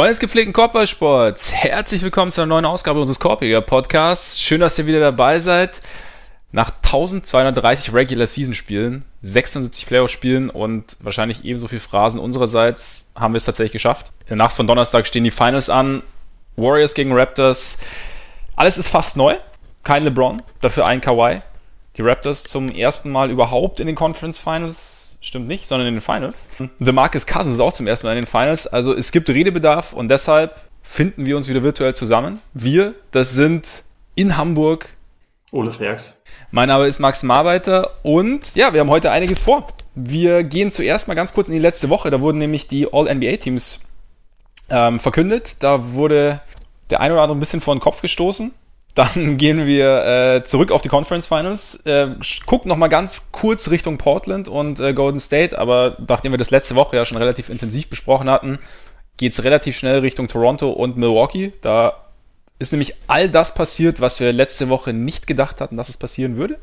Freunde des gepflegten Korbballsports, herzlich willkommen zu einer neuen Ausgabe unseres Korbiger Podcasts. Schön, dass ihr wieder dabei seid. Nach 1230 Regular Season Spielen, 76 Playoff Spielen und wahrscheinlich ebenso viel Phrasen unsererseits haben wir es tatsächlich geschafft. In der Nacht von Donnerstag stehen die Finals an. Warriors gegen Raptors. Alles ist fast neu. Kein LeBron, dafür ein Kawhi. Die Raptors zum ersten Mal überhaupt in den Conference Finals stimmt nicht, sondern in den Finals. The Marcus Cousins ist auch zum ersten Mal in den Finals. Also es gibt Redebedarf und deshalb finden wir uns wieder virtuell zusammen. Wir, das sind in Hamburg Ole Ferks. Mein Name ist Max Marbeiter und ja, wir haben heute einiges vor. Wir gehen zuerst mal ganz kurz in die letzte Woche. Da wurden nämlich die All-NBA-Teams ähm, verkündet. Da wurde der ein oder andere ein bisschen vor den Kopf gestoßen. Dann gehen wir äh, zurück auf die Conference Finals. Äh, gucken noch mal ganz kurz Richtung Portland und äh, Golden State, aber nachdem wir das letzte Woche ja schon relativ intensiv besprochen hatten, geht es relativ schnell Richtung Toronto und Milwaukee. Da ist nämlich all das passiert, was wir letzte Woche nicht gedacht hatten, dass es passieren würde.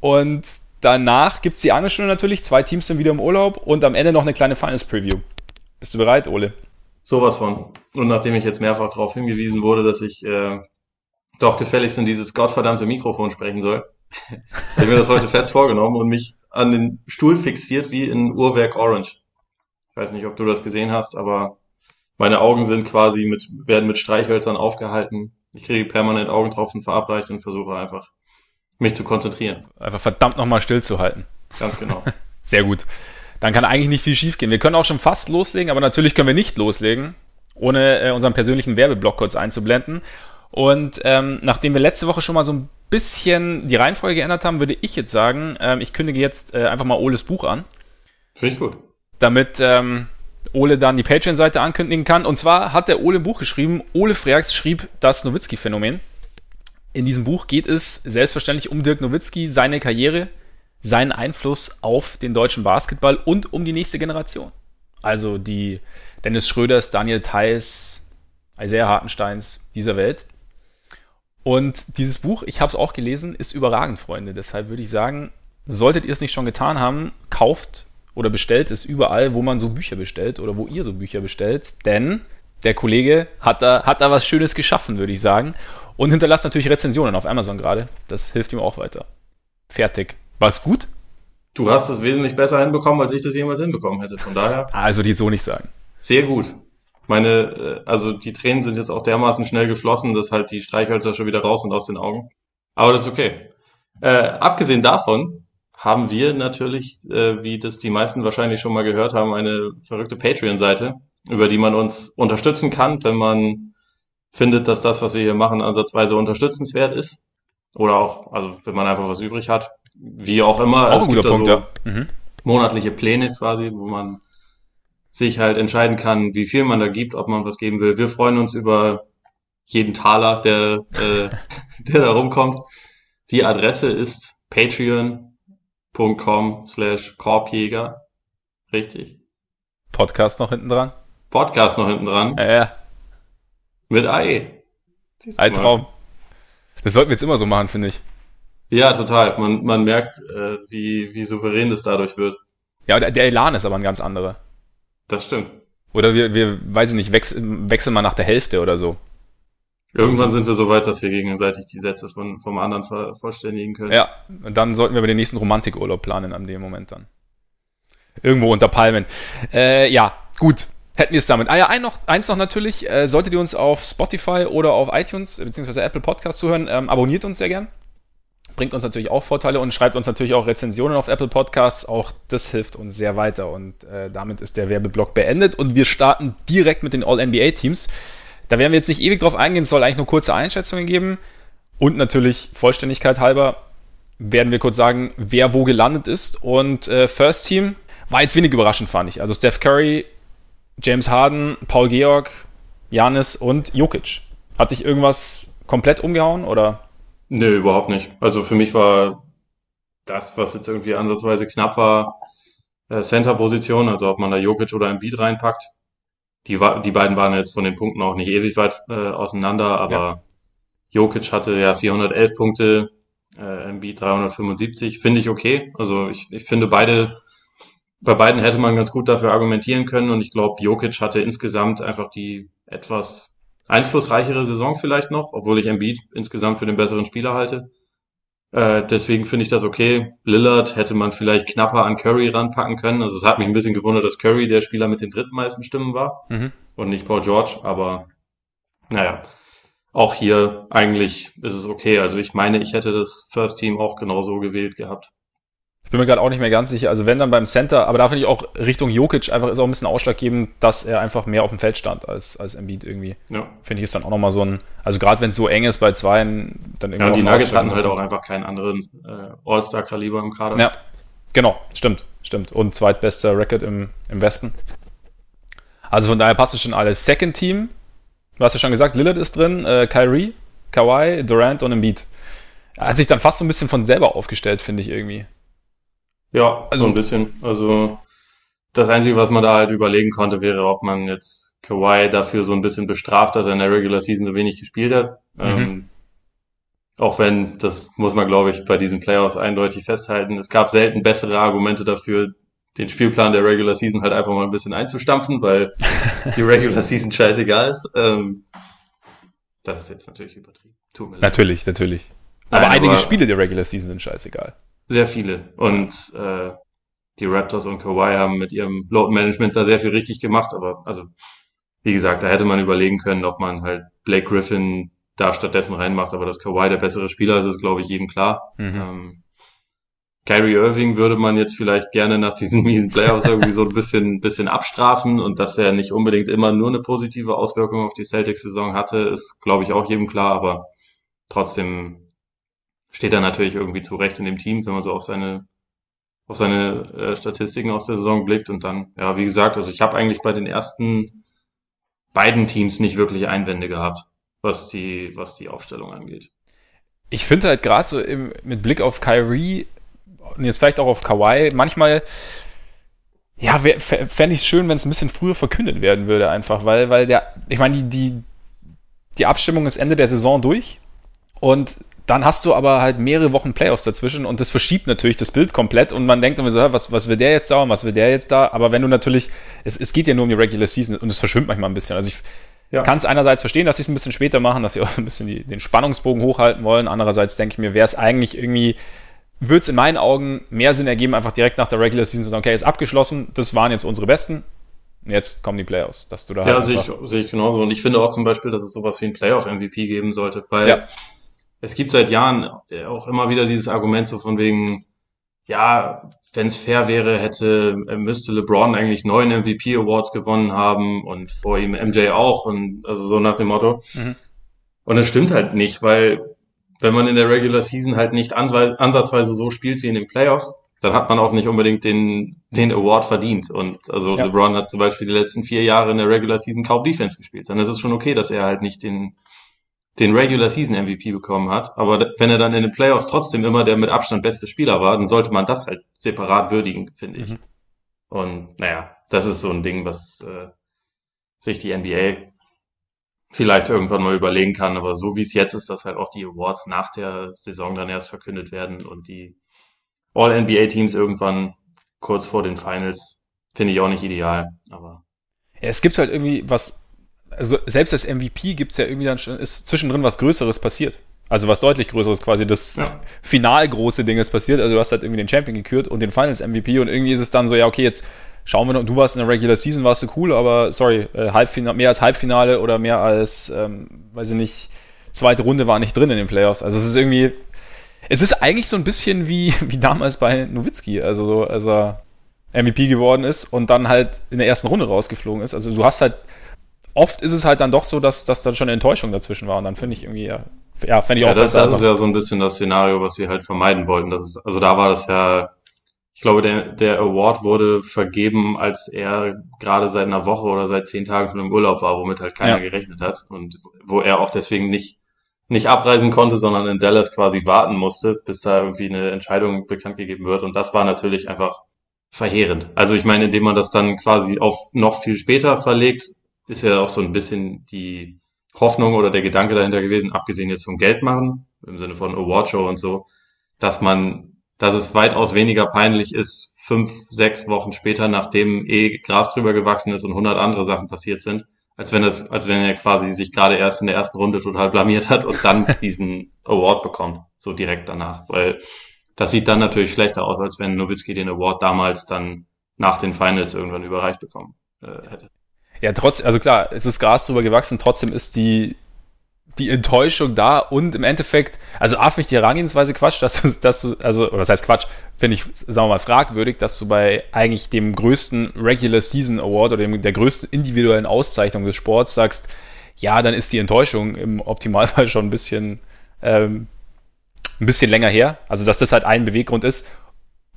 Und danach gibt es die andere Stunde natürlich. Zwei Teams sind wieder im Urlaub und am Ende noch eine kleine Finals Preview. Bist du bereit, Ole? Sowas von. Und nachdem ich jetzt mehrfach darauf hingewiesen wurde, dass ich äh, doch gefälligst in dieses gottverdammte Mikrofon sprechen soll, habe ich mir das heute fest vorgenommen und mich an den Stuhl fixiert wie in Uhrwerk Orange. Ich weiß nicht, ob du das gesehen hast, aber meine Augen sind quasi mit, werden mit Streichhölzern aufgehalten. Ich kriege permanent Augentropfen verabreicht und versuche einfach, mich zu konzentrieren. Einfach verdammt nochmal stillzuhalten. Ganz genau. Sehr gut. Dann kann eigentlich nicht viel schiefgehen. Wir können auch schon fast loslegen, aber natürlich können wir nicht loslegen, ohne äh, unseren persönlichen Werbeblock kurz einzublenden. Und ähm, nachdem wir letzte Woche schon mal so ein bisschen die Reihenfolge geändert haben, würde ich jetzt sagen, ähm, ich kündige jetzt äh, einfach mal Oles Buch an. Finde ich gut. Damit ähm, Ole dann die Patreon-Seite ankündigen kann. Und zwar hat der Ole ein Buch geschrieben. Ole Freaks schrieb das Nowitzki-Phänomen. In diesem Buch geht es selbstverständlich um Dirk Nowitzki, seine Karriere, seinen Einfluss auf den deutschen Basketball und um die nächste Generation. Also die Dennis Schröders, Daniel Theiss, Isaiah Hartensteins dieser Welt. Und dieses Buch, ich habe es auch gelesen, ist überragend, Freunde. Deshalb würde ich sagen, solltet ihr es nicht schon getan haben, kauft oder bestellt es überall, wo man so Bücher bestellt oder wo ihr so Bücher bestellt. Denn der Kollege hat da, hat da was Schönes geschaffen, würde ich sagen. Und hinterlasst natürlich Rezensionen auf Amazon gerade. Das hilft ihm auch weiter. Fertig. War's gut? Du hast es wesentlich besser hinbekommen, als ich das jemals hinbekommen hätte. Von daher. Also die so nicht sagen. Sehr gut meine, äh, also die Tränen sind jetzt auch dermaßen schnell geflossen, dass halt die Streichhölzer schon wieder raus sind aus den Augen. Aber das ist okay. Äh, abgesehen davon haben wir natürlich, äh, wie das die meisten wahrscheinlich schon mal gehört haben, eine verrückte Patreon-Seite, über die man uns unterstützen kann, wenn man findet, dass das, was wir hier machen, ansatzweise unterstützenswert ist. Oder auch, also wenn man einfach was übrig hat. Wie auch immer. Auch ein guter Punkt, so ja. Mhm. Monatliche Pläne quasi, wo man sich halt entscheiden kann, wie viel man da gibt, ob man was geben will. Wir freuen uns über jeden Taler, der, äh, der da rumkommt. Die Adresse ist patreon.com slash korbjäger. Richtig. Podcast noch hinten dran? Podcast noch hinten dran. Ja, ja. Mit AE. Ein Traum. Das sollten wir jetzt immer so machen, finde ich. Ja, total. Man, man merkt, äh, wie, wie souverän das dadurch wird. Ja, der, der Elan ist aber ein ganz anderer. Das stimmt. Oder wir, wir weiß ich nicht, wechseln, wechseln mal nach der Hälfte oder so. Irgendwann sind wir so weit, dass wir gegenseitig die Sätze von, vom anderen ver vollständigen können. Ja, und dann sollten wir über den nächsten Romantikurlaub planen an dem Moment dann. Irgendwo unter Palmen. Äh, ja, gut. Hätten wir es damit. Ah ja, ein noch, eins noch natürlich. Äh, solltet ihr uns auf Spotify oder auf iTunes bzw. Apple Podcast zuhören, ähm, abonniert uns sehr gern bringt uns natürlich auch Vorteile und schreibt uns natürlich auch Rezensionen auf Apple Podcasts. Auch das hilft uns sehr weiter. Und äh, damit ist der Werbeblock beendet und wir starten direkt mit den All-NBA-Teams. Da werden wir jetzt nicht ewig drauf eingehen, es soll eigentlich nur kurze Einschätzungen geben. Und natürlich Vollständigkeit halber werden wir kurz sagen, wer wo gelandet ist. Und äh, First Team war jetzt wenig überraschend, fand ich. Also Steph Curry, James Harden, Paul Georg, Janis und Jokic. Hat dich irgendwas komplett umgehauen oder? Nö, überhaupt nicht. Also für mich war das, was jetzt irgendwie ansatzweise knapp war, äh, Center-Position, also ob man da Jokic oder Embiid reinpackt. Die, war, die beiden waren jetzt von den Punkten auch nicht ewig weit äh, auseinander, aber ja. Jokic hatte ja 411 Punkte, äh, Embiid 375, finde ich okay. Also ich, ich finde beide bei beiden hätte man ganz gut dafür argumentieren können und ich glaube, Jokic hatte insgesamt einfach die etwas einflussreichere Saison vielleicht noch, obwohl ich Embiid insgesamt für den besseren Spieler halte. Äh, deswegen finde ich das okay. Lillard hätte man vielleicht knapper an Curry ranpacken können. Also es hat mich ein bisschen gewundert, dass Curry der Spieler mit den drittmeisten Stimmen war mhm. und nicht Paul George, aber naja, auch hier eigentlich ist es okay. Also ich meine, ich hätte das First Team auch genauso gewählt gehabt. Ich bin mir gerade auch nicht mehr ganz sicher. Also wenn dann beim Center, aber da finde ich auch Richtung Jokic einfach ist auch ein bisschen ausschlaggebend, dass er einfach mehr auf dem Feld stand als, als Embiid irgendwie. Ja. Finde ich ist dann auch nochmal so ein, also gerade wenn es so eng ist bei zweien, dann irgendwie. Ja, die Nuggets hatten halt auch einfach keinen anderen äh, All-Star-Kaliber im Kader. Ja, genau, stimmt, stimmt. Und zweitbester Record im, im Westen. Also von daher passt es schon alles. Second Team, du hast ja schon gesagt, Lillard ist drin, äh, Kyrie, Kawhi, Durant und Embiid. Er hat sich dann fast so ein bisschen von selber aufgestellt, finde ich irgendwie. Ja, also so ein bisschen. Also das Einzige, was man da halt überlegen konnte, wäre, ob man jetzt Kawhi dafür so ein bisschen bestraft, dass er in der Regular Season so wenig gespielt hat. Mhm. Ähm, auch wenn, das muss man, glaube ich, bei diesen Playoffs eindeutig festhalten, es gab selten bessere Argumente dafür, den Spielplan der Regular Season halt einfach mal ein bisschen einzustampfen, weil die Regular Season scheißegal ist. Ähm, das ist jetzt natürlich übertrieben. Tut mir leid. Natürlich, natürlich. Aber Nein, einige aber Spiele der Regular Season sind scheißegal. Sehr viele. Und äh, die Raptors und Kawhi haben mit ihrem Load Management da sehr viel richtig gemacht. Aber also, wie gesagt, da hätte man überlegen können, ob man halt Blake Griffin da stattdessen reinmacht. Aber dass Kawhi der bessere Spieler ist, ist, glaube ich, jedem klar. Mhm. Ähm, Kyrie Irving würde man jetzt vielleicht gerne nach diesen miesen Playoffs irgendwie so ein bisschen, bisschen abstrafen und dass er nicht unbedingt immer nur eine positive Auswirkung auf die Celtics-Saison hatte, ist, glaube ich, auch jedem klar, aber trotzdem steht er natürlich irgendwie zurecht in dem Team, wenn man so auf seine auf seine äh, Statistiken aus der Saison blickt und dann, ja, wie gesagt, also ich habe eigentlich bei den ersten beiden Teams nicht wirklich Einwände gehabt, was die, was die Aufstellung angeht. Ich finde halt gerade so im, mit Blick auf Kyrie und jetzt vielleicht auch auf Kawhi, manchmal, ja, fände ich es schön, wenn es ein bisschen früher verkündet werden würde, einfach, weil, weil der, ich meine, die, die, die Abstimmung ist Ende der Saison durch und dann hast du aber halt mehrere Wochen Playoffs dazwischen und das verschiebt natürlich das Bild komplett und man denkt immer so, was, was will der jetzt da und was will der jetzt da? Aber wenn du natürlich, es, es geht ja nur um die Regular Season und es verschwimmt manchmal ein bisschen. Also ich ja. kann es einerseits verstehen, dass sie es ein bisschen später machen, dass sie auch ein bisschen die, den Spannungsbogen hochhalten wollen. Andererseits denke ich mir, wäre es eigentlich irgendwie, würde es in meinen Augen mehr Sinn ergeben, einfach direkt nach der Regular Season zu sagen, okay, ist abgeschlossen, das waren jetzt unsere Besten, jetzt kommen die Playoffs, dass du da Ja, halt sehe ich, sehe ich genauso. Und ich finde auch zum Beispiel, dass es sowas wie ein Playoff-MVP geben sollte, weil ja es gibt seit Jahren auch immer wieder dieses Argument so von wegen, ja, wenn es fair wäre, hätte, müsste LeBron eigentlich neun MVP Awards gewonnen haben und vor ihm MJ auch und also so nach dem Motto. Mhm. Und das stimmt halt nicht, weil wenn man in der Regular Season halt nicht ansatzweise so spielt wie in den Playoffs, dann hat man auch nicht unbedingt den, den Award verdient. Und also ja. LeBron hat zum Beispiel die letzten vier Jahre in der Regular Season kaum Defense gespielt. Dann ist es schon okay, dass er halt nicht den, den Regular Season MVP bekommen hat. Aber wenn er dann in den Playoffs trotzdem immer der mit Abstand beste Spieler war, dann sollte man das halt separat würdigen, finde ich. Mhm. Und naja, das ist so ein Ding, was äh, sich die NBA vielleicht irgendwann mal überlegen kann. Aber so wie es jetzt ist, dass halt auch die Awards nach der Saison dann erst verkündet werden und die All-NBA-Teams irgendwann kurz vor den Finals, finde ich auch nicht ideal. Aber ja, es gibt halt irgendwie was also selbst als MVP gibt es ja irgendwie dann schon, ist zwischendrin was Größeres passiert. Also was deutlich Größeres quasi, das ja. final große Ding ist passiert. Also du hast halt irgendwie den Champion gekürt und den Finals MVP und irgendwie ist es dann so, ja, okay, jetzt schauen wir noch, du warst in der Regular Season, warst du cool, aber sorry, äh, Halbfinale, mehr als Halbfinale oder mehr als, ähm, weiß ich nicht, zweite Runde war nicht drin in den Playoffs. Also es ist irgendwie, es ist eigentlich so ein bisschen wie, wie damals bei Nowitzki, also als er MVP geworden ist und dann halt in der ersten Runde rausgeflogen ist. Also du hast halt oft ist es halt dann doch so, dass, dass dann schon eine Enttäuschung dazwischen war. Und dann finde ich irgendwie, ja, ja fände ich ja, auch das, besser. Das ist ja so ein bisschen das Szenario, was sie halt vermeiden wollten. Das ist, also da war das ja, ich glaube, der, der Award wurde vergeben, als er gerade seit einer Woche oder seit zehn Tagen schon im Urlaub war, womit halt keiner ja. gerechnet hat. Und wo er auch deswegen nicht, nicht abreisen konnte, sondern in Dallas quasi warten musste, bis da irgendwie eine Entscheidung bekannt gegeben wird. Und das war natürlich einfach verheerend. Also ich meine, indem man das dann quasi auf noch viel später verlegt, ist ja auch so ein bisschen die Hoffnung oder der Gedanke dahinter gewesen, abgesehen jetzt vom Geld machen, im Sinne von Awardshow und so, dass man, dass es weitaus weniger peinlich ist fünf, sechs Wochen später, nachdem eh Gras drüber gewachsen ist und hundert andere Sachen passiert sind, als wenn es, als wenn er quasi sich gerade erst in der ersten Runde total blamiert hat und dann diesen Award bekommt, so direkt danach, weil das sieht dann natürlich schlechter aus, als wenn Nowitzki den Award damals dann nach den Finals irgendwann überreicht bekommen äh, hätte. Ja, trotz, also klar, es ist Gras drüber gewachsen, trotzdem ist die, die Enttäuschung da und im Endeffekt, also A, finde ich die Herangehensweise Quatsch, dass du, dass du, also, oder das heißt Quatsch, finde ich, sagen wir mal, fragwürdig, dass du bei eigentlich dem größten Regular Season Award oder dem, der größten individuellen Auszeichnung des Sports sagst, ja, dann ist die Enttäuschung im Optimalfall schon ein bisschen, ähm, ein bisschen länger her. Also, dass das halt ein Beweggrund ist.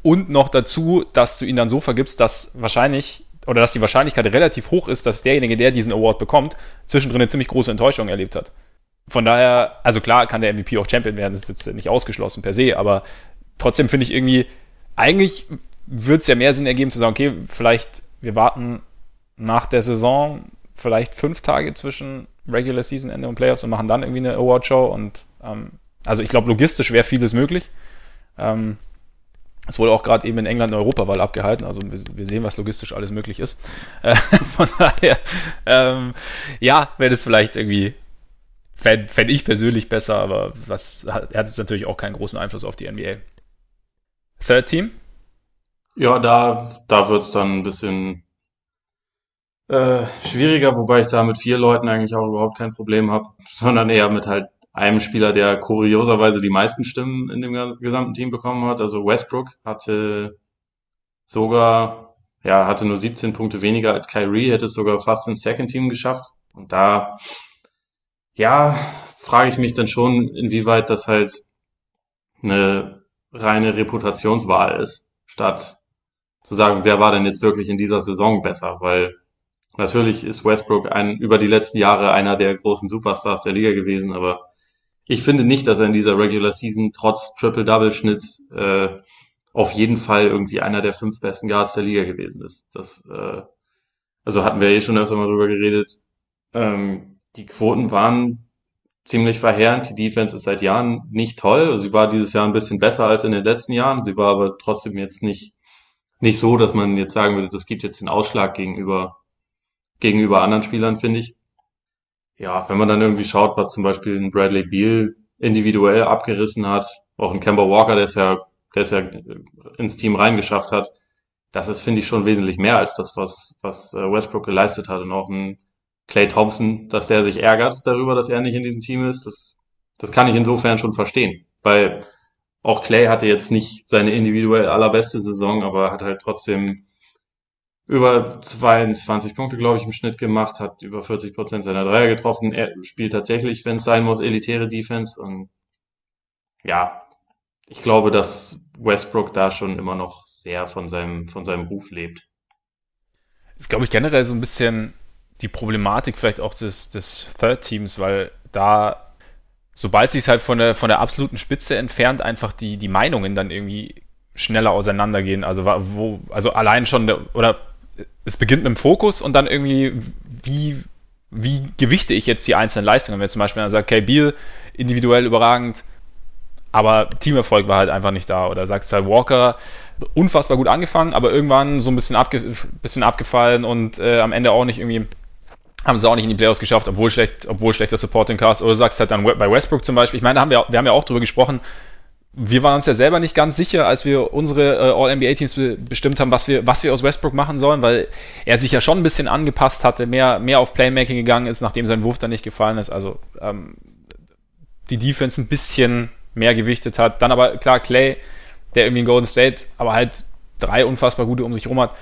Und noch dazu, dass du ihn dann so vergibst, dass wahrscheinlich oder dass die Wahrscheinlichkeit relativ hoch ist, dass derjenige, der diesen Award bekommt, zwischendrin eine ziemlich große Enttäuschung erlebt hat. Von daher, also klar kann der MVP auch Champion werden, das ist jetzt nicht ausgeschlossen per se, aber trotzdem finde ich irgendwie, eigentlich würde es ja mehr Sinn ergeben zu sagen, okay, vielleicht wir warten nach der Saison vielleicht fünf Tage zwischen Regular Season Ende und Playoffs und machen dann irgendwie eine Award Show und ähm, also ich glaube logistisch wäre vieles möglich. Ähm, es wurde auch gerade eben in England eine Europawahl abgehalten, also wir, wir, sehen, was logistisch alles möglich ist. Äh, von daher, ähm, ja, wäre das vielleicht irgendwie, fände fänd ich persönlich besser, aber was hat, hat jetzt natürlich auch keinen großen Einfluss auf die NBA. Third Team? Ja, da, da wird es dann ein bisschen äh, schwieriger, wobei ich da mit vier Leuten eigentlich auch überhaupt kein Problem habe, sondern eher mit halt einem Spieler, der kurioserweise die meisten Stimmen in dem gesamten Team bekommen hat. Also Westbrook hatte sogar, ja, hatte nur 17 Punkte weniger als Kyrie, hätte es sogar fast ins Second Team geschafft. Und da, ja, frage ich mich dann schon, inwieweit das halt eine reine Reputationswahl ist, statt zu sagen, wer war denn jetzt wirklich in dieser Saison besser, weil natürlich ist Westbrook ein, über die letzten Jahre einer der großen Superstars der Liga gewesen, aber ich finde nicht, dass er in dieser Regular Season trotz Triple-Double-Schnitt äh, auf jeden Fall irgendwie einer der fünf besten Guards der Liga gewesen ist. Das, äh, also hatten wir eh schon öfter mal drüber geredet. Ähm, die Quoten waren ziemlich verheerend. Die Defense ist seit Jahren nicht toll. Sie war dieses Jahr ein bisschen besser als in den letzten Jahren. Sie war aber trotzdem jetzt nicht, nicht so, dass man jetzt sagen würde, das gibt jetzt den Ausschlag gegenüber, gegenüber anderen Spielern, finde ich ja, wenn man dann irgendwie schaut, was zum Beispiel ein Bradley Beal individuell abgerissen hat, auch ein Kemba Walker, der es ja, der es ja ins Team reingeschafft hat, das ist, finde ich, schon wesentlich mehr als das, was, was äh, Westbrook geleistet hat. Und auch ein Clay Thompson, dass der sich ärgert darüber, dass er nicht in diesem Team ist, das, das kann ich insofern schon verstehen. Weil auch Clay hatte jetzt nicht seine individuell allerbeste Saison, aber hat halt trotzdem über 22 Punkte, glaube ich, im Schnitt gemacht, hat über 40 Prozent seiner Dreier getroffen. Er spielt tatsächlich, wenn es sein muss, elitäre Defense. Und ja, ich glaube, dass Westbrook da schon immer noch sehr von seinem, von seinem Ruf lebt. Ist, glaube ich, generell so ein bisschen die Problematik vielleicht auch des, des Third Teams, weil da, sobald sich halt von der, von der absoluten Spitze entfernt, einfach die, die Meinungen dann irgendwie schneller auseinandergehen. Also, wo, also allein schon, der, oder es beginnt mit dem Fokus und dann irgendwie, wie, wie gewichte ich jetzt die einzelnen Leistungen? Wenn zum Beispiel sagt, okay, Beal individuell überragend, aber Teamerfolg war halt einfach nicht da. Oder sagst halt Walker, unfassbar gut angefangen, aber irgendwann so ein bisschen, abge bisschen abgefallen und äh, am Ende auch nicht irgendwie, haben sie auch nicht in die Playoffs geschafft, obwohl schlecht, obwohl schlechter Supporting Cast. Oder sagst halt dann bei Westbrook zum Beispiel, ich meine, haben wir, wir haben ja auch drüber gesprochen, wir waren uns ja selber nicht ganz sicher, als wir unsere äh, All-NBA-Teams be bestimmt haben, was wir, was wir aus Westbrook machen sollen, weil er sich ja schon ein bisschen angepasst hatte, mehr, mehr auf Playmaking gegangen ist, nachdem sein Wurf dann nicht gefallen ist. Also ähm, die Defense ein bisschen mehr gewichtet hat. Dann aber klar Clay, der irgendwie in Golden State, aber halt drei unfassbar gute um sich rum hat.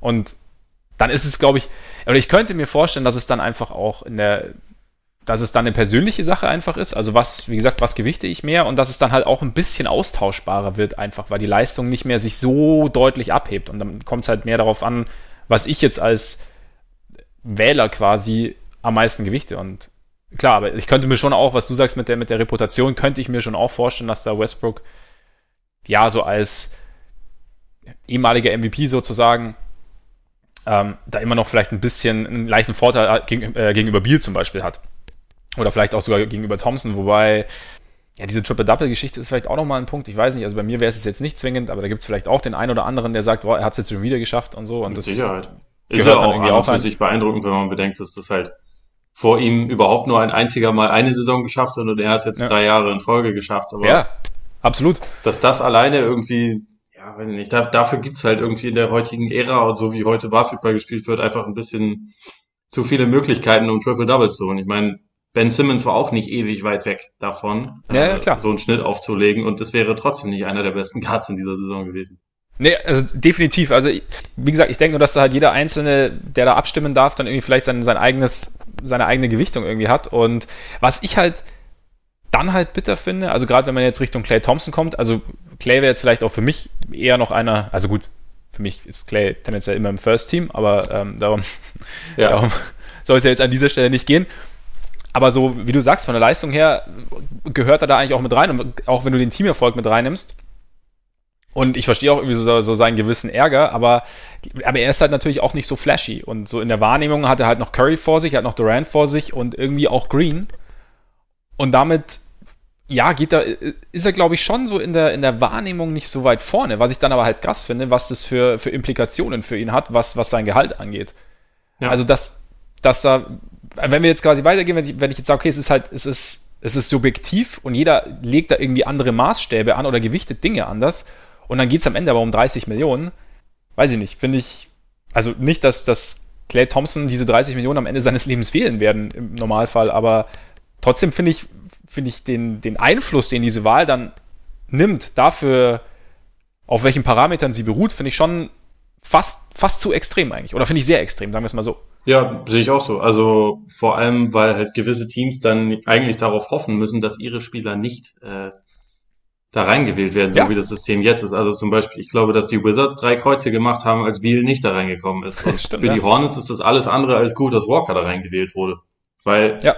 Und dann ist es, glaube ich, oder ich könnte mir vorstellen, dass es dann einfach auch in der dass es dann eine persönliche Sache einfach ist. Also was, wie gesagt, was gewichte ich mehr und dass es dann halt auch ein bisschen austauschbarer wird einfach, weil die Leistung nicht mehr sich so deutlich abhebt. Und dann kommt es halt mehr darauf an, was ich jetzt als Wähler quasi am meisten gewichte. Und klar, aber ich könnte mir schon auch, was du sagst mit der, mit der Reputation, könnte ich mir schon auch vorstellen, dass da Westbrook ja so als ehemaliger MVP sozusagen ähm, da immer noch vielleicht ein bisschen einen leichten Vorteil äh, gegenüber Biel zum Beispiel hat. Oder vielleicht auch sogar gegenüber Thompson, wobei ja, diese Triple-Double-Geschichte ist vielleicht auch nochmal ein Punkt. Ich weiß nicht, also bei mir wäre es jetzt nicht zwingend, aber da gibt es vielleicht auch den einen oder anderen, der sagt, boah, er hat es jetzt schon wieder geschafft und so. Und Mit das Sicherheit. Ist ja auch, irgendwie auch für sich beeindruckend, wenn man bedenkt, dass das halt vor ihm überhaupt nur ein einziger Mal eine Saison geschafft hat und er hat es jetzt ja. drei Jahre in Folge geschafft. Aber ja, absolut. Dass das alleine irgendwie, ja, weiß ich nicht, da, dafür gibt's halt irgendwie in der heutigen Ära und so wie heute Basketball gespielt wird, einfach ein bisschen zu viele Möglichkeiten, um Triple Doubles zu holen. Ich meine, Ben Simmons war auch nicht ewig weit weg davon, ja, ja, klar. so einen Schnitt aufzulegen und das wäre trotzdem nicht einer der besten Guards in dieser Saison gewesen. Nee, also definitiv. Also wie gesagt, ich denke nur, dass da halt jeder Einzelne, der da abstimmen darf, dann irgendwie vielleicht sein, sein eigenes, seine eigene Gewichtung irgendwie hat. Und was ich halt dann halt bitter finde, also gerade wenn man jetzt Richtung Clay Thompson kommt, also Clay wäre jetzt vielleicht auch für mich eher noch einer, also gut, für mich ist Clay tendenziell immer im First Team, aber ähm, darum, ja. darum soll es ja jetzt an dieser Stelle nicht gehen. Aber so, wie du sagst, von der Leistung her gehört er da eigentlich auch mit rein. Und auch wenn du den Teamerfolg mit reinnimmst. Und ich verstehe auch irgendwie so, so seinen gewissen Ärger, aber, aber er ist halt natürlich auch nicht so flashy. Und so in der Wahrnehmung hat er halt noch Curry vor sich, hat noch Durant vor sich und irgendwie auch Green. Und damit, ja, geht da, ist er, glaube ich, schon so in der, in der Wahrnehmung nicht so weit vorne. Was ich dann aber halt krass finde, was das für, für Implikationen für ihn hat, was, was sein Gehalt angeht. Ja. Also, dass, dass da wenn wir jetzt quasi weitergehen, wenn ich, wenn ich jetzt sage, okay, es ist halt, es ist, es ist subjektiv und jeder legt da irgendwie andere Maßstäbe an oder gewichtet Dinge anders und dann geht es am Ende aber um 30 Millionen, weiß ich nicht, finde ich, also nicht, dass, dass Clay Thompson diese 30 Millionen am Ende seines Lebens fehlen werden im Normalfall, aber trotzdem finde ich, finde ich den, den Einfluss, den diese Wahl dann nimmt, dafür, auf welchen Parametern sie beruht, finde ich schon fast, fast zu extrem eigentlich. Oder finde ich sehr extrem, sagen wir es mal so. Ja, sehe ich auch so. Also vor allem, weil halt gewisse Teams dann eigentlich darauf hoffen müssen, dass ihre Spieler nicht äh, da reingewählt werden, so ja. wie das System jetzt ist. Also zum Beispiel, ich glaube, dass die Wizards drei Kreuze gemacht haben, als Beal nicht da reingekommen ist. Stimmt, für ja. die Hornets ist das alles andere als gut, dass Walker da reingewählt wurde. Weil ja.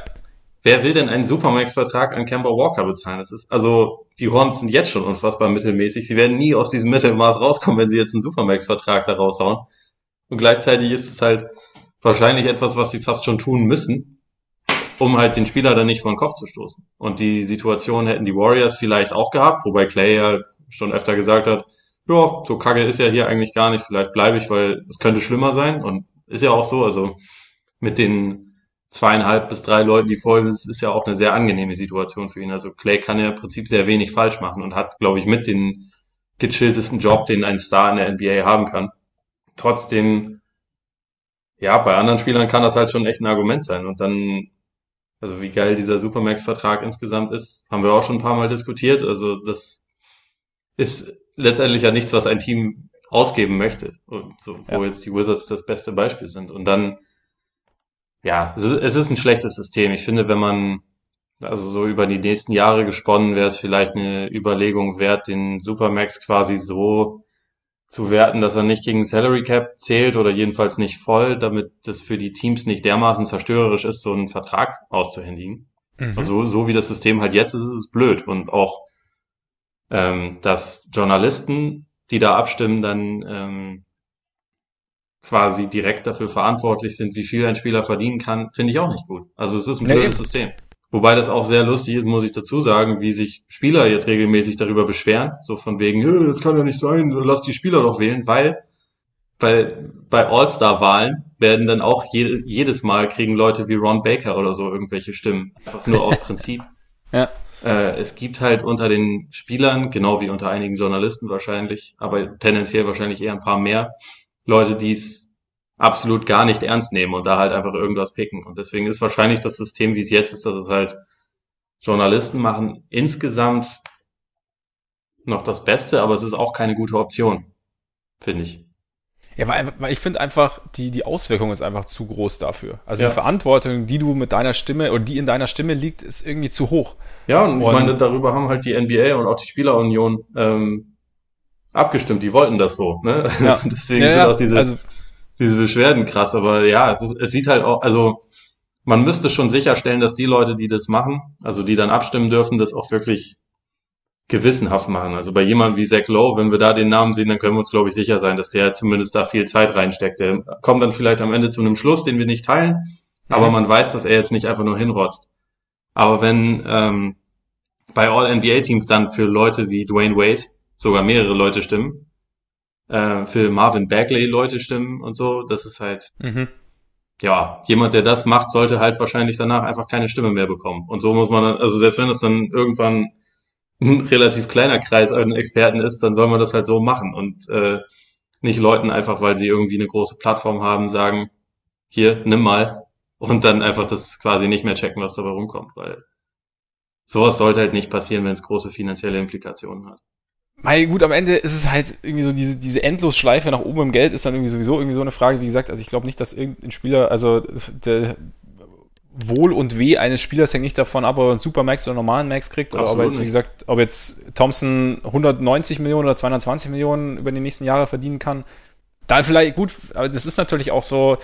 wer will denn einen Supermax-Vertrag an Kemba Walker bezahlen? Das ist, also die Hornets sind jetzt schon unfassbar mittelmäßig. Sie werden nie aus diesem Mittelmaß rauskommen, wenn sie jetzt einen Supermax-Vertrag da raushauen. Und gleichzeitig ist es halt wahrscheinlich etwas, was sie fast schon tun müssen, um halt den Spieler dann nicht vor den Kopf zu stoßen. Und die Situation hätten die Warriors vielleicht auch gehabt, wobei Clay ja schon öfter gesagt hat, ja, so kacke ist ja hier eigentlich gar nicht, vielleicht bleibe ich, weil es könnte schlimmer sein und ist ja auch so, also mit den zweieinhalb bis drei Leuten, die voll ist, ist ja auch eine sehr angenehme Situation für ihn. Also Clay kann ja im Prinzip sehr wenig falsch machen und hat, glaube ich, mit den gechilltesten Job, den ein Star in der NBA haben kann. Trotzdem ja, bei anderen Spielern kann das halt schon echt ein Argument sein. Und dann, also wie geil dieser Supermax-Vertrag insgesamt ist, haben wir auch schon ein paar Mal diskutiert. Also das ist letztendlich ja nichts, was ein Team ausgeben möchte. Und so, wo ja. jetzt die Wizards das beste Beispiel sind. Und dann, ja, es ist, es ist ein schlechtes System. Ich finde, wenn man, also so über die nächsten Jahre gesponnen, wäre es vielleicht eine Überlegung wert, den Supermax quasi so zu werten, dass er nicht gegen Salary Cap zählt oder jedenfalls nicht voll, damit das für die Teams nicht dermaßen zerstörerisch ist, so einen Vertrag auszuhändigen. Mhm. Also so wie das System halt jetzt ist, ist es blöd. Und auch, ähm, dass Journalisten, die da abstimmen, dann ähm, quasi direkt dafür verantwortlich sind, wie viel ein Spieler verdienen kann, finde ich auch nicht gut. Also es ist ein blödes nee. System. Wobei das auch sehr lustig ist, muss ich dazu sagen, wie sich Spieler jetzt regelmäßig darüber beschweren. So von wegen, das kann ja nicht sein, lass die Spieler doch wählen, weil, weil bei All-Star-Wahlen werden dann auch je, jedes Mal kriegen Leute wie Ron Baker oder so irgendwelche Stimmen. Einfach nur aus Prinzip. ja. Äh, es gibt halt unter den Spielern, genau wie unter einigen Journalisten wahrscheinlich, aber tendenziell wahrscheinlich eher ein paar mehr, Leute, die es absolut gar nicht ernst nehmen und da halt einfach irgendwas picken. Und deswegen ist wahrscheinlich das System, wie es jetzt ist, dass es halt Journalisten machen insgesamt noch das Beste, aber es ist auch keine gute Option, finde ich. Ja, weil, weil ich finde einfach, die, die Auswirkung ist einfach zu groß dafür. Also ja. die Verantwortung, die du mit deiner Stimme oder die in deiner Stimme liegt, ist irgendwie zu hoch. Ja, und, und ich meine, darüber haben halt die NBA und auch die Spielerunion ähm, abgestimmt. Die wollten das so. Ne? Ja. Deswegen ja, sind auch diese, also, diese Beschwerden krass, aber ja, es, ist, es sieht halt auch, also man müsste schon sicherstellen, dass die Leute, die das machen, also die dann abstimmen dürfen, das auch wirklich gewissenhaft machen. Also bei jemandem wie Zach Lowe, wenn wir da den Namen sehen, dann können wir uns, glaube ich, sicher sein, dass der zumindest da viel Zeit reinsteckt. Der kommt dann vielleicht am Ende zu einem Schluss, den wir nicht teilen, aber man weiß, dass er jetzt nicht einfach nur hinrotzt. Aber wenn ähm, bei All-NBA-Teams dann für Leute wie Dwayne Wade sogar mehrere Leute stimmen, äh, für Marvin Bagley Leute stimmen und so. Das ist halt, mhm. ja, jemand, der das macht, sollte halt wahrscheinlich danach einfach keine Stimme mehr bekommen. Und so muss man dann, also selbst wenn das dann irgendwann ein relativ kleiner Kreis an Experten ist, dann soll man das halt so machen und äh, nicht Leuten einfach, weil sie irgendwie eine große Plattform haben, sagen, hier, nimm mal und dann einfach das quasi nicht mehr checken, was dabei rumkommt, weil sowas sollte halt nicht passieren, wenn es große finanzielle Implikationen hat. Weil gut, am Ende ist es halt irgendwie so, diese, diese Endlosschleife nach oben im Geld ist dann irgendwie sowieso irgendwie so eine Frage, wie gesagt, also ich glaube nicht, dass irgendein Spieler, also der Wohl und Weh eines Spielers hängt nicht davon ab, ob er einen Supermax oder einen normalen Max kriegt, oder Absolut ob jetzt, wie gesagt, ob jetzt Thompson 190 Millionen oder 220 Millionen über die nächsten Jahre verdienen kann. Da vielleicht, gut, aber das ist natürlich auch so,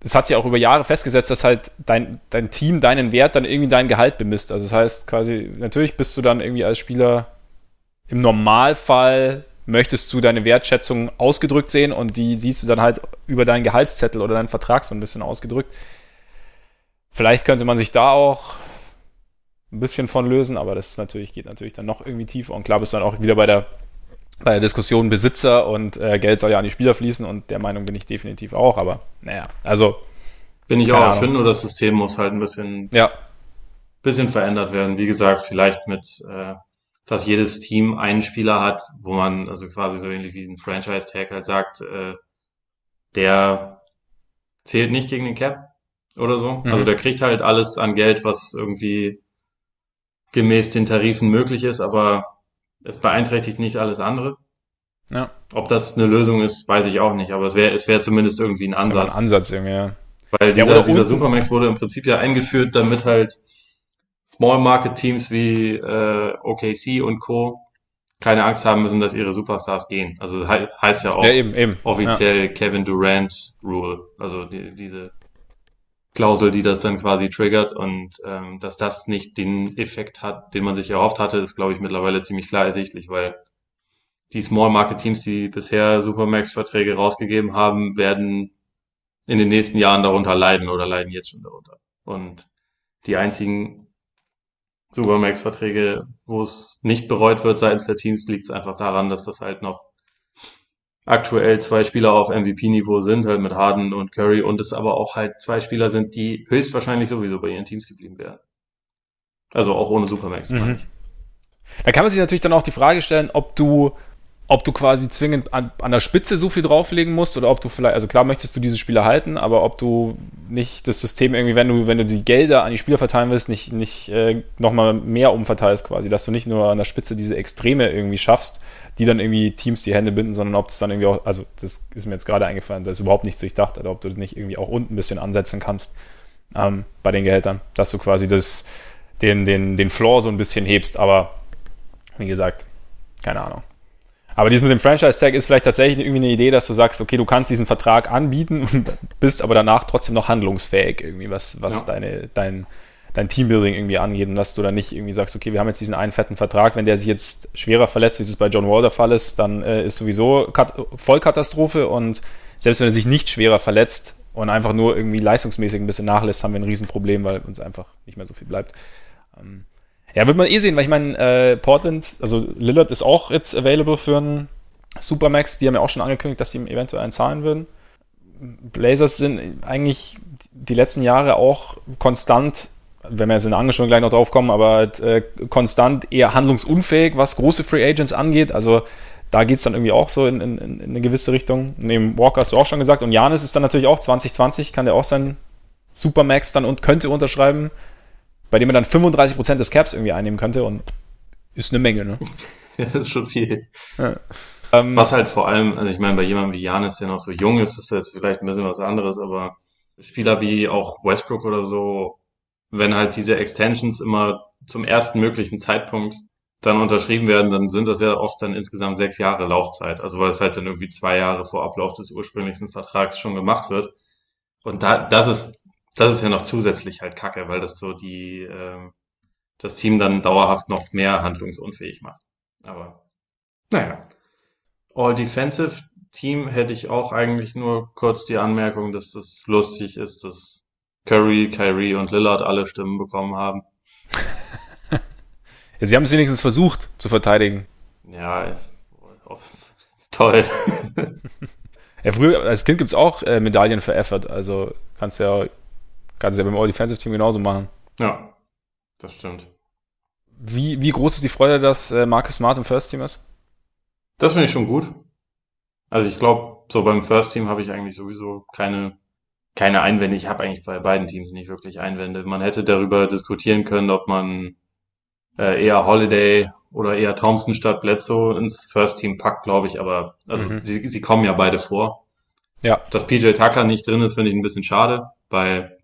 das hat sich auch über Jahre festgesetzt, dass halt dein, dein Team deinen Wert dann irgendwie dein Gehalt bemisst. Also das heißt quasi, natürlich bist du dann irgendwie als Spieler im Normalfall möchtest du deine Wertschätzung ausgedrückt sehen und die siehst du dann halt über deinen Gehaltszettel oder deinen Vertrag so ein bisschen ausgedrückt. Vielleicht könnte man sich da auch ein bisschen von lösen, aber das ist natürlich, geht natürlich dann noch irgendwie tiefer und klar bist dann auch wieder bei der, bei der Diskussion Besitzer und äh, Geld soll ja an die Spieler fließen und der Meinung bin ich definitiv auch, aber naja, also. Bin ich auch, ich finde nur, das System muss halt ein bisschen, ja. bisschen verändert werden. Wie gesagt, vielleicht mit, äh, dass jedes Team einen Spieler hat, wo man also quasi so ähnlich wie ein Franchise-Tag halt sagt, äh, der zählt nicht gegen den Cap oder so. Mhm. Also der kriegt halt alles an Geld, was irgendwie gemäß den Tarifen möglich ist, aber es beeinträchtigt nicht alles andere. Ja. Ob das eine Lösung ist, weiß ich auch nicht, aber es wäre es wäre zumindest irgendwie ein Ansatz. Ein Ansatz irgendwie, ja. Weil dieser, ja, dieser Supermax wurde im Prinzip ja eingeführt, damit halt Small Market Teams wie äh, OKC und Co. keine Angst haben müssen, dass ihre Superstars gehen. Also he heißt ja auch ja, eben, eben. offiziell ja. Kevin Durant Rule. Also die, diese Klausel, die das dann quasi triggert und ähm, dass das nicht den Effekt hat, den man sich erhofft hatte, ist, glaube ich, mittlerweile ziemlich klar ersichtlich, weil die Small Market Teams, die bisher Supermax-Verträge rausgegeben haben, werden in den nächsten Jahren darunter leiden oder leiden jetzt schon darunter. Und die einzigen Supermax-Verträge, wo es nicht bereut wird seitens der Teams, liegt es einfach daran, dass das halt noch aktuell zwei Spieler auf MVP-Niveau sind, halt mit Harden und Curry und es aber auch halt zwei Spieler sind, die höchstwahrscheinlich sowieso bei ihren Teams geblieben wären. Also auch ohne Supermax. Mhm. Da kann man sich natürlich dann auch die Frage stellen, ob du ob du quasi zwingend an, an der Spitze so viel drauflegen musst oder ob du vielleicht, also klar möchtest du diese Spieler halten, aber ob du nicht das System irgendwie, wenn du, wenn du die Gelder an die Spieler verteilen willst, nicht, nicht äh, nochmal mehr umverteilst quasi, dass du nicht nur an der Spitze diese Extreme irgendwie schaffst, die dann irgendwie Teams die Hände binden, sondern ob es dann irgendwie auch, also das ist mir jetzt gerade eingefallen, das ist überhaupt nicht durchdacht, oder ob du das nicht irgendwie auch unten ein bisschen ansetzen kannst ähm, bei den Gehältern, dass du quasi das, den, den, den Floor so ein bisschen hebst, aber wie gesagt, keine Ahnung. Aber dieses mit dem Franchise-Tag ist vielleicht tatsächlich irgendwie eine Idee, dass du sagst, okay, du kannst diesen Vertrag anbieten und bist aber danach trotzdem noch handlungsfähig, irgendwie, was, was ja. deine, dein, dein Teambuilding irgendwie angeht und dass du dann nicht irgendwie sagst, okay, wir haben jetzt diesen einen fetten Vertrag, wenn der sich jetzt schwerer verletzt, wie es bei John Wall der Fall ist, dann äh, ist sowieso Kat Vollkatastrophe und selbst wenn er sich nicht schwerer verletzt und einfach nur irgendwie leistungsmäßig ein bisschen nachlässt, haben wir ein Riesenproblem, weil uns einfach nicht mehr so viel bleibt. Ähm, ja, wird man eh sehen, weil ich meine, äh, Portland, also Lillard ist auch jetzt available für einen Supermax. Die haben ja auch schon angekündigt, dass sie ihm eventuell einen zahlen würden. Blazers sind eigentlich die letzten Jahre auch konstant, wenn wir jetzt in der Angeschwung gleich noch drauf kommen, aber äh, konstant eher handlungsunfähig, was große Free Agents angeht. Also da geht es dann irgendwie auch so in, in, in, eine gewisse Richtung. Neben Walker hast du auch schon gesagt. Und Janis ist dann natürlich auch 2020, kann der auch sein Supermax dann und könnte unterschreiben bei dem er dann 35% des Caps irgendwie einnehmen könnte und ist eine Menge, ne? ja, das ist schon viel. Ja. Ähm, was halt vor allem, also ich meine, bei jemandem wie Janis, der noch so jung ist, ist das vielleicht ein bisschen was anderes, aber Spieler wie auch Westbrook oder so, wenn halt diese Extensions immer zum ersten möglichen Zeitpunkt dann unterschrieben werden, dann sind das ja oft dann insgesamt sechs Jahre Laufzeit. Also weil es halt dann irgendwie zwei Jahre vor Ablauf des ursprünglichen Vertrags schon gemacht wird. Und da, das ist das ist ja noch zusätzlich halt kacke, weil das so die, äh, das Team dann dauerhaft noch mehr handlungsunfähig macht. Aber naja. All-Defensive Team hätte ich auch eigentlich nur kurz die Anmerkung, dass das lustig ist, dass Curry, Kyrie und Lillard alle Stimmen bekommen haben. Ja, sie haben es wenigstens versucht zu verteidigen. Ja, toll. ja, früher, als Kind gibt es auch äh, Medaillen für Effort, also kannst ja, kannst ja beim All-Defensive Team genauso machen. Ja, das stimmt. Wie, wie groß ist die Freude, dass äh, Marcus Smart im First Team ist? Das finde ich schon gut. Also ich glaube, so beim First Team habe ich eigentlich sowieso keine, keine Einwände. Ich habe eigentlich bei beiden Teams nicht wirklich Einwände. Man hätte darüber diskutieren können, ob man äh, eher Holiday oder eher Thompson statt Bledsoe ins First Team packt, glaube ich. Aber also mhm. sie, sie kommen ja beide vor. Ja. Dass PJ Tucker nicht drin ist, finde ich ein bisschen schade. Bei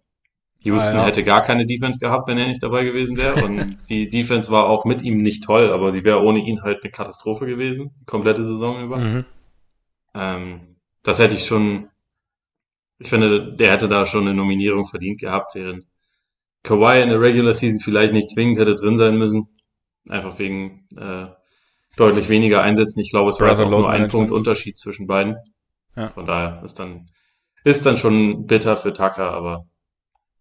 Houston ah, ja. hätte gar keine Defense gehabt, wenn er nicht dabei gewesen wäre. Und die Defense war auch mit ihm nicht toll, aber sie wäre ohne ihn halt eine Katastrophe gewesen, die komplette Saison über. Mhm. Ähm, das hätte ich schon, ich finde, der hätte da schon eine Nominierung verdient gehabt, während Kawhi in der Regular Season vielleicht nicht zwingend hätte drin sein müssen. Einfach wegen äh, deutlich weniger Einsätzen. Ich glaube, es war auch nur ein Punkt Unterschied zwischen beiden. Ja. Von daher ist dann, ist dann schon bitter für Tucker, aber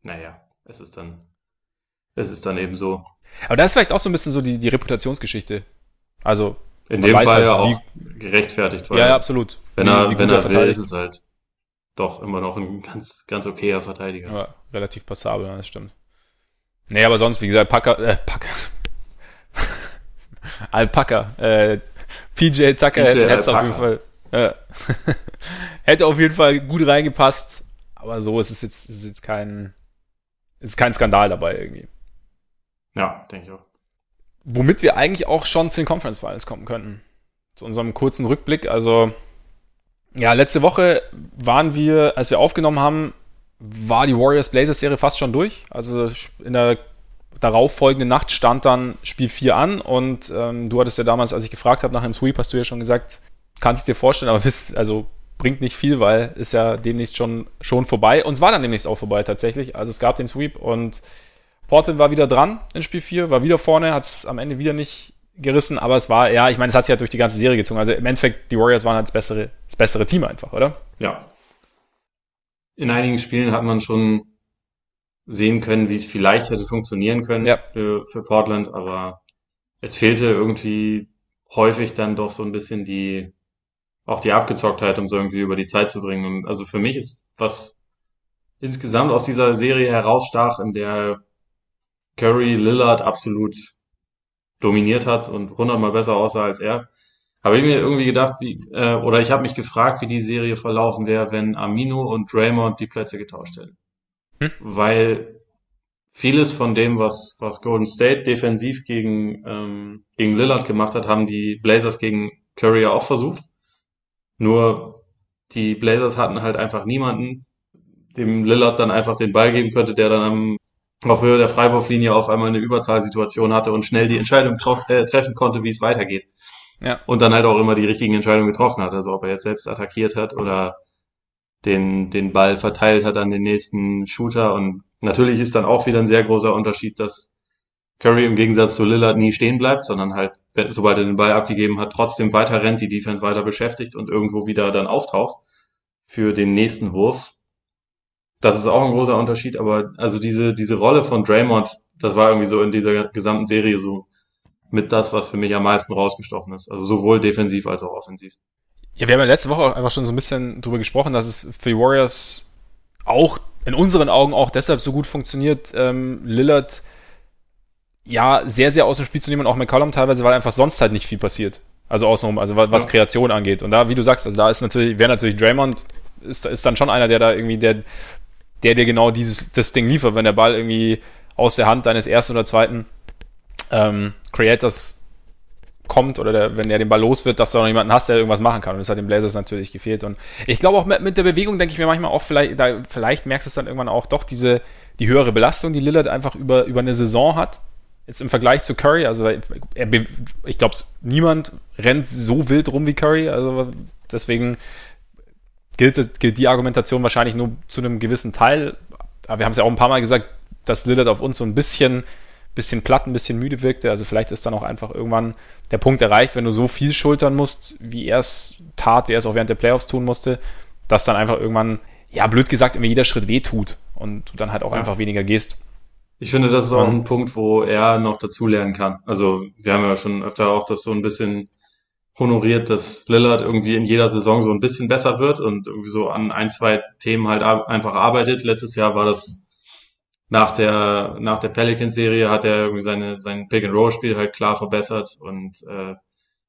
naja, es ist dann, es ist dann eben so. Aber da ist vielleicht auch so ein bisschen so die, die Reputationsgeschichte. Also, in dem Fall halt, ja auch gerechtfertigt. Weil ja, ja, absolut. Wenn wie, er, wie wenn er will, ist es halt doch immer noch ein ganz, ganz okayer Verteidiger. Ja, relativ passabel, das stimmt. Nee, aber sonst, wie gesagt, Packer, äh, Packer. Alpaka, äh, PJ Tucker hätte es auf jeden Fall, äh, hätte auf jeden Fall gut reingepasst, aber so ist es jetzt, ist es jetzt kein, ist kein Skandal dabei irgendwie. Ja, denke ich auch. Womit wir eigentlich auch schon zu den Conference Finals kommen könnten. Zu unserem kurzen Rückblick. Also, ja, letzte Woche waren wir, als wir aufgenommen haben, war die Warriors Blazers Serie fast schon durch. Also in der darauffolgenden Nacht stand dann Spiel 4 an und ähm, du hattest ja damals, als ich gefragt habe nach einem Sweep, hast du ja schon gesagt, kannst du dir vorstellen, aber wisst, also bringt nicht viel, weil ist ja demnächst schon, schon vorbei. Und es war dann demnächst auch vorbei tatsächlich. Also es gab den Sweep und Portland war wieder dran in Spiel 4, war wieder vorne, hat es am Ende wieder nicht gerissen, aber es war, ja, ich meine, es hat sich halt durch die ganze Serie gezogen. Also im Endeffekt, die Warriors waren halt das bessere, das bessere Team einfach, oder? Ja. In einigen Spielen hat man schon sehen können, wie es vielleicht hätte funktionieren können ja. für, für Portland, aber es fehlte irgendwie häufig dann doch so ein bisschen die, auch die Abgezocktheit, um so irgendwie über die Zeit zu bringen. Und also für mich ist was insgesamt aus dieser Serie herausstach, in der Curry Lillard absolut dominiert hat und hundertmal besser aussah als er, habe ich mir irgendwie gedacht, wie, äh, oder ich habe mich gefragt, wie die Serie verlaufen wäre, wenn Amino und Draymond die Plätze getauscht hätten. Hm? Weil vieles von dem, was, was Golden State defensiv gegen, ähm, gegen Lillard gemacht hat, haben die Blazers gegen Curry ja auch versucht. Nur die Blazers hatten halt einfach niemanden, dem Lillard dann einfach den Ball geben könnte, der dann am, auf Höhe der Freiwurflinie auf einmal eine Überzahlsituation hatte und schnell die Entscheidung äh, treffen konnte, wie es weitergeht. Ja. Und dann halt auch immer die richtigen Entscheidungen getroffen hat. Also ob er jetzt selbst attackiert hat oder den, den Ball verteilt hat an den nächsten Shooter. Und natürlich ist dann auch wieder ein sehr großer Unterschied, dass Curry im Gegensatz zu Lillard nie stehen bleibt, sondern halt, sobald er den Ball abgegeben hat, trotzdem weiter rennt, die Defense weiter beschäftigt und irgendwo wieder dann auftaucht für den nächsten Wurf. Das ist auch ein großer Unterschied, aber also diese, diese Rolle von Draymond, das war irgendwie so in dieser gesamten Serie so mit das, was für mich am meisten rausgestochen ist. Also sowohl defensiv als auch offensiv. Ja, wir haben ja letzte Woche einfach schon so ein bisschen drüber gesprochen, dass es für die Warriors auch in unseren Augen auch deshalb so gut funktioniert, ähm, Lillard ja sehr, sehr aus dem Spiel zu nehmen und auch McCollum teilweise, weil einfach sonst halt nicht viel passiert. Also außenrum, also was, was Kreation angeht. Und da, wie du sagst, also da ist natürlich, wäre natürlich Draymond, ist, ist dann schon einer, der da irgendwie, der, der dir genau dieses, das Ding liefert, wenn der Ball irgendwie aus der Hand deines ersten oder zweiten ähm, Creators kommt oder der, wenn er den Ball los wird, dass du noch jemanden hast, der irgendwas machen kann. Und das hat den Blazers natürlich gefehlt. Und ich glaube auch mit, mit der Bewegung denke ich mir manchmal auch, vielleicht, da, vielleicht merkst du es dann irgendwann auch doch, diese, die höhere Belastung, die Lillard einfach über, über eine Saison hat. Jetzt im Vergleich zu Curry, also er, ich glaube, niemand rennt so wild rum wie Curry, also deswegen gilt, gilt die Argumentation wahrscheinlich nur zu einem gewissen Teil. Aber wir haben es ja auch ein paar Mal gesagt, dass Lillard auf uns so ein bisschen bisschen platt, ein bisschen müde wirkte. Also vielleicht ist dann auch einfach irgendwann der Punkt erreicht, wenn du so viel schultern musst, wie er es tat, wie er es auch während der Playoffs tun musste, dass dann einfach irgendwann, ja, blöd gesagt, immer jeder Schritt weh tut und du dann halt auch ja. einfach weniger gehst. Ich finde, das ist auch ein Punkt, wo er noch dazulernen kann. Also wir haben ja schon öfter auch das so ein bisschen honoriert, dass Lillard irgendwie in jeder Saison so ein bisschen besser wird und irgendwie so an ein, zwei Themen halt einfach arbeitet. Letztes Jahr war das nach der, nach der Pelicans-Serie hat er irgendwie seine, sein Pick-and-Roll-Spiel halt klar verbessert und äh,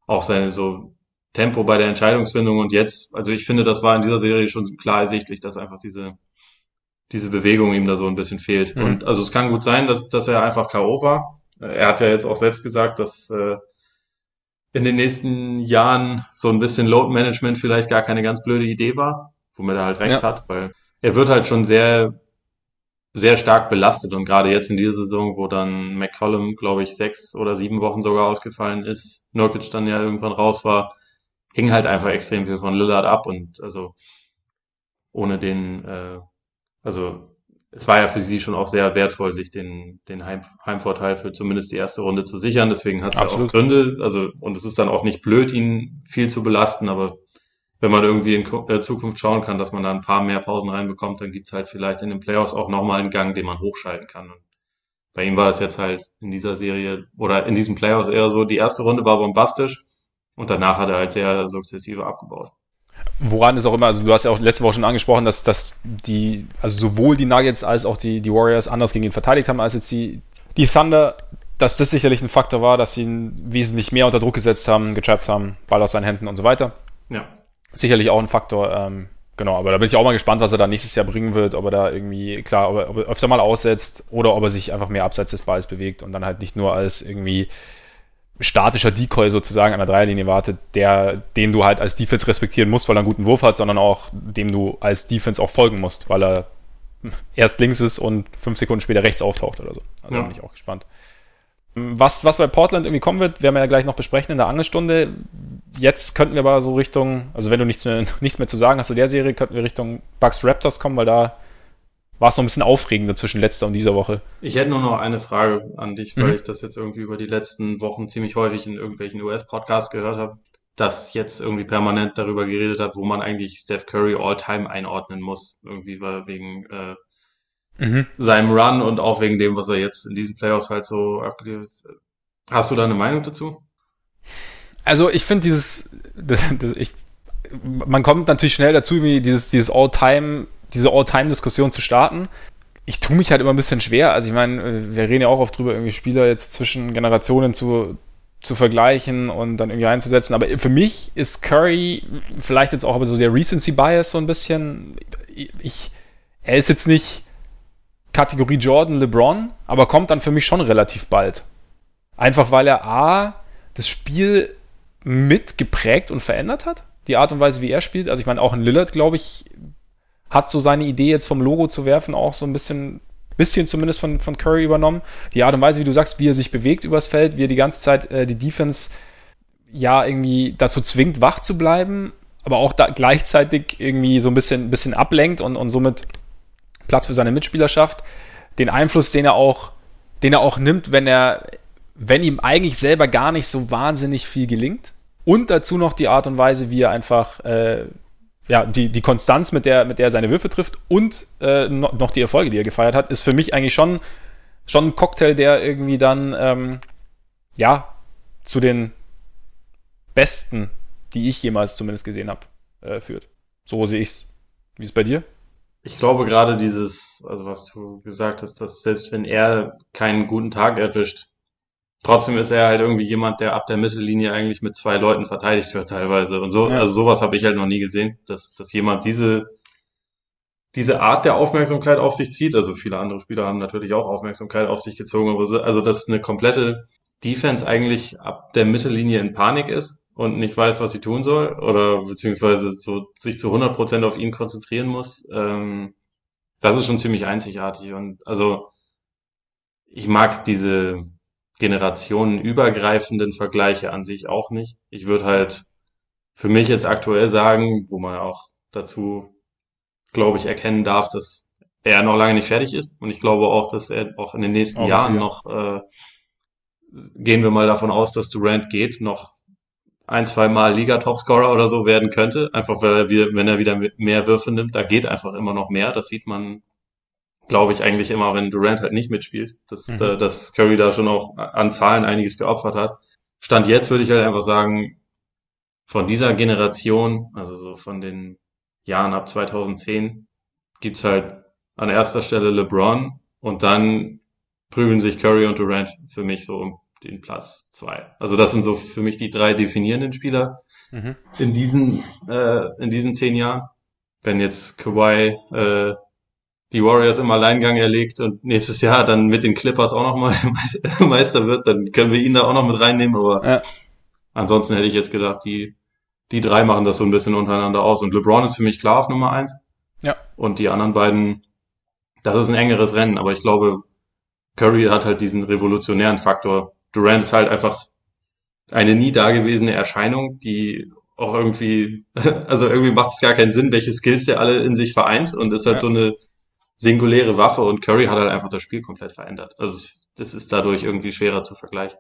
auch seine so Tempo bei der Entscheidungsfindung und jetzt, also ich finde, das war in dieser Serie schon klar ersichtlich, dass einfach diese, diese Bewegung ihm da so ein bisschen fehlt. Mhm. Und also es kann gut sein, dass, dass er einfach K.O. war. Er hat ja jetzt auch selbst gesagt, dass äh, in den nächsten Jahren so ein bisschen Load Management vielleicht gar keine ganz blöde Idee war, womit er halt recht ja. hat, weil er wird halt schon sehr, sehr stark belastet und gerade jetzt in dieser Saison, wo dann McCollum, glaube ich, sechs oder sieben Wochen sogar ausgefallen ist, Nurkic dann ja irgendwann raus war, hing halt einfach extrem viel von Lillard ab und also ohne den, äh, also es war ja für sie schon auch sehr wertvoll, sich den, den Heim, Heimvorteil für zumindest die erste Runde zu sichern. Deswegen hat es ja auch Gründe. Also, und es ist dann auch nicht blöd, ihn viel zu belasten, aber wenn man irgendwie in äh, Zukunft schauen kann, dass man da ein paar mehr Pausen reinbekommt, dann gibt's halt vielleicht in den Playoffs auch nochmal einen Gang, den man hochschalten kann. Und bei ihm war es jetzt halt in dieser Serie oder in diesem Playoffs eher so, die erste Runde war bombastisch und danach hat er halt sehr sukzessive abgebaut. Woran ist auch immer, also du hast ja auch letzte Woche schon angesprochen, dass, dass die, also sowohl die Nuggets als auch die, die Warriors anders gegen ihn verteidigt haben als jetzt die, die Thunder, dass das sicherlich ein Faktor war, dass sie ihn wesentlich mehr unter Druck gesetzt haben, getrappt haben, Ball aus seinen Händen und so weiter. Ja. Sicherlich auch ein Faktor, ähm, genau, aber da bin ich auch mal gespannt, was er da nächstes Jahr bringen wird, ob er da irgendwie, klar, ob er, ob er öfter mal aussetzt oder ob er sich einfach mehr abseits des Balls bewegt und dann halt nicht nur als irgendwie statischer Decoy sozusagen an der Dreierlinie wartet, der, den du halt als Defense respektieren musst, weil er einen guten Wurf hat, sondern auch dem du als Defense auch folgen musst, weil er erst links ist und fünf Sekunden später rechts auftaucht oder so. Also ja. bin ich auch gespannt. Was, was bei Portland irgendwie kommen wird, werden wir ja gleich noch besprechen in der Angelstunde. Jetzt könnten wir aber so Richtung, also wenn du nichts mehr, nichts mehr zu sagen hast zu der Serie, könnten wir Richtung Bucks Raptors kommen, weil da war es noch ein bisschen aufregender zwischen letzter und dieser Woche. Ich hätte nur noch eine Frage an dich, weil mhm. ich das jetzt irgendwie über die letzten Wochen ziemlich häufig in irgendwelchen US-Podcasts gehört habe, dass jetzt irgendwie permanent darüber geredet hat, wo man eigentlich Steph Curry All-Time einordnen muss. Irgendwie war wegen äh, mhm. seinem Run und auch wegen dem, was er jetzt in diesen Playoffs halt so abgeliefert hat. Hast du da eine Meinung dazu? Also ich finde dieses, das, das, ich, man kommt natürlich schnell dazu, wie dieses, dieses All-Time diese All-Time-Diskussion zu starten. Ich tue mich halt immer ein bisschen schwer. Also ich meine, wir reden ja auch oft drüber, irgendwie Spieler jetzt zwischen Generationen zu, zu vergleichen und dann irgendwie einzusetzen. Aber für mich ist Curry vielleicht jetzt auch aber so der Recency-Bias so ein bisschen. Ich, er ist jetzt nicht Kategorie Jordan, LeBron, aber kommt dann für mich schon relativ bald. Einfach weil er A, das Spiel mit geprägt und verändert hat. Die Art und Weise, wie er spielt. Also ich meine, auch ein Lillard, glaube ich, hat so seine Idee jetzt vom Logo zu werfen auch so ein bisschen, bisschen zumindest von, von Curry übernommen. Die Art und Weise, wie du sagst, wie er sich bewegt übers Feld, wie er die ganze Zeit äh, die Defense ja irgendwie dazu zwingt, wach zu bleiben, aber auch da gleichzeitig irgendwie so ein bisschen, bisschen ablenkt und, und somit Platz für seine Mitspieler schafft. Den Einfluss, den er auch, den er auch nimmt, wenn er, wenn ihm eigentlich selber gar nicht so wahnsinnig viel gelingt. Und dazu noch die Art und Weise, wie er einfach äh, ja, die, die Konstanz, mit der, mit der er seine Würfe trifft und äh, noch die Erfolge, die er gefeiert hat, ist für mich eigentlich schon, schon ein Cocktail, der irgendwie dann, ähm, ja, zu den besten, die ich jemals zumindest gesehen habe, äh, führt. So sehe ich's. Wie ist bei dir? Ich glaube gerade dieses, also was du gesagt hast, dass selbst wenn er keinen guten Tag erwischt, trotzdem ist er halt irgendwie jemand, der ab der Mittellinie eigentlich mit zwei Leuten verteidigt wird teilweise. Und so, ja. also sowas habe ich halt noch nie gesehen, dass, dass jemand diese, diese Art der Aufmerksamkeit auf sich zieht. Also viele andere Spieler haben natürlich auch Aufmerksamkeit auf sich gezogen, aber so, also dass eine komplette Defense eigentlich ab der Mittellinie in Panik ist und nicht weiß, was sie tun soll oder beziehungsweise so sich zu 100 Prozent auf ihn konzentrieren muss. Ähm, das ist schon ziemlich einzigartig und also ich mag diese generationenübergreifenden Vergleiche an sich auch nicht. Ich würde halt für mich jetzt aktuell sagen, wo man auch dazu, glaube ich, erkennen darf, dass er noch lange nicht fertig ist. Und ich glaube auch, dass er auch in den nächsten auch Jahren noch, äh, gehen wir mal davon aus, dass Durant geht, noch ein, zwei Mal Liga-Topscorer oder so werden könnte. Einfach weil er wieder, wenn er wieder mehr Würfe nimmt, da geht einfach immer noch mehr. Das sieht man glaube ich eigentlich immer, wenn Durant halt nicht mitspielt, dass, mhm. äh, dass Curry da schon auch an Zahlen einiges geopfert hat. Stand jetzt würde ich halt einfach sagen, von dieser Generation, also so von den Jahren ab 2010, gibt's halt an erster Stelle LeBron und dann prügeln sich Curry und Durant für mich so um den Platz zwei. Also das sind so für mich die drei definierenden Spieler mhm. in diesen äh, in diesen zehn Jahren. Wenn jetzt Kawhi äh, die Warriors im Alleingang erlegt und nächstes Jahr dann mit den Clippers auch nochmal Meister wird, dann können wir ihn da auch noch mit reinnehmen. Aber ja. ansonsten hätte ich jetzt gedacht, die, die drei machen das so ein bisschen untereinander aus. Und LeBron ist für mich klar auf Nummer eins. Ja. Und die anderen beiden, das ist ein engeres Rennen, aber ich glaube, Curry hat halt diesen revolutionären Faktor. Durant ist halt einfach eine nie dagewesene Erscheinung, die auch irgendwie, also irgendwie macht es gar keinen Sinn, welche Skills der alle in sich vereint und ist halt ja. so eine singuläre Waffe und Curry hat halt einfach das Spiel komplett verändert. Also das ist dadurch irgendwie schwerer zu vergleichen.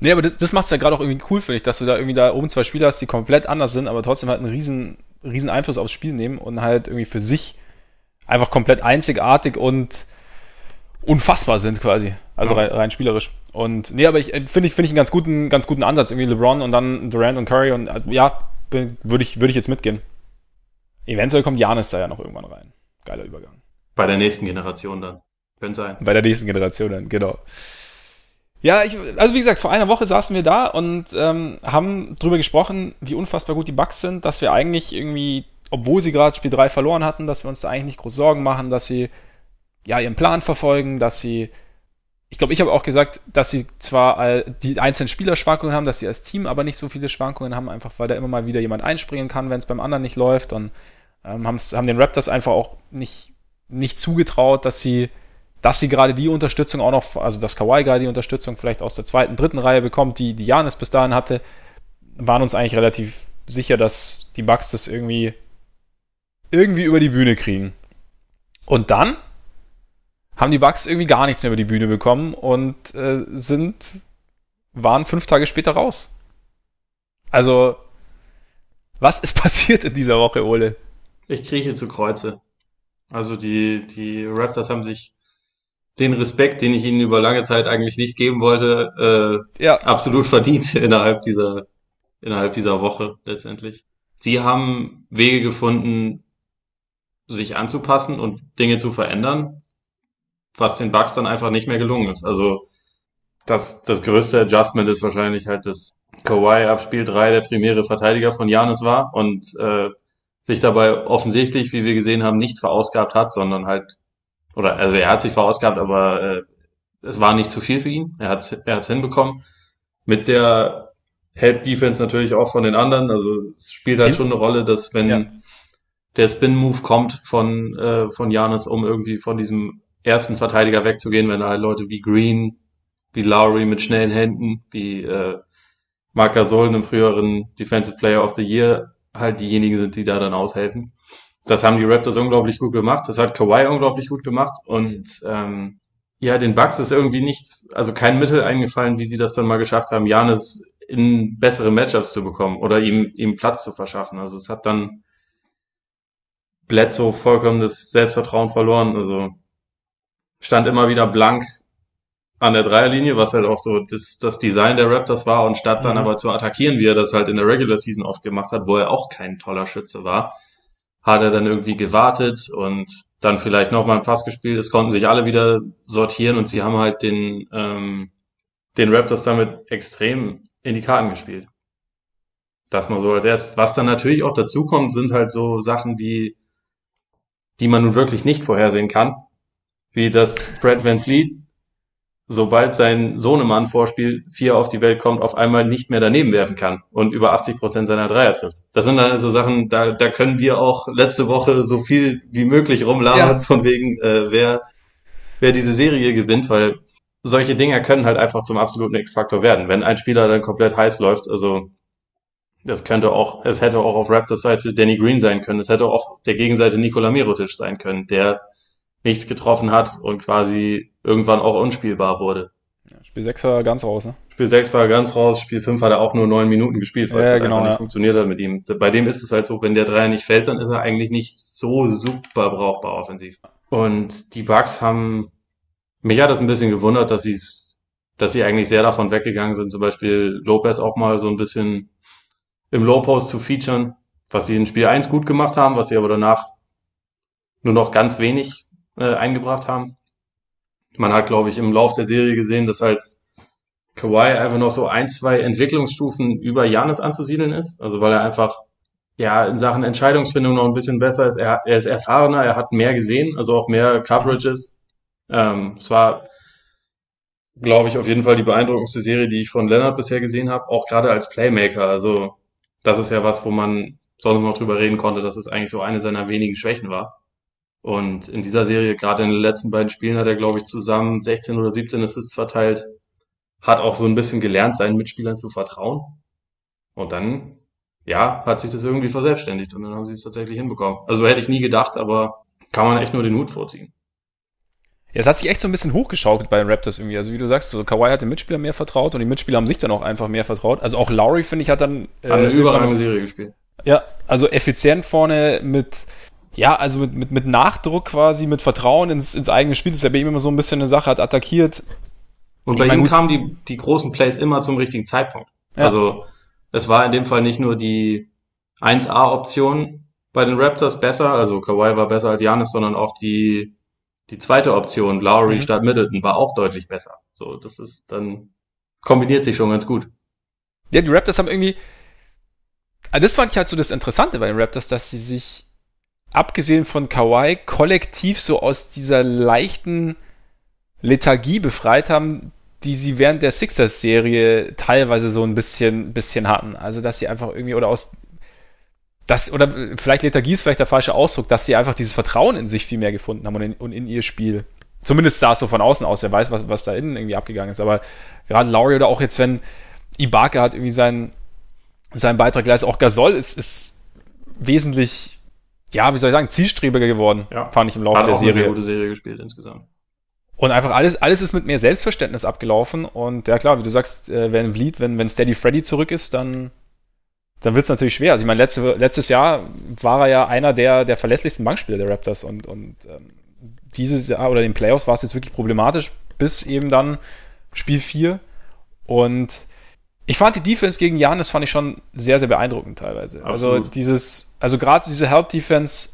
Nee, aber das, das macht es ja gerade auch irgendwie cool, finde ich, dass du da irgendwie da oben zwei Spieler hast, die komplett anders sind, aber trotzdem halt einen riesen, riesen Einfluss aufs Spiel nehmen und halt irgendwie für sich einfach komplett einzigartig und unfassbar sind quasi. Also ja. rein, rein, spielerisch. Und nee, aber ich äh, finde ich, finde ich einen ganz guten, ganz guten Ansatz. Irgendwie LeBron und dann Durant und Curry und also, ja, würde ich, würde ich jetzt mitgehen. Eventuell kommt Janis da ja noch irgendwann rein. Geiler Übergang. Bei der nächsten Generation dann. Könnte sein. Bei der nächsten Generation dann, genau. Ja, ich, also wie gesagt, vor einer Woche saßen wir da und ähm, haben drüber gesprochen, wie unfassbar gut die Bugs sind, dass wir eigentlich irgendwie, obwohl sie gerade Spiel 3 verloren hatten, dass wir uns da eigentlich nicht groß Sorgen machen, dass sie ja ihren Plan verfolgen, dass sie ich glaube, ich habe auch gesagt, dass sie zwar die einzelnen Spielerschwankungen haben, dass sie als Team aber nicht so viele Schwankungen haben, einfach weil da immer mal wieder jemand einspringen kann, wenn es beim anderen nicht läuft und ähm, haben den Raptors einfach auch nicht nicht zugetraut, dass sie, dass sie gerade die Unterstützung auch noch, also dass Kawhi gerade die Unterstützung vielleicht aus der zweiten, dritten Reihe bekommt, die, Janis bis dahin hatte, waren uns eigentlich relativ sicher, dass die Bucks das irgendwie, irgendwie über die Bühne kriegen. Und dann haben die Bucks irgendwie gar nichts mehr über die Bühne bekommen und äh, sind, waren fünf Tage später raus. Also, was ist passiert in dieser Woche, Ole? Ich krieche zu Kreuze. Also die, die Raptors haben sich den Respekt, den ich ihnen über lange Zeit eigentlich nicht geben wollte, äh, ja. absolut verdient innerhalb dieser, innerhalb dieser Woche letztendlich. Sie haben Wege gefunden, sich anzupassen und Dinge zu verändern, was den Bugs dann einfach nicht mehr gelungen ist. Also das, das größte Adjustment ist wahrscheinlich halt, dass Kawhi ab Spiel 3 der primäre Verteidiger von Janis war und äh, sich dabei offensichtlich, wie wir gesehen haben, nicht verausgabt hat, sondern halt, oder also er hat sich verausgabt, aber äh, es war nicht zu viel für ihn. Er hat er hat's hinbekommen. Mit der Help Defense natürlich auch von den anderen. Also es spielt halt schon eine Rolle, dass wenn ja. der Spin Move kommt von äh, von Janis, um irgendwie von diesem ersten Verteidiger wegzugehen, wenn da halt Leute wie Green, wie Lowry mit schnellen Händen, wie äh, Marc Gasol, einem früheren Defensive Player of the Year, halt diejenigen sind, die da dann aushelfen. Das haben die Raptors unglaublich gut gemacht. Das hat Kawhi unglaublich gut gemacht. Und ähm, ja, den Bucks ist irgendwie nichts, also kein Mittel eingefallen, wie sie das dann mal geschafft haben, Janis in bessere Matchups zu bekommen oder ihm, ihm Platz zu verschaffen. Also es hat dann Bledsoe vollkommen das Selbstvertrauen verloren. Also stand immer wieder blank an der Dreierlinie, was halt auch so das, das Design der Raptors war, und statt dann mhm. aber zu attackieren, wie er das halt in der Regular Season oft gemacht hat, wo er auch kein toller Schütze war, hat er dann irgendwie gewartet und dann vielleicht nochmal einen Pass gespielt. Es konnten sich alle wieder sortieren und sie haben halt den, ähm, den Raptors damit extrem in die Karten gespielt. Das mal so als erstes. Was dann natürlich auch dazu kommt, sind halt so Sachen, die, die man nun wirklich nicht vorhersehen kann. Wie das Brad Van Fleet sobald sein Sohnemann vor Spiel 4 auf die Welt kommt, auf einmal nicht mehr daneben werfen kann und über 80 Prozent seiner Dreier trifft. Das sind dann also Sachen, da, da können wir auch letzte Woche so viel wie möglich rumlabern, ja. von wegen, äh, wer, wer diese Serie gewinnt, weil solche Dinger können halt einfach zum absoluten X-Faktor werden. Wenn ein Spieler dann komplett heiß läuft, also das könnte auch, es hätte auch auf Raptors Seite Danny Green sein können, es hätte auch der Gegenseite Nikola Mirotic sein können, der nichts getroffen hat und quasi irgendwann auch unspielbar wurde. Ja, Spiel 6 war ganz raus, ne? Spiel 6 war ganz raus, Spiel 5 hat er auch nur 9 Minuten gespielt, weil ja, es genau, einfach nicht ja. funktioniert hat mit ihm. Bei dem ist es halt so, wenn der Dreier nicht fällt, dann ist er eigentlich nicht so super brauchbar offensiv. Und die Bucks haben, mich hat das ein bisschen gewundert, dass sie dass sie eigentlich sehr davon weggegangen sind, zum Beispiel Lopez auch mal so ein bisschen im Low Post zu featuren, was sie in Spiel 1 gut gemacht haben, was sie aber danach nur noch ganz wenig äh, eingebracht haben. Man hat, glaube ich, im Lauf der Serie gesehen, dass halt Kawhi einfach noch so ein, zwei Entwicklungsstufen über Janis anzusiedeln ist. Also weil er einfach ja in Sachen Entscheidungsfindung noch ein bisschen besser ist. Er, er ist erfahrener, er hat mehr gesehen, also auch mehr Coverages. Ähm, es war, glaube ich, auf jeden Fall die beeindruckendste Serie, die ich von Leonard bisher gesehen habe, auch gerade als Playmaker. Also das ist ja was, wo man sonst noch drüber reden konnte, dass es eigentlich so eine seiner wenigen Schwächen war. Und in dieser Serie, gerade in den letzten beiden Spielen, hat er, glaube ich, zusammen 16 oder 17 Assists verteilt. Hat auch so ein bisschen gelernt, seinen Mitspielern zu vertrauen. Und dann, ja, hat sich das irgendwie verselbstständigt und dann haben sie es tatsächlich hinbekommen. Also hätte ich nie gedacht, aber kann man echt nur den Hut vorziehen. Ja, es hat sich echt so ein bisschen hochgeschaukelt bei den Raptors irgendwie. Also wie du sagst, so Kawhi hat den Mitspielern mehr vertraut und die Mitspieler haben sich dann auch einfach mehr vertraut. Also auch Lowry, finde ich, hat dann... Äh, hat eine überragende Serie gespielt. Ja, also effizient vorne mit ja, also mit, mit, mit Nachdruck quasi, mit Vertrauen ins, ins eigene Spiel. Das ist ja bei ihm immer so ein bisschen eine Sache, hat attackiert. Und bei ich mein, ihm kamen die, die großen Plays immer zum richtigen Zeitpunkt. Ja. Also es war in dem Fall nicht nur die 1A-Option bei den Raptors besser, also Kawhi war besser als Janis, sondern auch die, die zweite Option, Lowry mhm. statt Middleton, war auch deutlich besser. So, das ist dann, kombiniert sich schon ganz gut. Ja, die Raptors haben irgendwie, also das fand ich halt so das Interessante bei den Raptors, dass sie sich abgesehen von Kawhi, kollektiv so aus dieser leichten Lethargie befreit haben, die sie während der Sixers-Serie teilweise so ein bisschen, bisschen hatten. Also, dass sie einfach irgendwie, oder aus, das, oder vielleicht Lethargie ist vielleicht der falsche Ausdruck, dass sie einfach dieses Vertrauen in sich viel mehr gefunden haben und in, und in ihr Spiel. Zumindest sah es so von außen aus, wer weiß, was, was da innen irgendwie abgegangen ist. Aber gerade Laurie oder auch jetzt, wenn Ibaka hat irgendwie seinen, seinen Beitrag geleistet, auch Gasol ist, ist wesentlich ja, wie soll ich sagen, zielstrebiger geworden, ja. fand ich im Laufe Hat der auch Serie. Eine gute Serie gespielt insgesamt. Und einfach alles, alles ist mit mehr Selbstverständnis abgelaufen. Und ja klar, wie du sagst, äh, wenn Bleed, wenn, wenn Steady Freddy zurück ist, dann, dann wird es natürlich schwer. Also ich meine, letzte, letztes Jahr war er ja einer der, der verlässlichsten Bankspieler der Raptors und, und ähm, dieses Jahr oder in den Playoffs war es jetzt wirklich problematisch, bis eben dann Spiel 4. Und ich fand die Defense gegen Janis fand ich schon sehr, sehr beeindruckend teilweise. Also Absolut. Also dieses, also gerade diese Help-Defense,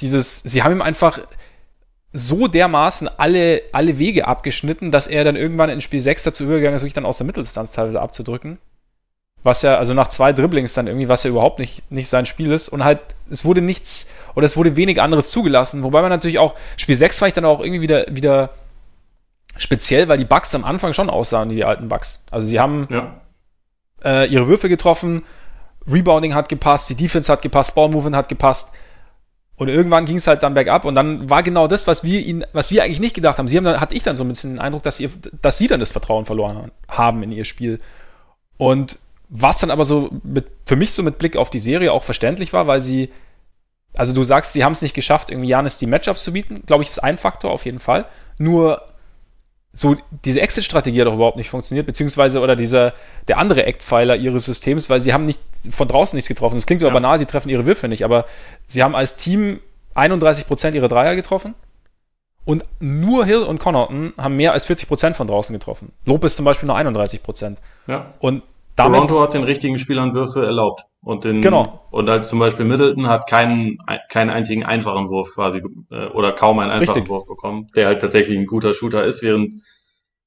dieses, sie haben ihm einfach so dermaßen alle, alle Wege abgeschnitten, dass er dann irgendwann in Spiel 6 dazu übergegangen ist, wirklich dann aus der Mitteldistanz teilweise abzudrücken. Was ja, also nach zwei Dribblings dann irgendwie, was ja überhaupt nicht, nicht sein Spiel ist. Und halt, es wurde nichts, oder es wurde wenig anderes zugelassen. Wobei man natürlich auch, Spiel 6 fand ich dann auch irgendwie wieder, wieder Speziell, weil die Bugs am Anfang schon aussahen wie die alten Bugs. Also sie haben ja. äh, ihre Würfe getroffen, Rebounding hat gepasst, die Defense hat gepasst, Ballmovement hat gepasst. Und irgendwann ging es halt dann bergab und dann war genau das, was wir ihnen, was wir eigentlich nicht gedacht haben. Sie haben dann, hatte ich dann so ein bisschen den Eindruck, dass, ihr, dass sie dann das Vertrauen verloren haben in ihr Spiel. Und was dann aber so mit, für mich so mit Blick auf die Serie auch verständlich war, weil sie, also du sagst, sie haben es nicht geschafft, irgendwie Janis die Matchups zu bieten, glaube ich, ist ein Faktor auf jeden Fall. Nur so diese Exit-Strategie hat doch überhaupt nicht funktioniert, beziehungsweise oder dieser der andere Eckpfeiler ihres Systems, weil sie haben nicht von draußen nichts getroffen. Das klingt ja. banal, sie treffen ihre Würfe nicht, aber sie haben als Team 31 Prozent ihrer Dreier getroffen und nur Hill und Connaughton haben mehr als 40 Prozent von draußen getroffen. Lopez zum Beispiel nur 31 Prozent. Ja. Und damit, Toronto hat den richtigen Spielern Würfe erlaubt. Und den, genau. Und halt zum Beispiel Middleton hat keinen, keinen einzigen einfachen Wurf quasi, äh, oder kaum einen einfachen Richtig. Wurf bekommen, der halt tatsächlich ein guter Shooter ist, während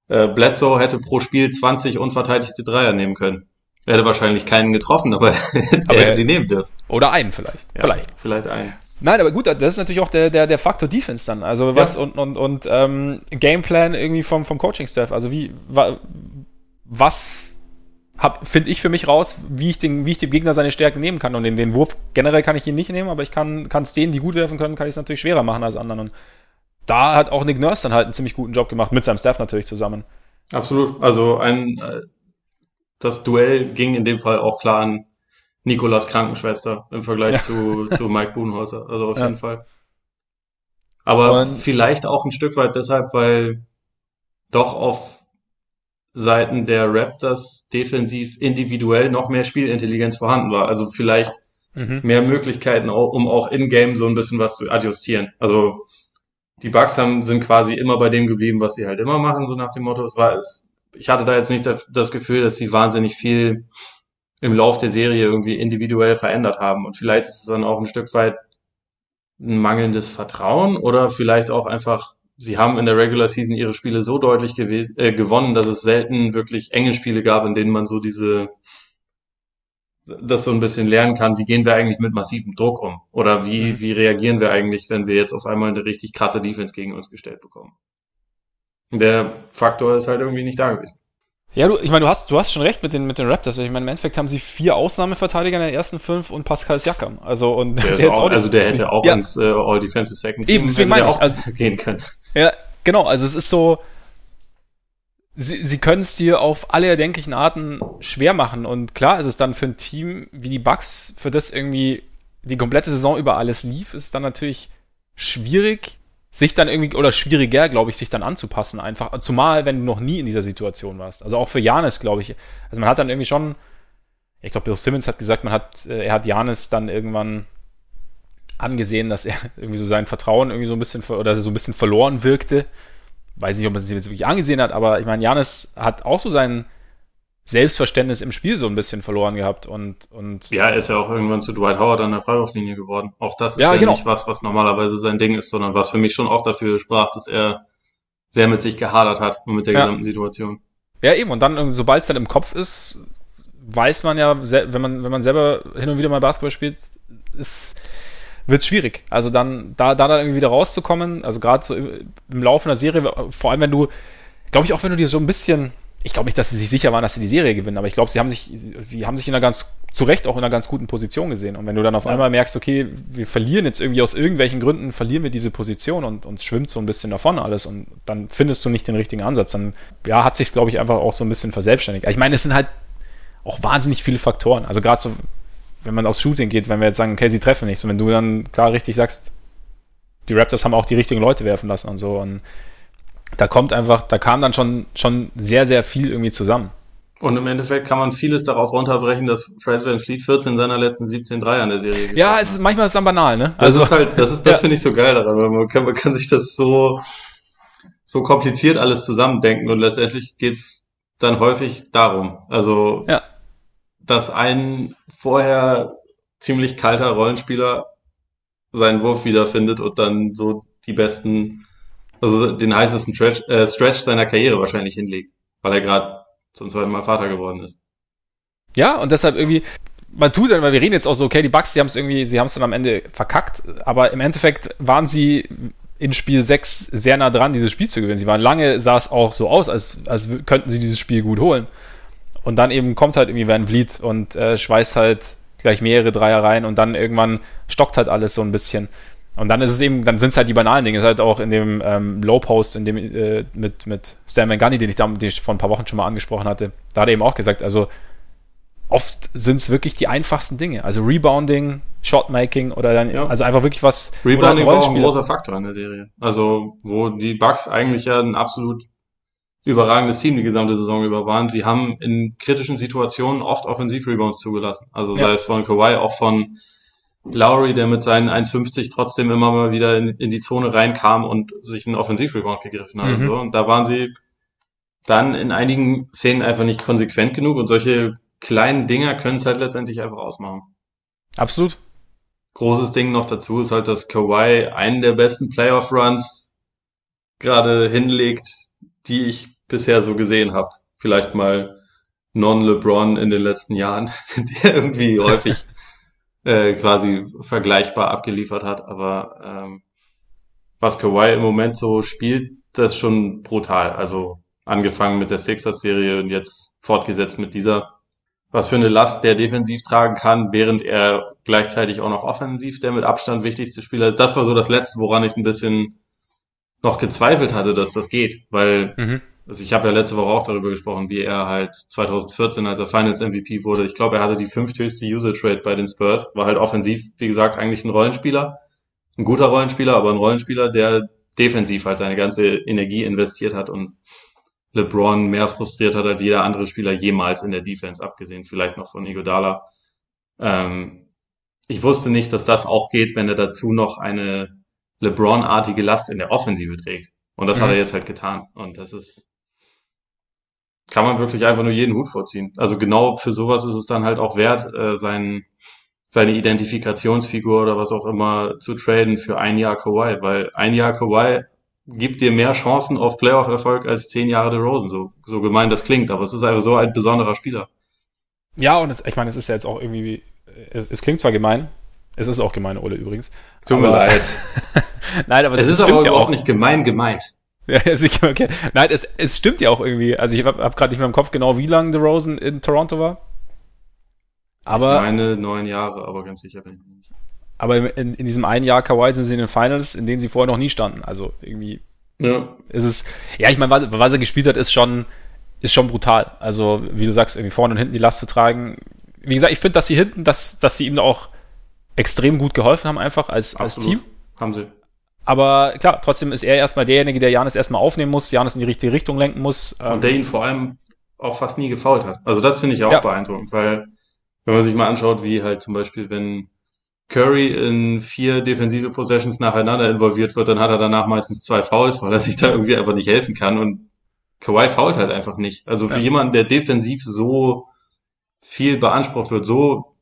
äh, Bledsoe hätte pro Spiel 20 unverteidigte Dreier nehmen können. Er hätte wahrscheinlich keinen getroffen, aber, aber er hätte sie nehmen dürfen. Oder einen vielleicht. Ja, vielleicht. Vielleicht einen. Nein, aber gut, das ist natürlich auch der, der, der Faktor Defense dann. Also was ja. und, und, und ähm, Gameplan irgendwie vom, vom Coaching-Staff. Also wie, wa, was finde ich für mich raus, wie ich, den, wie ich dem Gegner seine Stärken nehmen kann. Und den, den Wurf generell kann ich ihn nicht nehmen, aber ich kann es denen, die gut werfen können, kann ich es natürlich schwerer machen als anderen. Und da hat auch Nick Nurse dann halt einen ziemlich guten Job gemacht, mit seinem Staff natürlich zusammen. Absolut. Also ein äh, das Duell ging in dem Fall auch klar an Nikolas Krankenschwester im Vergleich ja. zu, zu Mike Buhnhäuser. Also auf ja. jeden Fall. Aber Und vielleicht auch ein Stück weit deshalb, weil doch auf Seiten der Raptors defensiv individuell noch mehr Spielintelligenz vorhanden war. Also vielleicht mhm. mehr Möglichkeiten, um auch in-game so ein bisschen was zu adjustieren. Also die Bucks haben, sind quasi immer bei dem geblieben, was sie halt immer machen, so nach dem Motto. Es war, es, ich hatte da jetzt nicht das Gefühl, dass sie wahnsinnig viel im Lauf der Serie irgendwie individuell verändert haben. Und vielleicht ist es dann auch ein Stück weit ein mangelndes Vertrauen oder vielleicht auch einfach, sie haben in der Regular Season ihre Spiele so deutlich gewesen, äh, gewonnen, dass es selten wirklich enge Spiele gab, in denen man so diese, das so ein bisschen lernen kann, wie gehen wir eigentlich mit massivem Druck um? Oder wie, mhm. wie reagieren wir eigentlich, wenn wir jetzt auf einmal eine richtig krasse Defense gegen uns gestellt bekommen? Der Faktor ist halt irgendwie nicht da gewesen. Ja, du, ich meine, du hast, du hast schon recht mit den, mit den Raptors. Ich meine, im Endeffekt haben sie vier Ausnahmeverteidiger in der ersten fünf und Pascal Siakam. Also, und der, der auch, auch also der hätte auch ja. ins äh, All Defensive Second Team Eben, deswegen meine ich, also, gehen können. Ja, genau. Also, es ist so, sie, sie können es dir auf alle erdenklichen Arten schwer machen. Und klar ist es dann für ein Team wie die Bucks, für das irgendwie die komplette Saison über alles lief, ist dann natürlich schwierig, sich dann irgendwie, oder schwieriger, glaube ich, sich dann anzupassen einfach. Zumal, wenn du noch nie in dieser Situation warst. Also auch für Janis, glaube ich. Also man hat dann irgendwie schon, ich glaube, Bill Simmons hat gesagt, man hat, äh, er hat Janis dann irgendwann angesehen, dass er irgendwie so sein Vertrauen irgendwie so ein bisschen, oder dass er so ein bisschen verloren wirkte. Weiß nicht, ob man es jetzt wirklich angesehen hat, aber ich meine, Janis hat auch so seinen, Selbstverständnis im Spiel so ein bisschen verloren gehabt und, und ja, er ist ja auch irgendwann zu Dwight Howard an der Freiwurflinie geworden. Auch das ist ja, ja genau. nicht was, was normalerweise sein Ding ist, sondern was für mich schon auch dafür sprach, dass er sehr mit sich gehadert hat und mit der ja. gesamten Situation. Ja, eben. Und dann, sobald es dann im Kopf ist, weiß man ja, wenn man, wenn man selber hin und wieder mal Basketball spielt, ist, wird schwierig. Also dann, da, da dann irgendwie wieder rauszukommen, also gerade so im, im Laufe einer Serie, vor allem wenn du, glaube ich, auch wenn du dir so ein bisschen ich glaube nicht, dass sie sich sicher waren, dass sie die Serie gewinnen, aber ich glaube, sie haben sich, sie haben sich in einer ganz, zu Recht auch in einer ganz guten Position gesehen. Und wenn du dann auf ja. einmal merkst, okay, wir verlieren jetzt irgendwie aus irgendwelchen Gründen, verlieren wir diese Position und uns schwimmt so ein bisschen davon alles und dann findest du nicht den richtigen Ansatz, dann, ja, hat sich glaube ich, einfach auch so ein bisschen verselbstständigt. Ich meine, es sind halt auch wahnsinnig viele Faktoren. Also gerade so, wenn man aufs Shooting geht, wenn wir jetzt sagen, okay, sie treffen nicht, so wenn du dann klar richtig sagst, die Raptors haben auch die richtigen Leute werfen lassen und so und da kommt einfach, da kam dann schon, schon sehr, sehr viel irgendwie zusammen. Und im Endeffekt kann man vieles darauf runterbrechen, dass Fred Van Fleet 14 seiner letzten 17 Dreier in der Serie Ja, es ist, manchmal ist es dann banal, ne? Also, das ist halt, das ist, das ja. finde ich so geil daran, weil man kann, man kann sich das so, so kompliziert alles zusammendenken und letztendlich geht's dann häufig darum. Also, ja. Dass ein vorher ziemlich kalter Rollenspieler seinen Wurf wiederfindet und dann so die besten also den heißesten Stretch, äh, Stretch seiner Karriere wahrscheinlich hinlegt, weil er gerade zum zweiten Mal Vater geworden ist. Ja, und deshalb irgendwie, man tut dann, weil wir reden jetzt auch so, okay, die Bucks, die haben es irgendwie, sie haben es dann am Ende verkackt, aber im Endeffekt waren sie in Spiel 6 sehr nah dran, dieses Spiel zu gewinnen. Sie waren lange, sah es auch so aus, als, als könnten sie dieses Spiel gut holen. Und dann eben kommt halt irgendwie Van Vliet und äh, schweißt halt gleich mehrere Dreier rein und dann irgendwann stockt halt alles so ein bisschen. Und dann ist es eben, dann sind es halt die banalen Dinge. Es ist halt auch in dem ähm, Low Post, in dem äh, mit, mit Sam Mangani, den ich, da, den ich vor ein paar Wochen schon mal angesprochen hatte, da hat er eben auch gesagt, also oft sind es wirklich die einfachsten Dinge. Also Rebounding, Shotmaking oder dann, ja. also einfach wirklich was. Rebounding war auch ein großer Faktor in der Serie. Also, wo die Bucks eigentlich ja ein absolut überragendes Team die gesamte Saison über waren. Sie haben in kritischen Situationen oft Offensiv-Rebounds zugelassen. Also sei es von Kawhi, auch von Lowry, der mit seinen 1,50 trotzdem immer mal wieder in, in, die Zone reinkam und sich einen Offensivrebound gegriffen hat. Mhm. Und, so. und da waren sie dann in einigen Szenen einfach nicht konsequent genug und solche kleinen Dinger können es halt letztendlich einfach ausmachen. Absolut. Großes Ding noch dazu ist halt, dass Kawhi einen der besten Playoff-Runs gerade hinlegt, die ich bisher so gesehen habe. Vielleicht mal non-LeBron in den letzten Jahren, der irgendwie häufig äh, quasi vergleichbar abgeliefert hat. Aber ähm, was Kawhi im Moment so spielt, das ist schon brutal. Also angefangen mit der Sixers-Serie und jetzt fortgesetzt mit dieser. Was für eine Last der defensiv tragen kann, während er gleichzeitig auch noch offensiv der mit Abstand wichtigste Spieler ist. Das war so das Letzte, woran ich ein bisschen noch gezweifelt hatte, dass das geht, weil mhm also ich habe ja letzte Woche auch darüber gesprochen, wie er halt 2014, als er Finals MVP wurde, ich glaube, er hatte die fünfthöchste Usage Rate bei den Spurs, war halt offensiv, wie gesagt, eigentlich ein Rollenspieler, ein guter Rollenspieler, aber ein Rollenspieler, der defensiv halt seine ganze Energie investiert hat und LeBron mehr frustriert hat als jeder andere Spieler jemals in der Defense, abgesehen vielleicht noch von Igodala. Ähm, ich wusste nicht, dass das auch geht, wenn er dazu noch eine LeBron-artige Last in der Offensive trägt. Und das mhm. hat er jetzt halt getan. Und das ist, kann man wirklich einfach nur jeden Hut vorziehen. Also genau für sowas ist es dann halt auch wert, äh, sein, seine Identifikationsfigur oder was auch immer zu traden für ein Jahr Kawhi, weil ein Jahr Kawhi gibt dir mehr Chancen auf Playoff-Erfolg als zehn Jahre der Rosen. So, so gemein das klingt, aber es ist einfach so ein besonderer Spieler. Ja, und es, ich meine, es ist ja jetzt auch irgendwie, es, es klingt zwar gemein, es ist auch gemein, Ole übrigens. Tut mir leid. Nein, aber es, es ist aber ja auch nicht gemein gemeint. Ja, sicher, okay. Nein, es, es stimmt ja auch irgendwie. Also ich habe hab gerade nicht mehr im Kopf genau, wie lange Rosen in Toronto war. Aber. Ich meine neun Jahre, aber ganz sicher bin ich nicht. Aber in, in diesem einen Jahr Kawhi sind sie in den Finals, in denen sie vorher noch nie standen. Also irgendwie ja. ist es. Ja, ich meine, was, was er gespielt hat, ist schon, ist schon brutal. Also, wie du sagst, irgendwie vorne und hinten die Last zu tragen. Wie gesagt, ich finde, dass sie hinten, dass, dass sie ihm auch extrem gut geholfen haben, einfach als, als Team. Haben sie. Aber klar, trotzdem ist er erstmal derjenige, der Janis erstmal aufnehmen muss, Janis in die richtige Richtung lenken muss. Und der ihn vor allem auch fast nie gefault hat. Also das finde ich auch ja. beeindruckend, weil wenn man sich mal anschaut, wie halt zum Beispiel, wenn Curry in vier defensive Possessions nacheinander involviert wird, dann hat er danach meistens zwei Fouls, weil er sich da irgendwie einfach nicht helfen kann und Kawhi fault halt einfach nicht. Also für ja. jemanden, der defensiv so viel beansprucht wird, so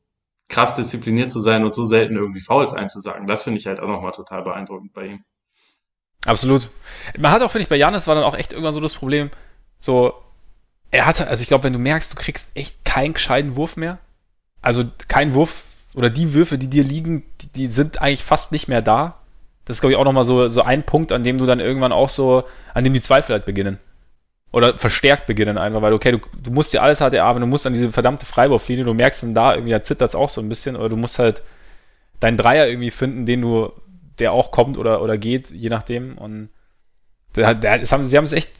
krass diszipliniert zu sein und so selten irgendwie Fouls einzusagen, das finde ich halt auch nochmal total beeindruckend bei ihm. Absolut. Man hat auch, finde ich, bei Janis war dann auch echt irgendwann so das Problem, so, er hatte, also ich glaube, wenn du merkst, du kriegst echt keinen gescheiten Wurf mehr, also kein Wurf oder die Würfe, die dir liegen, die, die sind eigentlich fast nicht mehr da. Das ist, glaube ich, auch nochmal so, so ein Punkt, an dem du dann irgendwann auch so, an dem die Zweifel halt beginnen. Oder verstärkt beginnen einfach, weil, okay, du, du musst dir alles halt erarbeiten, du musst an diese verdammte Freiwurflinie, du merkst dann da irgendwie, da zittert es auch so ein bisschen, oder du musst halt deinen Dreier irgendwie finden, den du, der auch kommt oder, oder geht, je nachdem. Und der, der, das haben, sie haben es echt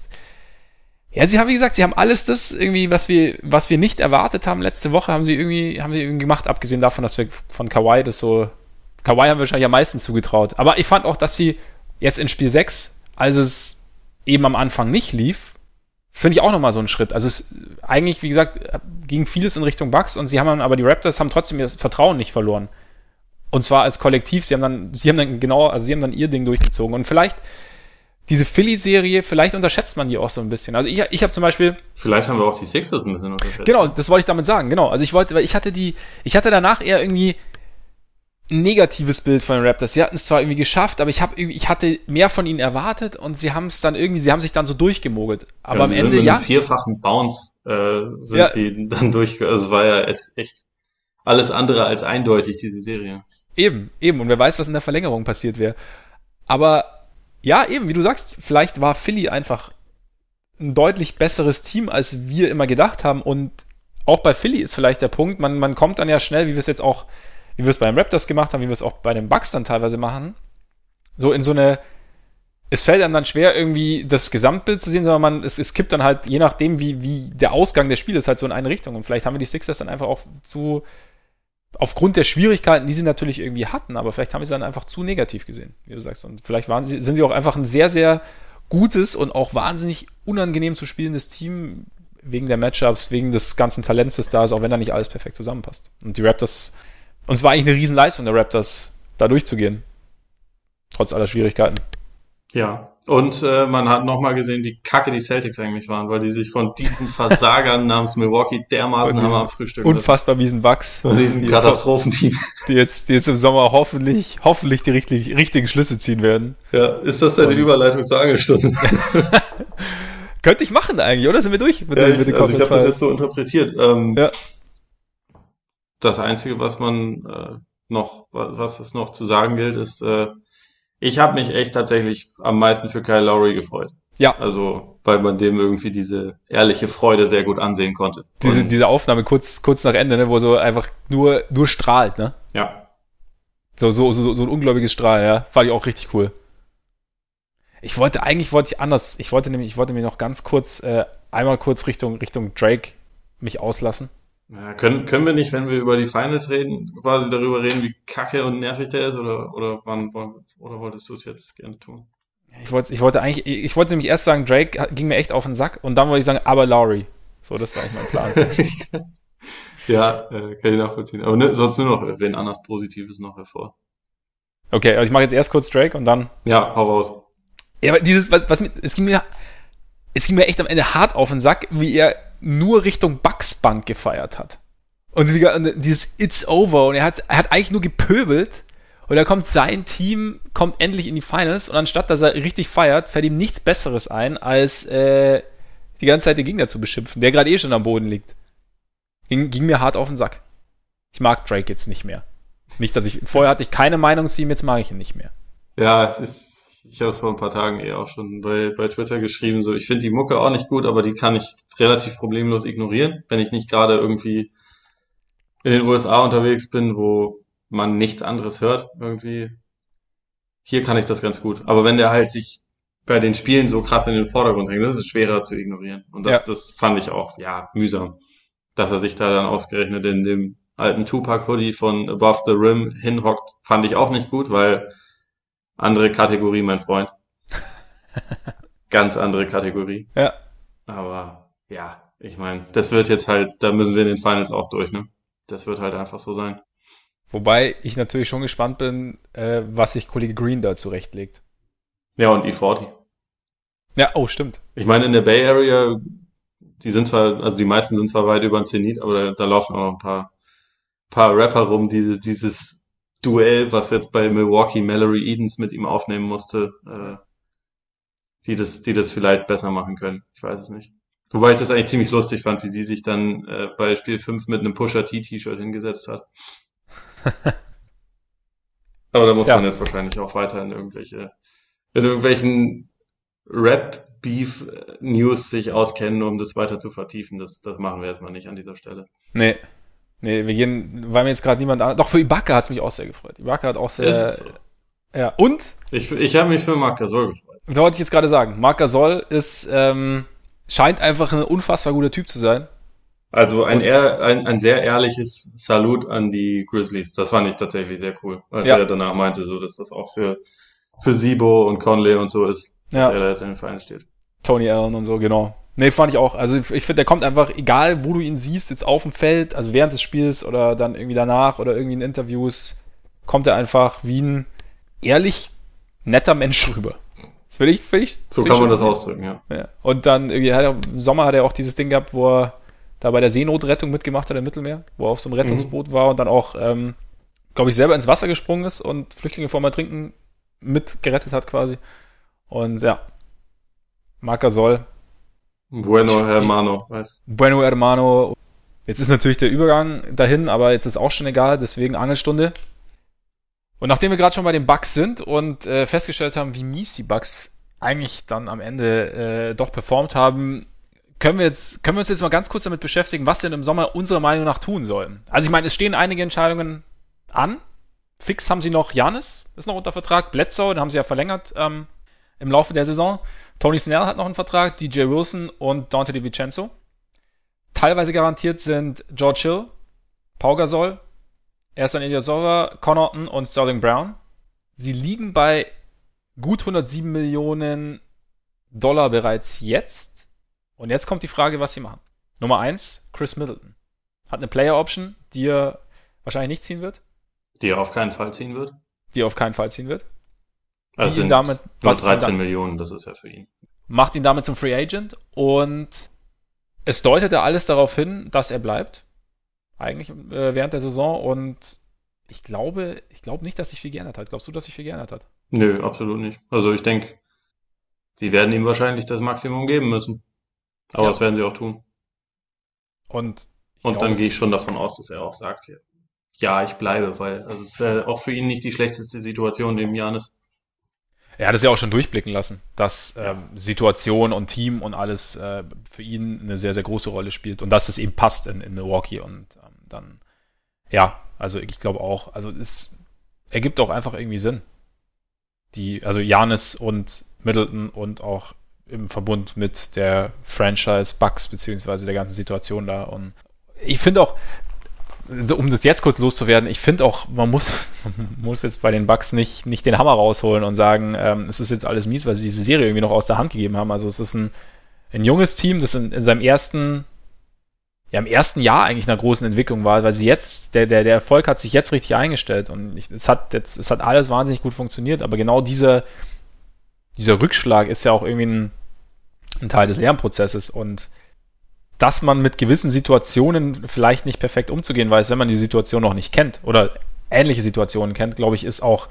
ja, sie haben, wie gesagt, sie haben alles das irgendwie, was wir, was wir nicht erwartet haben letzte Woche, haben sie irgendwie, haben sie irgendwie gemacht, abgesehen davon, dass wir von Kawhi das so, Kawhi haben wir wahrscheinlich am meisten zugetraut. Aber ich fand auch, dass sie jetzt in Spiel 6, als es eben am Anfang nicht lief, finde ich auch nochmal so einen Schritt. Also es eigentlich, wie gesagt, ging vieles in Richtung Bucks und sie haben dann, aber die Raptors haben trotzdem ihr Vertrauen nicht verloren. Und zwar als Kollektiv, sie haben dann, sie haben dann genau, also sie haben dann ihr Ding durchgezogen. Und vielleicht, diese Philly-Serie, vielleicht unterschätzt man die auch so ein bisschen. Also ich, ich habe zum Beispiel. Vielleicht haben wir auch die Sixers ein bisschen unterschätzt. Genau, das wollte ich damit sagen, genau. Also ich wollte, weil ich hatte die, ich hatte danach eher irgendwie ein negatives Bild von den Raptors. Sie hatten es zwar irgendwie geschafft, aber ich habe ich hatte mehr von ihnen erwartet und sie haben es dann irgendwie, sie haben sich dann so durchgemogelt. Aber ja, am Ende mit ja. Vierfachen Bounce äh, sind ja. sie dann durch. Also es war ja echt alles andere als eindeutig diese Serie. Eben, eben. Und wer weiß, was in der Verlängerung passiert wäre. Aber ja, eben, wie du sagst, vielleicht war Philly einfach ein deutlich besseres Team, als wir immer gedacht haben. Und auch bei Philly ist vielleicht der Punkt, man, man kommt dann ja schnell, wie wir es jetzt auch, wie wir es bei den Raptors gemacht haben, wie wir es auch bei den Bucks dann teilweise machen, so in so eine, es fällt einem dann schwer, irgendwie das Gesamtbild zu sehen, sondern man, es, es kippt dann halt, je nachdem, wie, wie der Ausgang des Spiels halt so in eine Richtung. Und vielleicht haben wir die Sixers dann einfach auch zu, aufgrund der Schwierigkeiten, die sie natürlich irgendwie hatten, aber vielleicht haben sie dann einfach zu negativ gesehen, wie du sagst. Und vielleicht waren sie, sind sie auch einfach ein sehr, sehr gutes und auch wahnsinnig unangenehm zu spielendes Team wegen der Matchups, wegen des ganzen Talents, das da ist, auch wenn da nicht alles perfekt zusammenpasst. Und die Raptors, und es war eigentlich eine Riesenleistung der Raptors, da durchzugehen. Trotz aller Schwierigkeiten. Ja, und äh, man hat nochmal gesehen, wie kacke die Celtics eigentlich waren, weil die sich von diesen Versagern namens Milwaukee dermaßen haben am Frühstück. Unfassbar miesen Bugs. Von diesem Katastrophenteam. Die jetzt, die jetzt im Sommer hoffentlich, hoffentlich die richtig, richtigen Schlüsse ziehen werden. Ja, ist das deine Überleitung zur Angelstunde? Könnte ich machen eigentlich, oder? Sind wir durch mit, ja, den, mit den also Ich habe das jetzt so interpretiert. Ähm, ja. Das Einzige, was man äh, noch, was es noch zu sagen gilt, ist, äh, ich habe mich echt tatsächlich am meisten für Kyle Lowry gefreut. Ja. Also, weil man dem irgendwie diese ehrliche Freude sehr gut ansehen konnte. Diese, diese Aufnahme kurz, kurz nach Ende, ne, wo so einfach nur, nur strahlt, ne? Ja. So, so, so, so ein ungläubiges Strahl, ja. Fand ich auch richtig cool. Ich wollte, eigentlich wollte ich anders. Ich wollte nämlich, ich wollte mir noch ganz kurz, äh, einmal kurz Richtung, Richtung Drake mich auslassen. Ja, können, können wir nicht, wenn wir über die Finals reden, quasi darüber reden, wie kacke und nervig der ist, oder, oder wann, oder wolltest du es jetzt gerne tun? Ich wollte, ich wollte eigentlich, ich wollte nämlich erst sagen, Drake ging mir echt auf den Sack und dann wollte ich sagen, aber Lowry. So, das war eigentlich mein Plan. ja, äh, kann ich nachvollziehen. Aber ne, sonst nur noch wen anders Positives noch hervor. Okay, also ich mache jetzt erst kurz Drake und dann. Ja, hau raus. Ja, aber dieses, was, was mir, es ging mir, es ging mir echt am Ende hart auf den Sack, wie er nur Richtung Bucks Bank gefeiert hat. Und dieses It's over und er hat, er hat eigentlich nur gepöbelt und da kommt sein Team, kommt endlich in die Finals und anstatt, dass er richtig feiert, fällt ihm nichts Besseres ein, als äh, die ganze Zeit den Gegner zu beschimpfen, der gerade eh schon am Boden liegt. Ging, ging mir hart auf den Sack. Ich mag Drake jetzt nicht mehr. Nicht, dass ich, vorher hatte ich keine Meinung zu ihm, jetzt mag ich ihn nicht mehr. Ja, es ist, ich habe es vor ein paar Tagen eh auch schon bei, bei Twitter geschrieben, so, ich finde die Mucke auch nicht gut, aber die kann ich relativ problemlos ignorieren, wenn ich nicht gerade irgendwie in den USA unterwegs bin, wo man nichts anderes hört, irgendwie. Hier kann ich das ganz gut. Aber wenn der halt sich bei den Spielen so krass in den Vordergrund drängt, das ist schwerer zu ignorieren. Und das, ja. das fand ich auch, ja, mühsam. Dass er sich da dann ausgerechnet in dem alten Tupac-Hoodie von Above the Rim hinhockt, fand ich auch nicht gut, weil andere Kategorie, mein Freund. Ganz andere Kategorie. Ja. Aber ja, ich meine, das wird jetzt halt, da müssen wir in den Finals auch durch, ne? Das wird halt einfach so sein. Wobei ich natürlich schon gespannt bin, äh, was sich Kollege Green da zurechtlegt. Ja, und E40. Ja, oh, stimmt. Ich meine, in der Bay Area, die sind zwar, also die meisten sind zwar weit über den Zenit, aber da, da laufen auch noch ein paar, paar Rapper rum, die dieses Duell, was jetzt bei Milwaukee Mallory Edens mit ihm aufnehmen musste, äh, die das, die das vielleicht besser machen können. Ich weiß es nicht. Wobei ich das eigentlich ziemlich lustig fand, wie sie sich dann äh, bei Spiel 5 mit einem Pusher T-T-Shirt hingesetzt hat. Aber da muss ja. man jetzt wahrscheinlich auch weiter in irgendwelche, in irgendwelchen Rap-Beef-News sich auskennen, um das weiter zu vertiefen. Das, das machen wir jetzt mal nicht an dieser Stelle. Nee. Nee, wir gehen, weil mir jetzt gerade niemand an. Doch, für Ibaka hat es mich auch sehr gefreut. Ibaka hat auch sehr. So. Ja, und? Ich, ich habe mich für Marc Gasol gefreut. So wollte ich jetzt gerade sagen. Marc Gasol ist, ähm, scheint einfach ein unfassbar guter Typ zu sein. Also ein, ehr, ein, ein sehr ehrliches Salut an die Grizzlies. Das fand ich tatsächlich sehr cool. Als ja. er danach meinte, so, dass das auch für, für Sibo und Conley und so ist, ja. dass er da jetzt in den Verein steht. Tony Allen und so, genau. Nee, fand ich auch. Also ich finde, der kommt einfach, egal wo du ihn siehst, jetzt auf dem Feld, also während des Spiels oder dann irgendwie danach oder irgendwie in Interviews, kommt er einfach wie ein ehrlich netter Mensch rüber. Das will ich, will ich. So kann man das ausdrücken, ja. ja. Und dann irgendwie hat er, im Sommer hat er auch dieses Ding gehabt, wo er da bei der Seenotrettung mitgemacht hat im Mittelmeer, wo er auf so einem Rettungsboot mhm. war und dann auch, ähm, glaube ich, selber ins Wasser gesprungen ist und Flüchtlinge vor mal trinken mitgerettet hat quasi. Und ja, Marca Soll. Bueno Hermano, weiß. Bueno Hermano. Jetzt ist natürlich der Übergang dahin, aber jetzt ist auch schon egal, deswegen Angelstunde. Und nachdem wir gerade schon bei den Bugs sind und äh, festgestellt haben, wie mies die Bugs eigentlich dann am Ende äh, doch performt haben, können wir jetzt, können wir uns jetzt mal ganz kurz damit beschäftigen, was denn im Sommer unserer Meinung nach tun sollen. Also ich meine, es stehen einige Entscheidungen an. Fix haben sie noch Janis, ist noch unter Vertrag. Bledsoe, den haben sie ja verlängert ähm, im Laufe der Saison. Tony Snell hat noch einen Vertrag, DJ Wilson und Dante DiVincenzo. Teilweise garantiert sind George Hill, Pau Gasol, Ersan Ilyasova, Connaughton und Sterling Brown. Sie liegen bei gut 107 Millionen Dollar bereits jetzt und jetzt kommt die Frage, was sie machen. Nummer eins, Chris Middleton. Hat eine Player Option, die er wahrscheinlich nicht ziehen wird. Die er auf keinen Fall ziehen wird. Die er auf keinen Fall ziehen wird. Also ihn damit, was 13 Millionen, das ist ja für ihn. Macht ihn damit zum Free Agent und es deutete alles darauf hin, dass er bleibt. Eigentlich äh, während der Saison und ich glaube, ich glaube nicht, dass sich viel geändert hat. Glaubst du, dass sich viel geändert hat? Nö, absolut nicht. Also ich denke, sie werden ihm wahrscheinlich das Maximum geben müssen. Aber ja. das werden sie auch tun. Und, und dann gehe ich schon davon aus, dass er auch sagt, ja, ich bleibe, weil also es ist ja auch für ihn nicht die schlechteste Situation neben Janis. Er hat es ja auch schon durchblicken lassen, dass ähm, Situation und Team und alles äh, für ihn eine sehr, sehr große Rolle spielt und dass es eben passt in, in Milwaukee und ähm, dann, ja, also ich glaube auch, also es ergibt auch einfach irgendwie Sinn. Die, also Janis und Middleton und auch im Verbund mit der Franchise Bugs beziehungsweise der ganzen Situation da. Und ich finde auch, um das jetzt kurz loszuwerden, ich finde auch, man muss, man muss jetzt bei den Bugs nicht, nicht den Hammer rausholen und sagen, ähm, es ist jetzt alles mies, weil sie diese Serie irgendwie noch aus der Hand gegeben haben. Also es ist ein, ein junges Team, das in, in seinem ersten ja im ersten Jahr eigentlich einer großen Entwicklung war, weil sie jetzt, der, der, der Erfolg hat sich jetzt richtig eingestellt und ich, es hat jetzt, es hat alles wahnsinnig gut funktioniert, aber genau dieser, dieser Rückschlag ist ja auch irgendwie ein, ein Teil des Lernprozesses und dass man mit gewissen Situationen vielleicht nicht perfekt umzugehen weiß, wenn man die Situation noch nicht kennt oder ähnliche Situationen kennt, glaube ich, ist auch,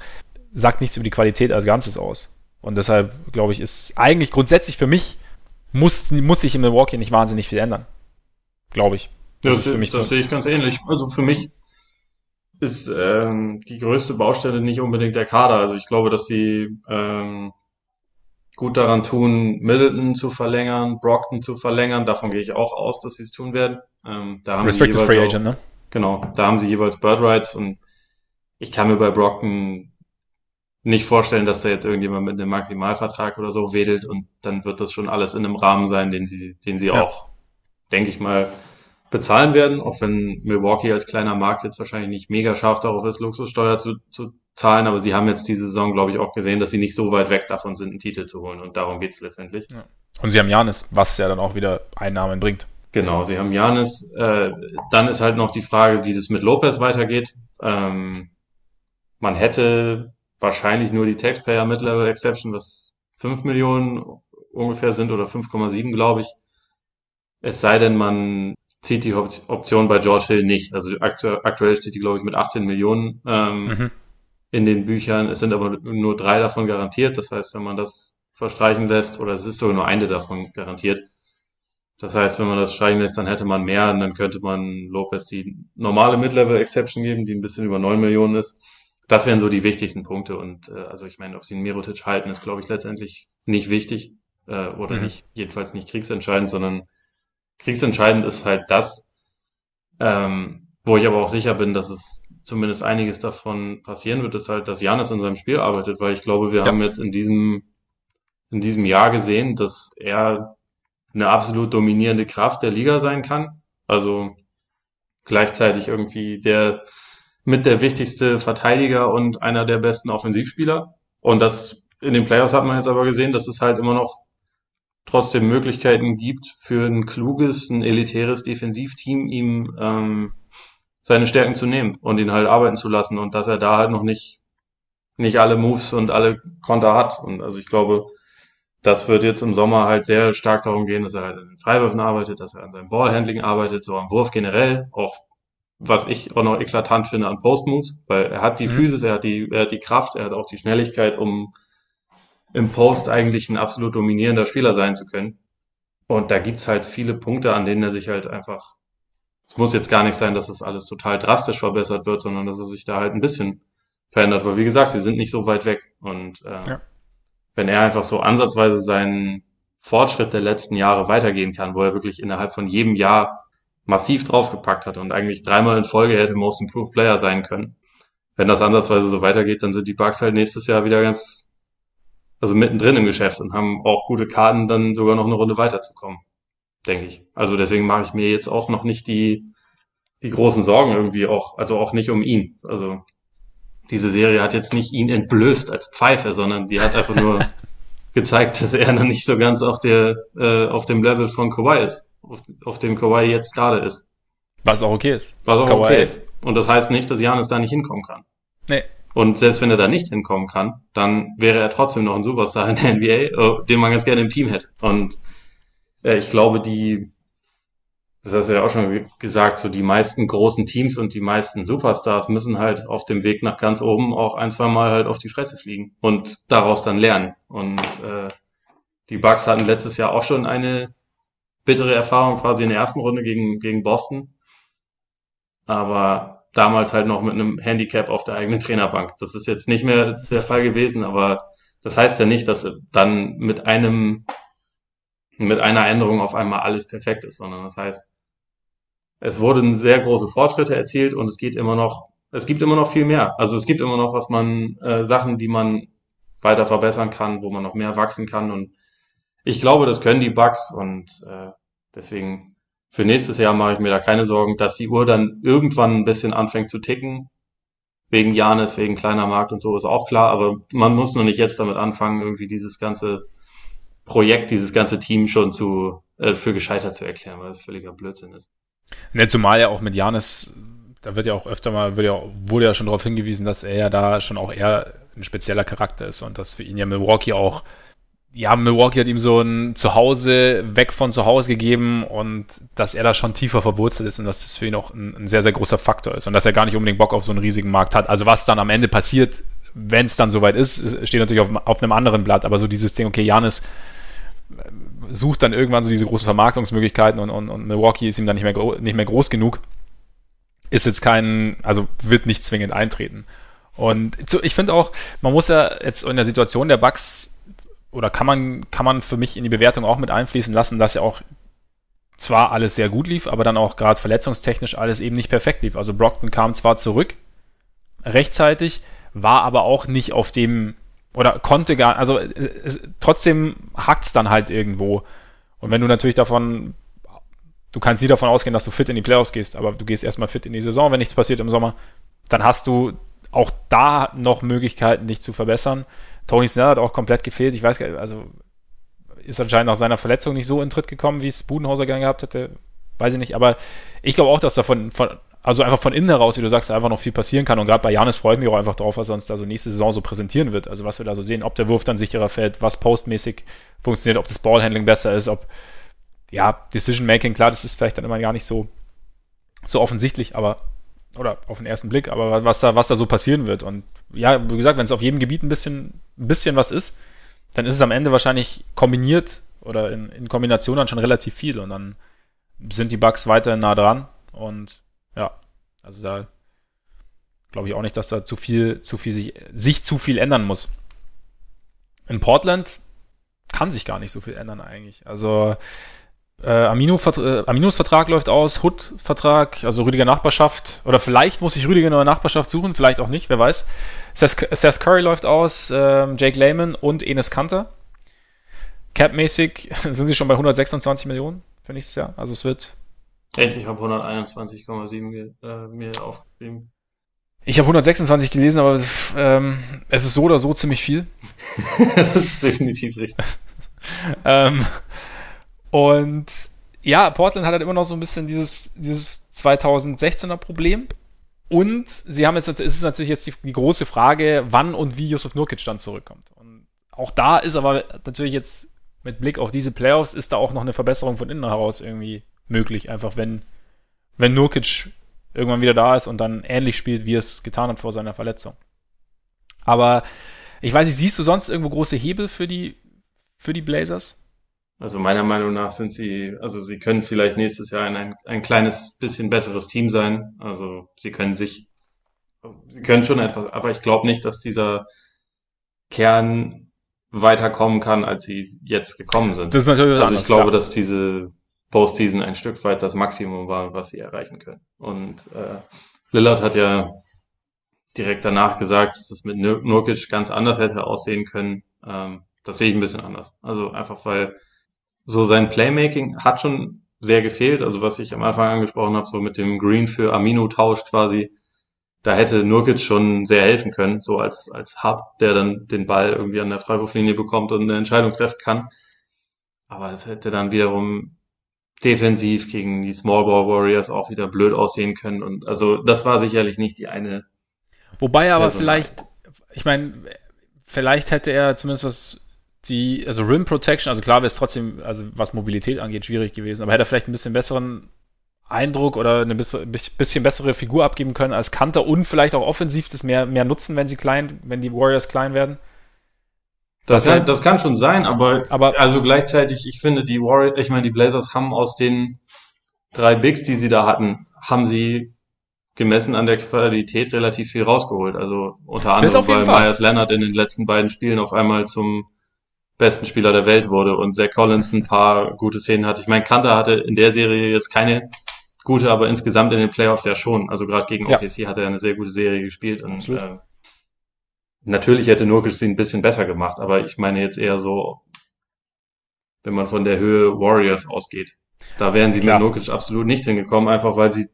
sagt nichts über die Qualität als Ganzes aus. Und deshalb, glaube ich, ist eigentlich grundsätzlich für mich, muss, muss sich in Milwaukee nicht wahnsinnig viel ändern glaube ich. Das, das, ist für mich das so. sehe ich ganz ähnlich. Also für mich ist ähm, die größte Baustelle nicht unbedingt der Kader. Also ich glaube, dass sie ähm, gut daran tun, Middleton zu verlängern, Brockton zu verlängern. Davon gehe ich auch aus, dass sie es tun werden. Ähm, da haben Restricted sie Free auch, Agent, ne? Genau, da haben sie jeweils Bird Rights und ich kann mir bei Brockton nicht vorstellen, dass da jetzt irgendjemand mit einem Maximalvertrag oder so wedelt und dann wird das schon alles in einem Rahmen sein, den sie, den sie ja. auch denke ich mal, bezahlen werden, auch wenn Milwaukee als kleiner Markt jetzt wahrscheinlich nicht mega scharf darauf ist, Luxussteuer zu, zu zahlen, aber sie haben jetzt diese Saison, glaube ich, auch gesehen, dass sie nicht so weit weg davon sind, einen Titel zu holen und darum geht es letztendlich. Ja. Und sie haben Janis, was ja dann auch wieder Einnahmen bringt. Genau, sie haben Janis. Äh, dann ist halt noch die Frage, wie das mit Lopez weitergeht. Ähm, man hätte wahrscheinlich nur die Taxpayer Mid-Level Exception, was 5 Millionen ungefähr sind oder 5,7, glaube ich. Es sei denn, man zieht die Option bei George Hill nicht. Also aktuell steht die, glaube ich, mit 18 Millionen ähm, mhm. In den Büchern. Es sind aber nur drei davon garantiert. Das heißt, wenn man das verstreichen lässt, oder es ist sogar nur eine davon garantiert. Das heißt, wenn man das streichen lässt, dann hätte man mehr und dann könnte man Lopez die normale Mid-Level-Exception geben, die ein bisschen über 9 Millionen ist. Das wären so die wichtigsten Punkte. Und äh, also ich meine, ob sie einen Mirotic halten, ist, glaube ich, letztendlich nicht wichtig äh, oder mhm. nicht, jedenfalls nicht kriegsentscheidend, sondern kriegsentscheidend ist halt das, ähm, wo ich aber auch sicher bin, dass es zumindest einiges davon passieren wird, ist halt, dass Janis in seinem Spiel arbeitet, weil ich glaube, wir ja. haben jetzt in diesem, in diesem Jahr gesehen, dass er eine absolut dominierende Kraft der Liga sein kann. Also gleichzeitig irgendwie der mit der wichtigste Verteidiger und einer der besten Offensivspieler. Und das in den Playoffs hat man jetzt aber gesehen, dass es halt immer noch trotzdem Möglichkeiten gibt für ein kluges, ein elitäres Defensivteam, ihm ähm, seine Stärken zu nehmen und ihn halt arbeiten zu lassen und dass er da halt noch nicht nicht alle Moves und alle Konter hat. Und also ich glaube, das wird jetzt im Sommer halt sehr stark darum gehen, dass er halt an den Freiwürfen arbeitet, dass er an seinem Ballhandling arbeitet, so am Wurf generell, auch was ich auch noch eklatant finde an Postmoves, weil er hat die mhm. Physis, er hat die, er hat die Kraft, er hat auch die Schnelligkeit, um im Post eigentlich ein absolut dominierender Spieler sein zu können. Und da gibt's halt viele Punkte, an denen er sich halt einfach, es muss jetzt gar nicht sein, dass das alles total drastisch verbessert wird, sondern dass er sich da halt ein bisschen verändert. Weil wie gesagt, sie sind nicht so weit weg. Und äh, ja. wenn er einfach so ansatzweise seinen Fortschritt der letzten Jahre weitergehen kann, wo er wirklich innerhalb von jedem Jahr massiv draufgepackt hat und eigentlich dreimal in Folge hätte Most Improved Player sein können. Wenn das ansatzweise so weitergeht, dann sind die Bugs halt nächstes Jahr wieder ganz also mittendrin im Geschäft und haben auch gute Karten, dann sogar noch eine Runde weiterzukommen, denke ich. Also deswegen mache ich mir jetzt auch noch nicht die, die großen Sorgen irgendwie auch, also auch nicht um ihn. Also diese Serie hat jetzt nicht ihn entblößt als Pfeife, sondern die hat einfach nur gezeigt, dass er noch nicht so ganz auf der, äh, auf dem Level von Kawhi ist, auf, auf dem Kawhi jetzt gerade ist. Was auch okay ist. Was auch Kawhi. okay ist. Und das heißt nicht, dass Janis da nicht hinkommen kann. Nee, und selbst wenn er da nicht hinkommen kann, dann wäre er trotzdem noch ein Superstar in der NBA, äh, den man ganz gerne im Team hätte. Und äh, ich glaube, die, das hast du ja auch schon gesagt, so die meisten großen Teams und die meisten Superstars müssen halt auf dem Weg nach ganz oben auch ein, zwei Mal halt auf die Fresse fliegen und daraus dann lernen. Und äh, die Bucks hatten letztes Jahr auch schon eine bittere Erfahrung quasi in der ersten Runde gegen, gegen Boston. Aber damals halt noch mit einem Handicap auf der eigenen Trainerbank. Das ist jetzt nicht mehr der Fall gewesen, aber das heißt ja nicht, dass dann mit einem, mit einer Änderung auf einmal alles perfekt ist, sondern das heißt, es wurden sehr große Fortschritte erzielt und es geht immer noch, es gibt immer noch viel mehr. Also es gibt immer noch was man, äh, Sachen, die man weiter verbessern kann, wo man noch mehr wachsen kann und ich glaube, das können die Bugs und äh, deswegen für nächstes Jahr mache ich mir da keine Sorgen, dass die Uhr dann irgendwann ein bisschen anfängt zu ticken. Wegen Janis, wegen kleiner Markt und so ist auch klar, aber man muss nur nicht jetzt damit anfangen, irgendwie dieses ganze Projekt, dieses ganze Team schon zu, äh, für gescheitert zu erklären, weil das völliger Blödsinn ist. Ne, zumal ja auch mit Janis, da wird ja auch öfter mal, ja, wurde ja schon darauf hingewiesen, dass er ja da schon auch eher ein spezieller Charakter ist und dass für ihn ja Milwaukee auch, ja, Milwaukee hat ihm so ein Zuhause weg von zu Hause gegeben und dass er da schon tiefer verwurzelt ist und dass das für ihn auch ein, ein sehr, sehr großer Faktor ist und dass er gar nicht unbedingt Bock auf so einen riesigen Markt hat. Also was dann am Ende passiert, wenn es dann soweit ist, steht natürlich auf, auf einem anderen Blatt, aber so dieses Ding, okay, Janis sucht dann irgendwann so diese großen Vermarktungsmöglichkeiten und, und, und Milwaukee ist ihm dann nicht mehr, nicht mehr groß genug, ist jetzt kein, also wird nicht zwingend eintreten. Und ich finde auch, man muss ja jetzt in der Situation der Bugs oder kann man, kann man für mich in die Bewertung auch mit einfließen lassen, dass ja auch zwar alles sehr gut lief, aber dann auch gerade verletzungstechnisch alles eben nicht perfekt lief. Also Brockton kam zwar zurück rechtzeitig, war aber auch nicht auf dem oder konnte gar, also es, trotzdem hackt's dann halt irgendwo. Und wenn du natürlich davon, du kannst nie davon ausgehen, dass du fit in die Playoffs gehst, aber du gehst erstmal fit in die Saison, wenn nichts passiert im Sommer, dann hast du auch da noch Möglichkeiten, dich zu verbessern. Tony Snell hat auch komplett gefehlt. Ich weiß gar nicht, also ist anscheinend nach seiner Verletzung nicht so in Tritt gekommen, wie es Budenhauser gerne gehabt hätte. Weiß ich nicht, aber ich glaube auch, dass da von, von, also einfach von innen heraus, wie du sagst, einfach noch viel passieren kann. Und gerade bei Janis freue ich mich auch einfach drauf, was er uns da so nächste Saison so präsentieren wird. Also was wir da so sehen, ob der Wurf dann sicherer fällt, was postmäßig funktioniert, ob das Ballhandling besser ist, ob ja, Decision Making, klar, das ist vielleicht dann immer gar nicht so, so offensichtlich, aber oder auf den ersten Blick, aber was da, was da so passieren wird. Und ja, wie gesagt, wenn es auf jedem Gebiet ein bisschen, ein bisschen was ist, dann ist es am Ende wahrscheinlich kombiniert oder in, in Kombination dann schon relativ viel und dann sind die Bugs weiterhin nah dran und also da glaube ich auch nicht, dass da zu viel, zu viel sich, sich zu viel ändern muss. In Portland kann sich gar nicht so viel ändern eigentlich. Also äh, Amino äh, Aminos Vertrag läuft aus, Hood Vertrag, also Rüdiger Nachbarschaft oder vielleicht muss ich Rüdiger neue Nachbarschaft suchen, vielleicht auch nicht, wer weiß. Seth, Seth Curry läuft aus, äh, Jake Lehman und Enes Kanter. Cap-mäßig sind sie schon bei 126 Millionen für nächstes Jahr. Also es wird Echt? Ich habe 121,7 äh, mir aufgeschrieben. Ich habe 126 gelesen, aber ähm, es ist so oder so ziemlich viel. das ist definitiv richtig. ähm, und ja, Portland hat halt immer noch so ein bisschen dieses, dieses 2016er Problem. Und sie haben jetzt, es ist natürlich jetzt die, die, große Frage, wann und wie Yusuf Nurkic dann zurückkommt. Und auch da ist aber natürlich jetzt mit Blick auf diese Playoffs, ist da auch noch eine Verbesserung von innen heraus irgendwie möglich, einfach wenn, wenn Nurkic irgendwann wieder da ist und dann ähnlich spielt, wie es getan hat vor seiner Verletzung. Aber ich weiß nicht, siehst du sonst irgendwo große Hebel für die, für die Blazers? Also meiner Meinung nach sind sie, also sie können vielleicht nächstes Jahr ein, ein kleines bisschen besseres Team sein. Also sie können sich, sie können schon etwas, aber ich glaube nicht, dass dieser Kern weiterkommen kann, als sie jetzt gekommen sind. Das ist natürlich also anders, ich glaube, klar. dass diese Postseason ein Stück weit das Maximum war, was sie erreichen können. Und äh, Lillard hat ja direkt danach gesagt, dass es mit Nurkic ganz anders hätte aussehen können. Ähm, das sehe ich ein bisschen anders. Also einfach weil so sein Playmaking hat schon sehr gefehlt. Also was ich am Anfang angesprochen habe, so mit dem Green für Amino-Tausch quasi, da hätte Nurkic schon sehr helfen können, so als, als Hub, der dann den Ball irgendwie an der Freiwurflinie bekommt und eine Entscheidung treffen kann. Aber es hätte dann wiederum defensiv gegen die Small Ball Warriors auch wieder blöd aussehen können. Und also das war sicherlich nicht die eine. Wobei aber Person. vielleicht, ich meine, vielleicht hätte er zumindest was die, also Rim Protection, also klar wäre es trotzdem, also was Mobilität angeht, schwierig gewesen, aber hätte er vielleicht ein bisschen besseren Eindruck oder eine bisschen bessere Figur abgeben können als Kanter und vielleicht auch offensiv das mehr, mehr nutzen, wenn sie klein, wenn die Warriors klein werden. Das, kann, das kann schon sein, aber, aber also gleichzeitig, ich finde, die Warriors, ich meine, die Blazers haben aus den drei Bigs, die sie da hatten, haben sie gemessen an der Qualität relativ viel rausgeholt. Also unter anderem, weil Fall. Myers Leonard in den letzten beiden Spielen auf einmal zum besten Spieler der Welt wurde und Zach Collins ein paar gute Szenen hatte. Ich meine, Kanter hatte in der Serie jetzt keine gute, aber insgesamt in den Playoffs ja schon. Also gerade gegen OKC ja. hat er eine sehr gute Serie gespielt und äh, Natürlich hätte Nurkic sie ein bisschen besser gemacht, aber ich meine jetzt eher so, wenn man von der Höhe Warriors ausgeht. Da wären sie Klar. mit Nurkic absolut nicht hingekommen, einfach weil sie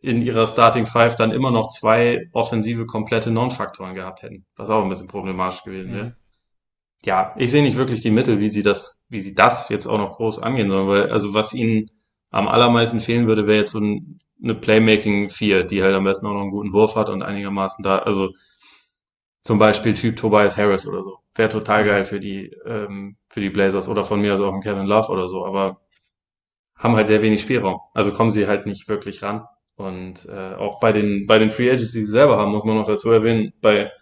in ihrer Starting Five dann immer noch zwei offensive komplette Non-Faktoren gehabt hätten, was auch ein bisschen problematisch gewesen wäre. Mhm. Ja, ich sehe nicht wirklich die Mittel, wie sie das, wie sie das jetzt auch noch groß angehen sollen, weil also was ihnen am allermeisten fehlen würde, wäre jetzt so ein, eine Playmaking 4, die halt am besten auch noch einen guten Wurf hat und einigermaßen da, also zum Beispiel Typ Tobias Harris oder so. Wäre total geil für die, ähm, für die Blazers oder von mir aus auch ein Kevin Love oder so, aber haben halt sehr wenig Spielraum. Also kommen sie halt nicht wirklich ran. Und äh, auch bei den, bei den Free Agents, die sie selber haben, muss man noch dazu erwähnen, bei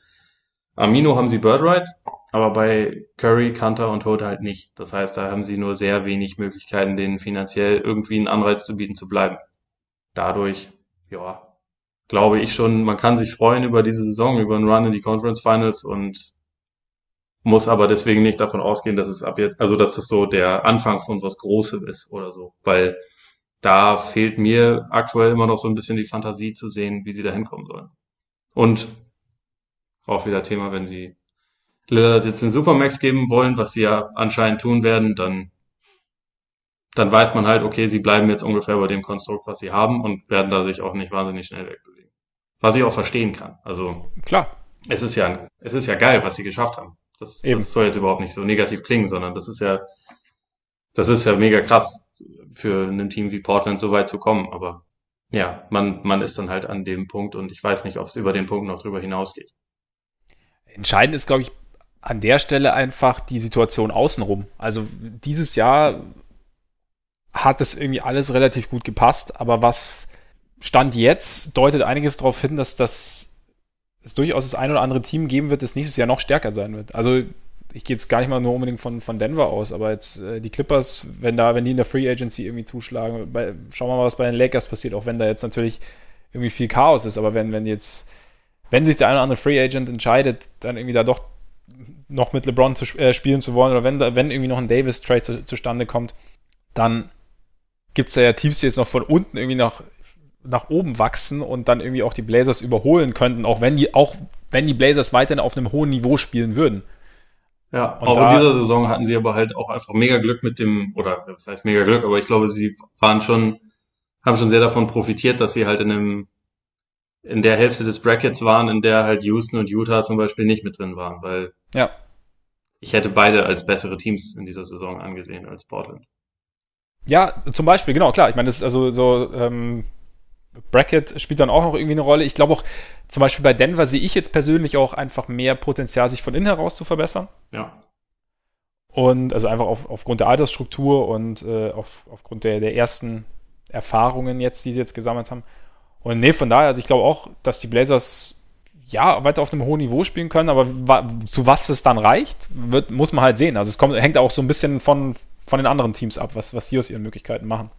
Amino haben sie Bird Rights, aber bei Curry, Kanter und Holt halt nicht. Das heißt, da haben sie nur sehr wenig Möglichkeiten, denen finanziell irgendwie einen Anreiz zu bieten, zu bleiben. Dadurch, ja, glaube ich schon, man kann sich freuen über diese Saison, über einen Run in die Conference Finals und muss aber deswegen nicht davon ausgehen, dass es ab jetzt, also dass das so der Anfang von was Großem ist oder so, weil da fehlt mir aktuell immer noch so ein bisschen die Fantasie zu sehen, wie sie da hinkommen sollen. Und auch wieder Thema, wenn sie Lillard jetzt den Supermax geben wollen, was sie ja anscheinend tun werden, dann, dann weiß man halt, okay, sie bleiben jetzt ungefähr bei dem Konstrukt, was sie haben und werden da sich auch nicht wahnsinnig schnell wegbewegen. Was ich auch verstehen kann. Also. Klar. Es ist ja, es ist ja geil, was sie geschafft haben. Das, das soll jetzt überhaupt nicht so negativ klingen, sondern das ist ja, das ist ja mega krass für ein Team wie Portland so weit zu kommen. Aber ja, man, man ist dann halt an dem Punkt und ich weiß nicht, ob es über den Punkt noch drüber hinausgeht. Entscheidend ist, glaube ich, an der Stelle einfach die Situation außenrum. Also dieses Jahr hat es irgendwie alles relativ gut gepasst, aber was Stand jetzt deutet einiges darauf hin, dass das es durchaus das ein oder andere Team geben wird, das nächstes Jahr noch stärker sein wird. Also ich gehe jetzt gar nicht mal nur unbedingt von, von Denver aus, aber jetzt äh, die Clippers, wenn da, wenn die in der Free Agency irgendwie zuschlagen, bei, schauen wir mal, was bei den Lakers passiert, auch wenn da jetzt natürlich irgendwie viel Chaos ist, aber wenn, wenn jetzt, wenn sich der eine oder andere Free Agent entscheidet, dann irgendwie da doch noch mit LeBron zu, äh, spielen zu wollen, oder wenn, da, wenn irgendwie noch ein Davis-Trade zu, zustande kommt, dann gibt es da ja Teams, die jetzt noch von unten irgendwie nach, nach oben wachsen und dann irgendwie auch die Blazers überholen könnten, auch wenn die, auch wenn die Blazers weiterhin auf einem hohen Niveau spielen würden. Ja, und auch da, in dieser Saison hatten sie aber halt auch einfach mega Glück mit dem, oder was heißt mega Glück, aber ich glaube, sie waren schon, haben schon sehr davon profitiert, dass sie halt in einem, in der Hälfte des Brackets waren, in der halt Houston und Utah zum Beispiel nicht mit drin waren, weil ja. ich hätte beide als bessere Teams in dieser Saison angesehen als Portland. Ja, zum Beispiel, genau, klar. Ich meine, das ist also so, ähm, Bracket spielt dann auch noch irgendwie eine Rolle. Ich glaube auch, zum Beispiel bei Denver sehe ich jetzt persönlich auch einfach mehr Potenzial, sich von innen heraus zu verbessern. Ja. Und also einfach auf, aufgrund der Altersstruktur und äh, auf, aufgrund der, der ersten Erfahrungen jetzt, die sie jetzt gesammelt haben. Und nee, von daher, also ich glaube auch, dass die Blazers ja weiter auf einem hohen Niveau spielen können, aber wa zu was es dann reicht, wird, muss man halt sehen. Also es kommt, hängt auch so ein bisschen von, von den anderen Teams ab, was, was sie aus ihren Möglichkeiten machen.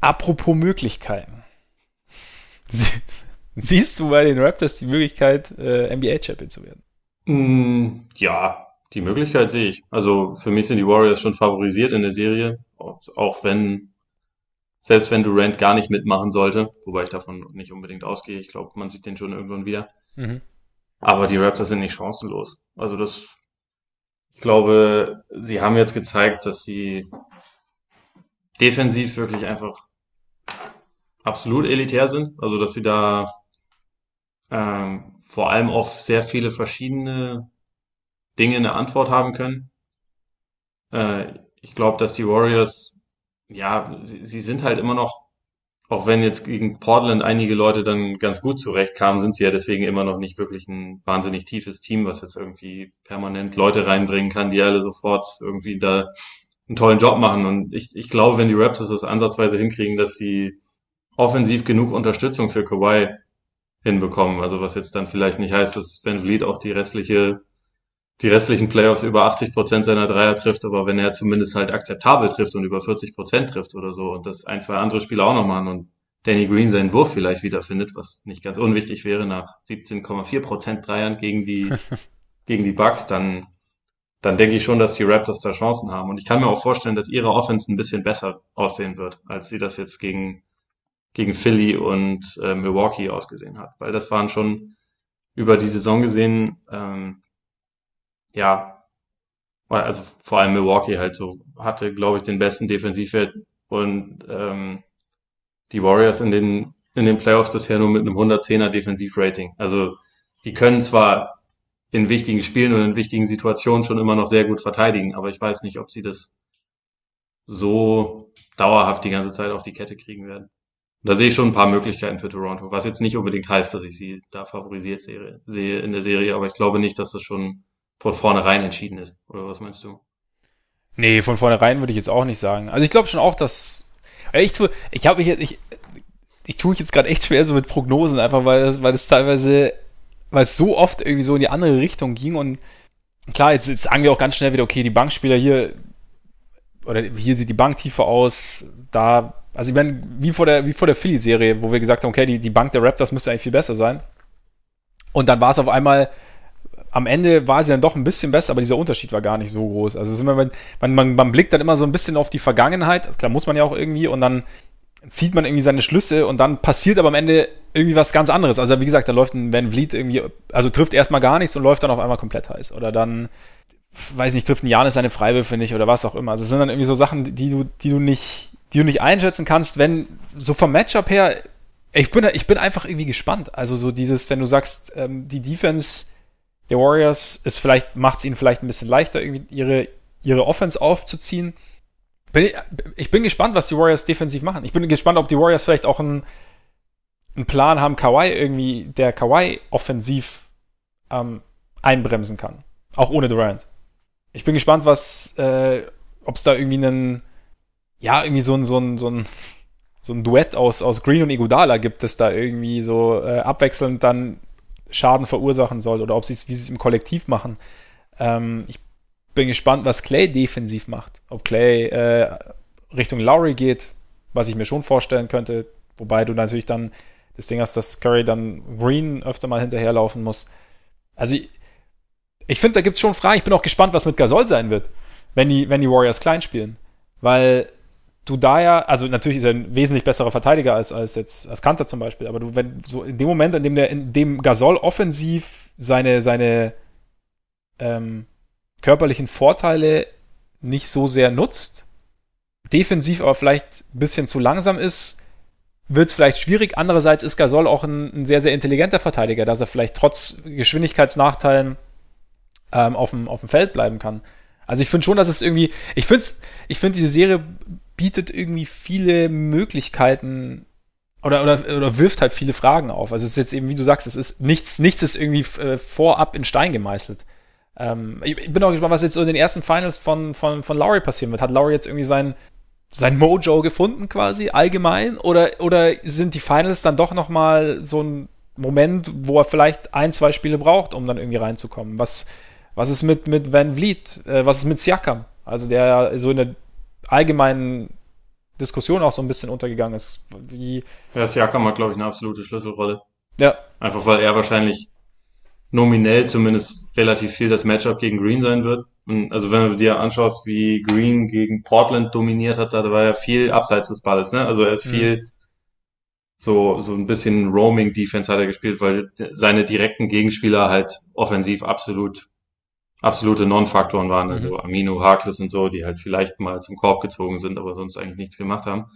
Apropos Möglichkeiten. Siehst du bei den Raptors die Möglichkeit, äh, NBA-Champion zu werden? Mm, ja, die Möglichkeit sehe ich. Also für mich sind die Warriors schon favorisiert in der Serie, auch wenn, selbst wenn Durant gar nicht mitmachen sollte, wobei ich davon nicht unbedingt ausgehe. Ich glaube, man sieht den schon irgendwann wieder. Mhm. Aber die Raptors sind nicht chancenlos. Also das, ich glaube, sie haben jetzt gezeigt, dass sie defensiv wirklich einfach absolut elitär sind. Also dass sie da ähm, vor allem auf sehr viele verschiedene Dinge eine Antwort haben können. Äh, ich glaube, dass die Warriors, ja, sie, sie, sind halt immer noch, auch wenn jetzt gegen Portland einige Leute dann ganz gut zurechtkamen, sind sie ja deswegen immer noch nicht wirklich ein wahnsinnig tiefes Team, was jetzt irgendwie permanent Leute reinbringen kann, die alle sofort irgendwie da einen tollen Job machen. Und ich, ich glaube, wenn die Raptors das ansatzweise hinkriegen, dass sie offensiv genug Unterstützung für Kawhi hinbekommen. Also was jetzt dann vielleicht nicht heißt, dass Van Vliet auch die restliche, die restlichen Playoffs über 80 Prozent seiner Dreier trifft, aber wenn er zumindest halt akzeptabel trifft und über 40 Prozent trifft oder so und das ein, zwei andere Spieler auch noch machen und Danny Green seinen Wurf vielleicht wiederfindet, was nicht ganz unwichtig wäre nach 17,4 Prozent Dreiern gegen die, gegen die Bucks, dann, dann denke ich schon, dass die Raptors da Chancen haben. Und ich kann mir auch vorstellen, dass ihre Offense ein bisschen besser aussehen wird, als sie das jetzt gegen gegen Philly und äh, Milwaukee ausgesehen hat. Weil das waren schon über die Saison gesehen, ähm, ja, also vor allem Milwaukee halt so hatte, glaube ich, den besten Defensivwert und ähm, die Warriors in den in den Playoffs bisher nur mit einem 110er Defensivrating. Also die können zwar in wichtigen Spielen und in wichtigen Situationen schon immer noch sehr gut verteidigen, aber ich weiß nicht, ob sie das so dauerhaft die ganze Zeit auf die Kette kriegen werden. Da sehe ich schon ein paar Möglichkeiten für Toronto, was jetzt nicht unbedingt heißt, dass ich sie da favorisiert sehe, in der Serie, aber ich glaube nicht, dass das schon von vornherein entschieden ist. Oder was meinst du? Nee, von vornherein würde ich jetzt auch nicht sagen. Also ich glaube schon auch, dass. Ich tue, ich habe mich jetzt, ich, ich tue mich jetzt gerade echt schwer so mit Prognosen, einfach weil das, weil das teilweise, weil es so oft irgendwie so in die andere Richtung ging und klar, jetzt, jetzt sagen wir auch ganz schnell wieder, okay, die Bankspieler hier, oder hier sieht die Bank tiefer aus, da, also ich meine, wie vor der, wie vor der Philly-Serie, wo wir gesagt haben, okay, die, die Bank der Raptors müsste eigentlich viel besser sein. Und dann war es auf einmal, am Ende war sie dann doch ein bisschen besser, aber dieser Unterschied war gar nicht so groß. Also immer, man, man, man blickt dann immer so ein bisschen auf die Vergangenheit, das klar muss man ja auch irgendwie, und dann zieht man irgendwie seine Schlüsse und dann passiert aber am Ende irgendwie was ganz anderes. Also wie gesagt, da läuft ein Van Vliet irgendwie, also trifft erstmal gar nichts und läuft dann auf einmal komplett heiß. Oder dann, weiß nicht, trifft ein Janis seine Freiwürfe nicht oder was auch immer. Also es sind dann irgendwie so Sachen, die du, die du nicht, die du nicht einschätzen kannst, wenn so vom Matchup her, ich bin, ich bin einfach irgendwie gespannt. Also so dieses, wenn du sagst, ähm, die Defense der Warriors ist vielleicht, macht es ihnen vielleicht ein bisschen leichter, irgendwie ihre, ihre Offense aufzuziehen. Bin ich, ich, bin gespannt, was die Warriors defensiv machen. Ich bin gespannt, ob die Warriors vielleicht auch einen, einen Plan haben, Kawhi irgendwie, der Kawhi offensiv ähm, einbremsen kann. Auch ohne Durant. Ich bin gespannt, was, äh, ob es da irgendwie einen, ja, irgendwie so ein, so ein, so ein, so ein Duett aus, aus Green und Iguodala gibt, das da irgendwie so äh, abwechselnd dann Schaden verursachen soll oder ob sie es, wie sie es im Kollektiv machen. Ähm, ich bin gespannt, was Clay defensiv macht. Ob Clay äh, Richtung Lowry geht, was ich mir schon vorstellen könnte, wobei du natürlich dann das Ding hast, dass Curry dann Green öfter mal hinterherlaufen muss. Also ich, ich finde, da gibt es schon Fragen. Ich bin auch gespannt, was mit Gasol sein wird, wenn die, wenn die Warriors klein spielen. Weil du da ja, also natürlich ist er ein wesentlich besserer Verteidiger als, als jetzt als Kanter zum Beispiel, aber du, wenn so in dem Moment, in dem der, in dem Gasol offensiv seine, seine ähm, körperlichen Vorteile nicht so sehr nutzt, defensiv aber vielleicht ein bisschen zu langsam ist, wird es vielleicht schwierig. Andererseits ist Gasol auch ein, ein, sehr, sehr intelligenter Verteidiger, dass er vielleicht trotz Geschwindigkeitsnachteilen ähm, auf, dem, auf dem Feld bleiben kann. Also ich finde schon, dass es irgendwie, ich finde ich finde diese Serie bietet irgendwie viele Möglichkeiten oder, oder, oder wirft halt viele Fragen auf. Also es ist jetzt eben, wie du sagst, es ist nichts, nichts ist irgendwie äh, vorab in Stein gemeißelt. Ähm, ich, bin auch gespannt, was jetzt so in den ersten Finals von, von, von Lowry passieren wird. Hat Lowry jetzt irgendwie sein, sein Mojo gefunden quasi, allgemein? Oder, oder sind die Finals dann doch nochmal so ein Moment, wo er vielleicht ein, zwei Spiele braucht, um dann irgendwie reinzukommen? Was, was ist mit, mit Van Vliet? Äh, was ist mit Siakam? Also der so in der allgemeinen Diskussion auch so ein bisschen untergegangen ist. Wie ja, Siakam hat, glaube ich, eine absolute Schlüsselrolle. Ja. Einfach weil er wahrscheinlich nominell zumindest relativ viel das Matchup gegen Green sein wird. Und also wenn du dir anschaust, wie Green gegen Portland dominiert hat, da war er viel abseits des Balles, ne? Also er ist mhm. viel so, so ein bisschen Roaming Defense hat er gespielt, weil seine direkten Gegenspieler halt offensiv absolut absolute Non-Faktoren waren, mhm. also Amino, Harkless und so, die halt vielleicht mal zum Korb gezogen sind, aber sonst eigentlich nichts gemacht haben.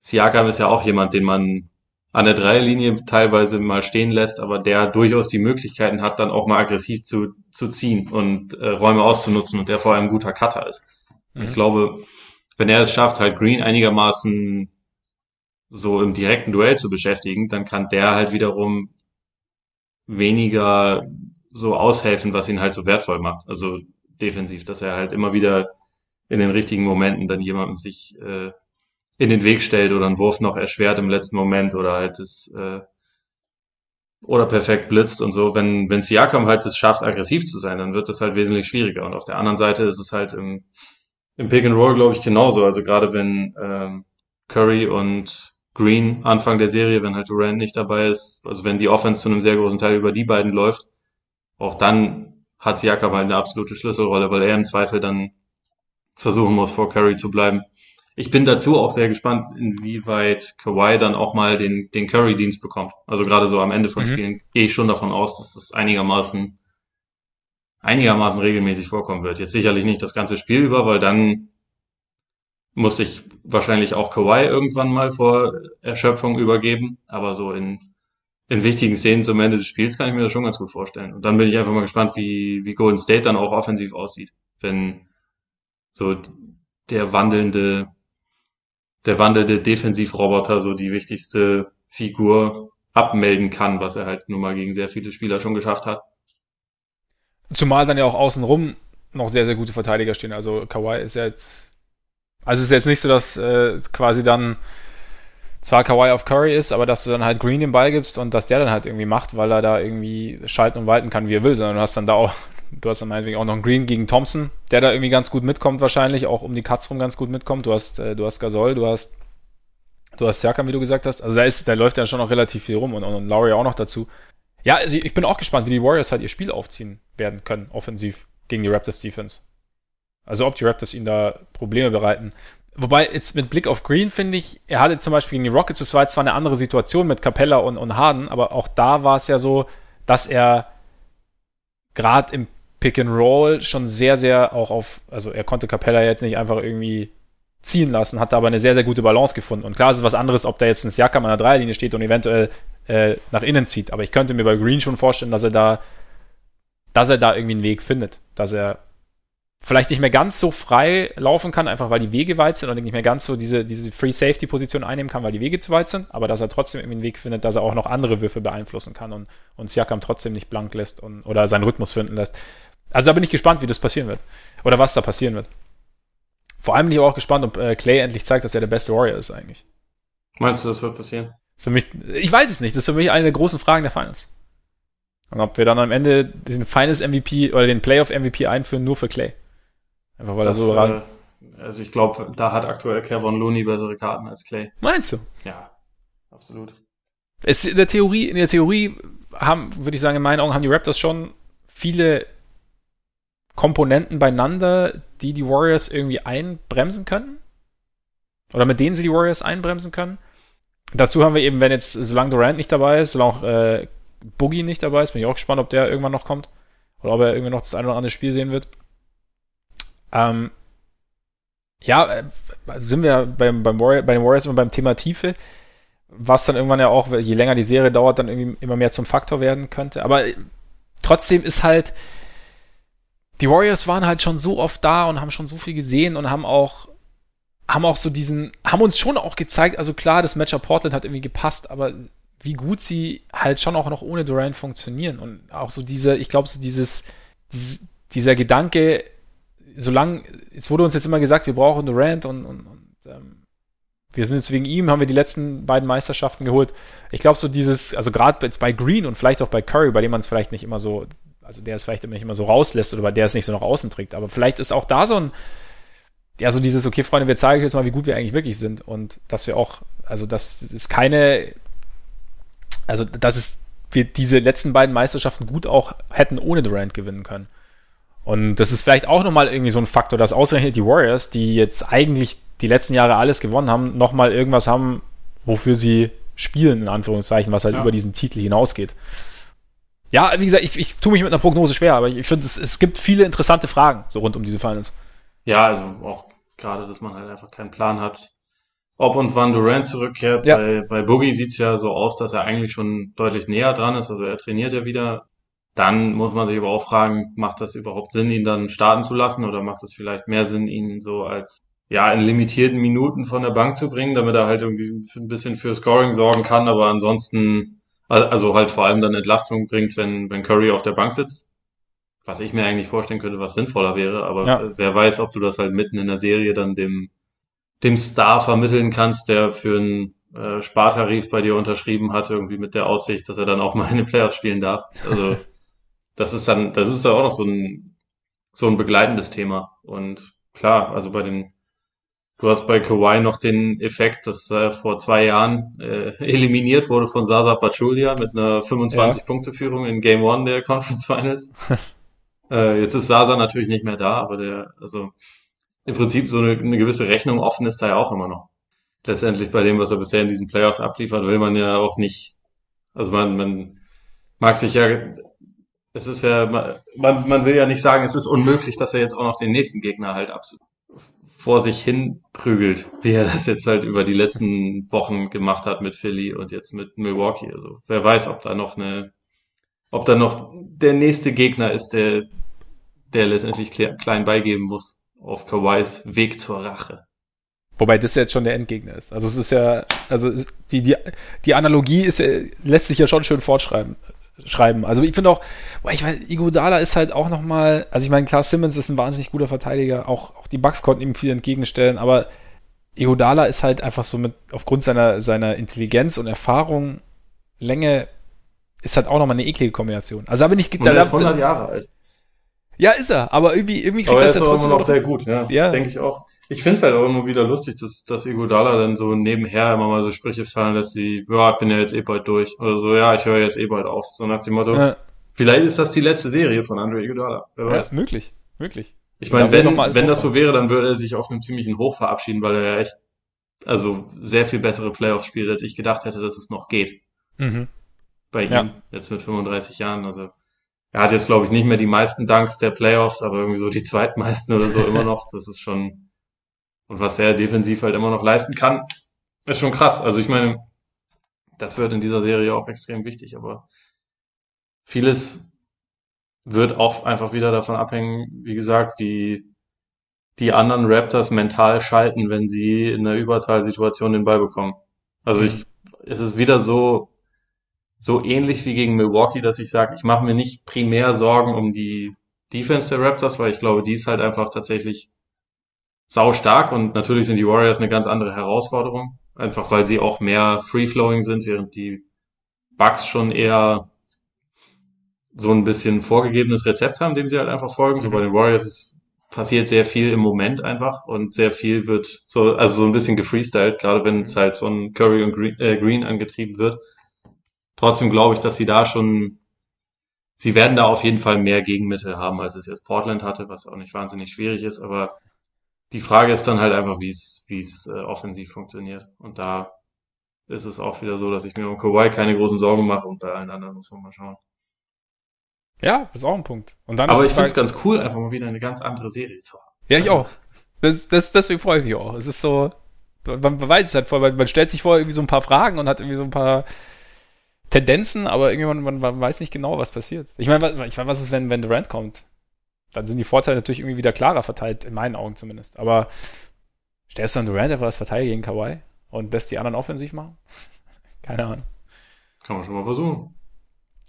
Siakam ist ja auch jemand, den man an der Dreierlinie teilweise mal stehen lässt, aber der durchaus die Möglichkeiten hat, dann auch mal aggressiv zu, zu ziehen und äh, Räume auszunutzen und der vor allem ein guter Cutter ist. Mhm. Ich glaube, wenn er es schafft, halt Green einigermaßen so im direkten Duell zu beschäftigen, dann kann der halt wiederum weniger so aushelfen, was ihn halt so wertvoll macht. Also defensiv, dass er halt immer wieder in den richtigen Momenten dann jemandem sich äh, in den Weg stellt oder einen Wurf noch erschwert im letzten Moment oder halt es äh, oder perfekt blitzt und so. Wenn, wenn Siakam halt es schafft, aggressiv zu sein, dann wird das halt wesentlich schwieriger. Und auf der anderen Seite ist es halt im, im Pick and Roll, glaube ich, genauso. Also gerade wenn ähm, Curry und Green Anfang der Serie, wenn halt Durant nicht dabei ist, also wenn die Offense zu einem sehr großen Teil über die beiden läuft, auch dann hat Siakam halt eine absolute Schlüsselrolle, weil er im Zweifel dann versuchen muss, vor Curry zu bleiben. Ich bin dazu auch sehr gespannt, inwieweit Kawhi dann auch mal den, den Curry-Dienst bekommt. Also gerade so am Ende von mhm. Spielen gehe ich schon davon aus, dass das einigermaßen, einigermaßen regelmäßig vorkommen wird. Jetzt sicherlich nicht das ganze Spiel über, weil dann muss ich wahrscheinlich auch Kawhi irgendwann mal vor Erschöpfung übergeben. Aber so in in wichtigen Szenen zum Ende des Spiels kann ich mir das schon ganz gut vorstellen. Und dann bin ich einfach mal gespannt, wie, wie Golden State dann auch offensiv aussieht. Wenn so der wandelnde, der wandelnde Defensivroboter, so die wichtigste Figur abmelden kann, was er halt nun mal gegen sehr viele Spieler schon geschafft hat. Zumal dann ja auch außenrum noch sehr, sehr gute Verteidiger stehen. Also Kawhi ist ja jetzt. Also es ist jetzt nicht so, dass äh, quasi dann zwar Kawhi auf Curry ist, aber dass du dann halt Green den Ball gibst und dass der dann halt irgendwie macht, weil er da irgendwie schalten und walten kann, wie er will, sondern du hast dann da auch, du hast dann meinetwegen auch noch einen Green gegen Thompson, der da irgendwie ganz gut mitkommt wahrscheinlich, auch um die Cuts rum ganz gut mitkommt. Du hast, äh, du hast Gasol, du hast, du hast Siakam, wie du gesagt hast. Also da ist, da läuft ja schon noch relativ viel rum und, und Laurie auch noch dazu. Ja, also ich bin auch gespannt, wie die Warriors halt ihr Spiel aufziehen werden können, offensiv, gegen die Raptors Defense. Also ob die Raptors ihnen da Probleme bereiten. Wobei, jetzt mit Blick auf Green finde ich, er hatte zum Beispiel gegen die Rockets, das war jetzt zwar eine andere Situation mit Capella und, und Harden, aber auch da war es ja so, dass er gerade im Pick and Roll schon sehr, sehr auch auf, also er konnte Capella jetzt nicht einfach irgendwie ziehen lassen, hat aber eine sehr, sehr gute Balance gefunden. Und klar ist es was anderes, ob da jetzt ein Siakam an der Dreierlinie steht und eventuell äh, nach innen zieht. Aber ich könnte mir bei Green schon vorstellen, dass er da, dass er da irgendwie einen Weg findet, dass er vielleicht nicht mehr ganz so frei laufen kann, einfach weil die Wege weit sind und nicht mehr ganz so diese, diese Free Safety Position einnehmen kann, weil die Wege zu weit sind, aber dass er trotzdem irgendwie einen Weg findet, dass er auch noch andere Würfe beeinflussen kann und, und Siakam trotzdem nicht blank lässt und, oder seinen Rhythmus finden lässt. Also da bin ich gespannt, wie das passieren wird. Oder was da passieren wird. Vor allem bin ich auch gespannt, ob äh, Clay endlich zeigt, dass er der beste Warrior ist eigentlich. Meinst du, das wird passieren? Das für mich, ich weiß es nicht. Das ist für mich eine der großen Fragen der Finals. Und ob wir dann am Ende den Finals MVP oder den Playoff MVP einführen, nur für Clay. Einfach weil das, er so ran. Äh, also ich glaube, da hat aktuell Kevin Looney bessere Karten als Clay. Meinst du? Ja, absolut. Es, in der Theorie, in der Theorie haben, würde ich sagen, in meinen Augen haben die Raptors schon viele Komponenten beieinander, die die Warriors irgendwie einbremsen können. Oder mit denen sie die Warriors einbremsen können. Dazu haben wir eben, wenn jetzt, solange Durant nicht dabei ist, solange auch äh, Boogie nicht dabei ist, bin ich auch gespannt, ob der irgendwann noch kommt. Oder ob er irgendwann noch das eine oder andere Spiel sehen wird. Ähm, ja, äh, sind wir beim, beim Warrior, bei den Warriors immer beim Thema Tiefe, was dann irgendwann ja auch, je länger die Serie dauert, dann irgendwie immer mehr zum Faktor werden könnte. Aber äh, trotzdem ist halt, die Warriors waren halt schon so oft da und haben schon so viel gesehen und haben auch, haben auch so diesen, haben uns schon auch gezeigt, also klar, das Matchup Portland hat irgendwie gepasst, aber wie gut sie halt schon auch noch ohne Durant funktionieren und auch so diese, ich glaube, so dieses, dieses, dieser Gedanke, solange, es wurde uns jetzt immer gesagt, wir brauchen Durant und, und, und ähm, wir sind jetzt wegen ihm, haben wir die letzten beiden Meisterschaften geholt. Ich glaube, so dieses, also gerade jetzt bei Green und vielleicht auch bei Curry, bei dem man es vielleicht nicht immer so, also der es vielleicht nicht immer so rauslässt oder bei der es nicht so nach außen trägt, aber vielleicht ist auch da so ein, ja, so dieses, okay, Freunde, wir zeigen euch jetzt mal, wie gut wir eigentlich wirklich sind und dass wir auch, also das ist keine, also dass es wir diese letzten beiden Meisterschaften gut auch hätten ohne Durant gewinnen können. Und das ist vielleicht auch nochmal irgendwie so ein Faktor, dass ausgerechnet die Warriors, die jetzt eigentlich die letzten Jahre alles gewonnen haben, nochmal irgendwas haben, wofür sie spielen, in Anführungszeichen, was halt ja. über diesen Titel hinausgeht. Ja, wie gesagt, ich, ich tue mich mit einer Prognose schwer, aber ich finde, es, es gibt viele interessante Fragen so rund um diese Finals. Ja, also auch gerade, dass man halt einfach keinen Plan hat, ob und wann Durant zurückkehrt. Ja. Bei, bei Boogie sieht's ja so aus, dass er eigentlich schon deutlich näher dran ist. Also er trainiert ja wieder dann muss man sich aber auch fragen, macht das überhaupt Sinn, ihn dann starten zu lassen oder macht es vielleicht mehr Sinn, ihn so als ja in limitierten Minuten von der Bank zu bringen, damit er halt irgendwie ein bisschen für Scoring sorgen kann, aber ansonsten also halt vor allem dann Entlastung bringt, wenn wenn Curry auf der Bank sitzt. Was ich mir eigentlich vorstellen könnte, was sinnvoller wäre, aber ja. wer weiß, ob du das halt mitten in der Serie dann dem dem Star vermitteln kannst, der für einen äh, Spartarif bei dir unterschrieben hat, irgendwie mit der Aussicht, dass er dann auch mal in den Playoffs spielen darf. Also das ist dann, das ist ja auch noch so ein, so ein begleitendes Thema. Und klar, also bei den, du hast bei Kawhi noch den Effekt, dass er vor zwei Jahren äh, eliminiert wurde von Sasa Pachulia mit einer 25-Punkte-Führung in Game One der Conference Finals. äh, jetzt ist Sasa natürlich nicht mehr da, aber der, also im Prinzip so eine, eine gewisse Rechnung offen ist da ja auch immer noch. Letztendlich bei dem, was er bisher in diesen Playoffs abliefert, will man ja auch nicht, also man, man mag sich ja es ist ja, man, man will ja nicht sagen, es ist unmöglich, dass er jetzt auch noch den nächsten Gegner halt vor sich hin prügelt, wie er das jetzt halt über die letzten Wochen gemacht hat mit Philly und jetzt mit Milwaukee. Also wer weiß, ob da noch eine, ob da noch der nächste Gegner ist, der, der letztendlich klein beigeben muss. auf Kawhis Weg zur Rache. Wobei das jetzt schon der Endgegner ist. Also es ist ja, also die, die, die Analogie ist lässt sich ja schon schön fortschreiben. Schreiben. Also ich finde auch, boah, ich weiß, Iguodala ist halt auch nochmal, also ich meine, klar, Simmons ist ein wahnsinnig guter Verteidiger, auch, auch die Bucks konnten ihm viel entgegenstellen, aber Iguodala ist halt einfach so mit, aufgrund seiner, seiner Intelligenz und Erfahrung, Länge, ist halt auch nochmal eine eklige Kombination. Also da bin ich, da, ist 100 Jahre alt. Ja, ist er, aber irgendwie, irgendwie kriegt aber das ja trotzdem noch sehr gut, ja. ja. Denke ich auch. Ich finde es halt auch immer wieder lustig, dass, dass Iguodala dann so nebenher immer mal so Sprüche fallen lässt, wie, ja, ich bin ja jetzt eh bald durch. Oder so, ja, ich höre jetzt eh bald auf. So nach dem Motto, ja. vielleicht ist das die letzte Serie von Andre Iguodala. Wer weiß. Ja, möglich, möglich. Ich meine, wenn, wenn das so wäre, dann würde er sich auf einem ziemlichen Hoch verabschieden, weil er ja echt, also sehr viel bessere Playoffs spielt, als ich gedacht hätte, dass es noch geht. Mhm. Bei ihm, ja. jetzt mit 35 Jahren. Also er hat jetzt, glaube ich, nicht mehr die meisten Danks der Playoffs, aber irgendwie so die zweitmeisten oder so immer noch. Das ist schon, und was er defensiv halt immer noch leisten kann, ist schon krass. Also ich meine, das wird in dieser Serie auch extrem wichtig, aber vieles wird auch einfach wieder davon abhängen, wie gesagt, wie die anderen Raptors mental schalten, wenn sie in einer Überzahlsituation den Ball bekommen. Also ich, es ist wieder so, so ähnlich wie gegen Milwaukee, dass ich sage, ich mache mir nicht primär Sorgen um die Defense der Raptors, weil ich glaube, die ist halt einfach tatsächlich sau stark und natürlich sind die Warriors eine ganz andere Herausforderung, einfach weil sie auch mehr free-flowing sind, während die Bucks schon eher so ein bisschen vorgegebenes Rezept haben, dem sie halt einfach folgen. Mhm. So bei den Warriors ist, passiert sehr viel im Moment einfach und sehr viel wird so, also so ein bisschen gefreestylt, gerade wenn es halt von Curry und Green, äh, Green angetrieben wird. Trotzdem glaube ich, dass sie da schon, sie werden da auf jeden Fall mehr Gegenmittel haben, als es jetzt Portland hatte, was auch nicht wahnsinnig schwierig ist, aber die Frage ist dann halt einfach, wie es, wie es äh, offensiv funktioniert. Und da ist es auch wieder so, dass ich mir um Kawhi keine großen Sorgen mache und bei allen anderen muss man mal schauen. Ja, das ist auch ein Punkt. Und dann Aber ich finde es ganz cool, einfach mal wieder eine ganz andere Serie zu haben. Ja, ich auch. Das, das, deswegen freue ich mich auch. Es ist so, man, man weiß es halt vorher, weil man stellt sich vor irgendwie so ein paar Fragen und hat irgendwie so ein paar Tendenzen, aber irgendwann man, man weiß nicht genau, was passiert. Ich meine, ich meine, was ist, wenn, wenn Durant kommt? Dann sind die Vorteile natürlich irgendwie wieder klarer verteilt, in meinen Augen zumindest. Aber stellst du dann Durant einfach als Verteidiger gegen Kawhi und lässt die anderen offensiv machen? Keine Ahnung. Kann man schon mal versuchen.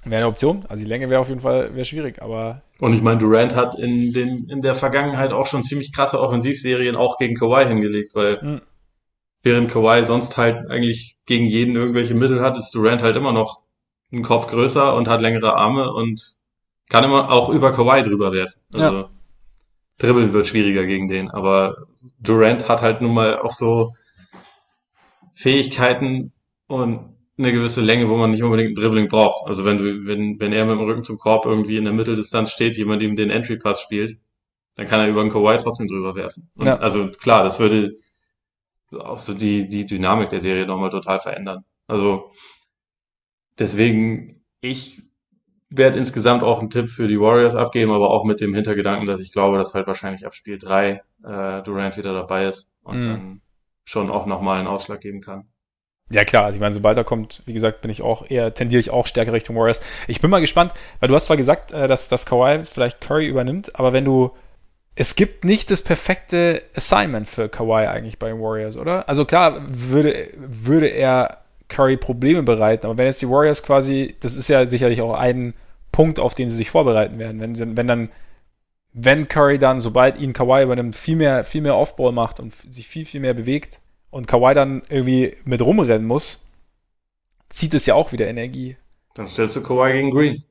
Wäre eine Option. Also die Länge wäre auf jeden Fall wäre schwierig, aber. Und ich meine, Durant hat in, den, in der Vergangenheit auch schon ziemlich krasse Offensivserien auch gegen Kawhi hingelegt, weil hm. während Kawhi sonst halt eigentlich gegen jeden irgendwelche Mittel hat, ist Durant halt immer noch einen Kopf größer und hat längere Arme und kann immer auch über Kawhi drüber werfen. Also ja. Dribbeln wird schwieriger gegen den, aber Durant hat halt nun mal auch so Fähigkeiten und eine gewisse Länge, wo man nicht unbedingt ein Dribbling braucht. Also wenn du, wenn, wenn er mit dem Rücken zum Korb irgendwie in der Mitteldistanz steht, jemand ihm den Entry Pass spielt, dann kann er über den Kawhi trotzdem drüber werfen. Ja. Also klar, das würde auch so die, die Dynamik der Serie nochmal total verändern. Also deswegen, ich werde insgesamt auch einen Tipp für die Warriors abgeben, aber auch mit dem Hintergedanken, dass ich glaube, dass halt wahrscheinlich ab Spiel 3 äh, Durant wieder dabei ist und mm. dann schon auch nochmal einen Ausschlag geben kann. Ja klar, also ich meine, sobald er kommt, wie gesagt, bin ich auch eher, tendiere ich auch stärker Richtung Warriors. Ich bin mal gespannt, weil du hast zwar gesagt, äh, dass, dass Kawhi vielleicht Curry übernimmt, aber wenn du, es gibt nicht das perfekte Assignment für Kawhi eigentlich bei den Warriors, oder? Also klar, würde, würde er Curry Probleme bereiten. Aber wenn jetzt die Warriors quasi, das ist ja sicherlich auch ein Punkt, auf den sie sich vorbereiten werden. Wenn, wenn dann, wenn Curry dann, sobald ihn Kawhi übernimmt, viel mehr, viel mehr Offball macht und sich viel, viel mehr bewegt und Kawhi dann irgendwie mit rumrennen muss, zieht es ja auch wieder Energie. Dann stellst du Kawhi gegen Green.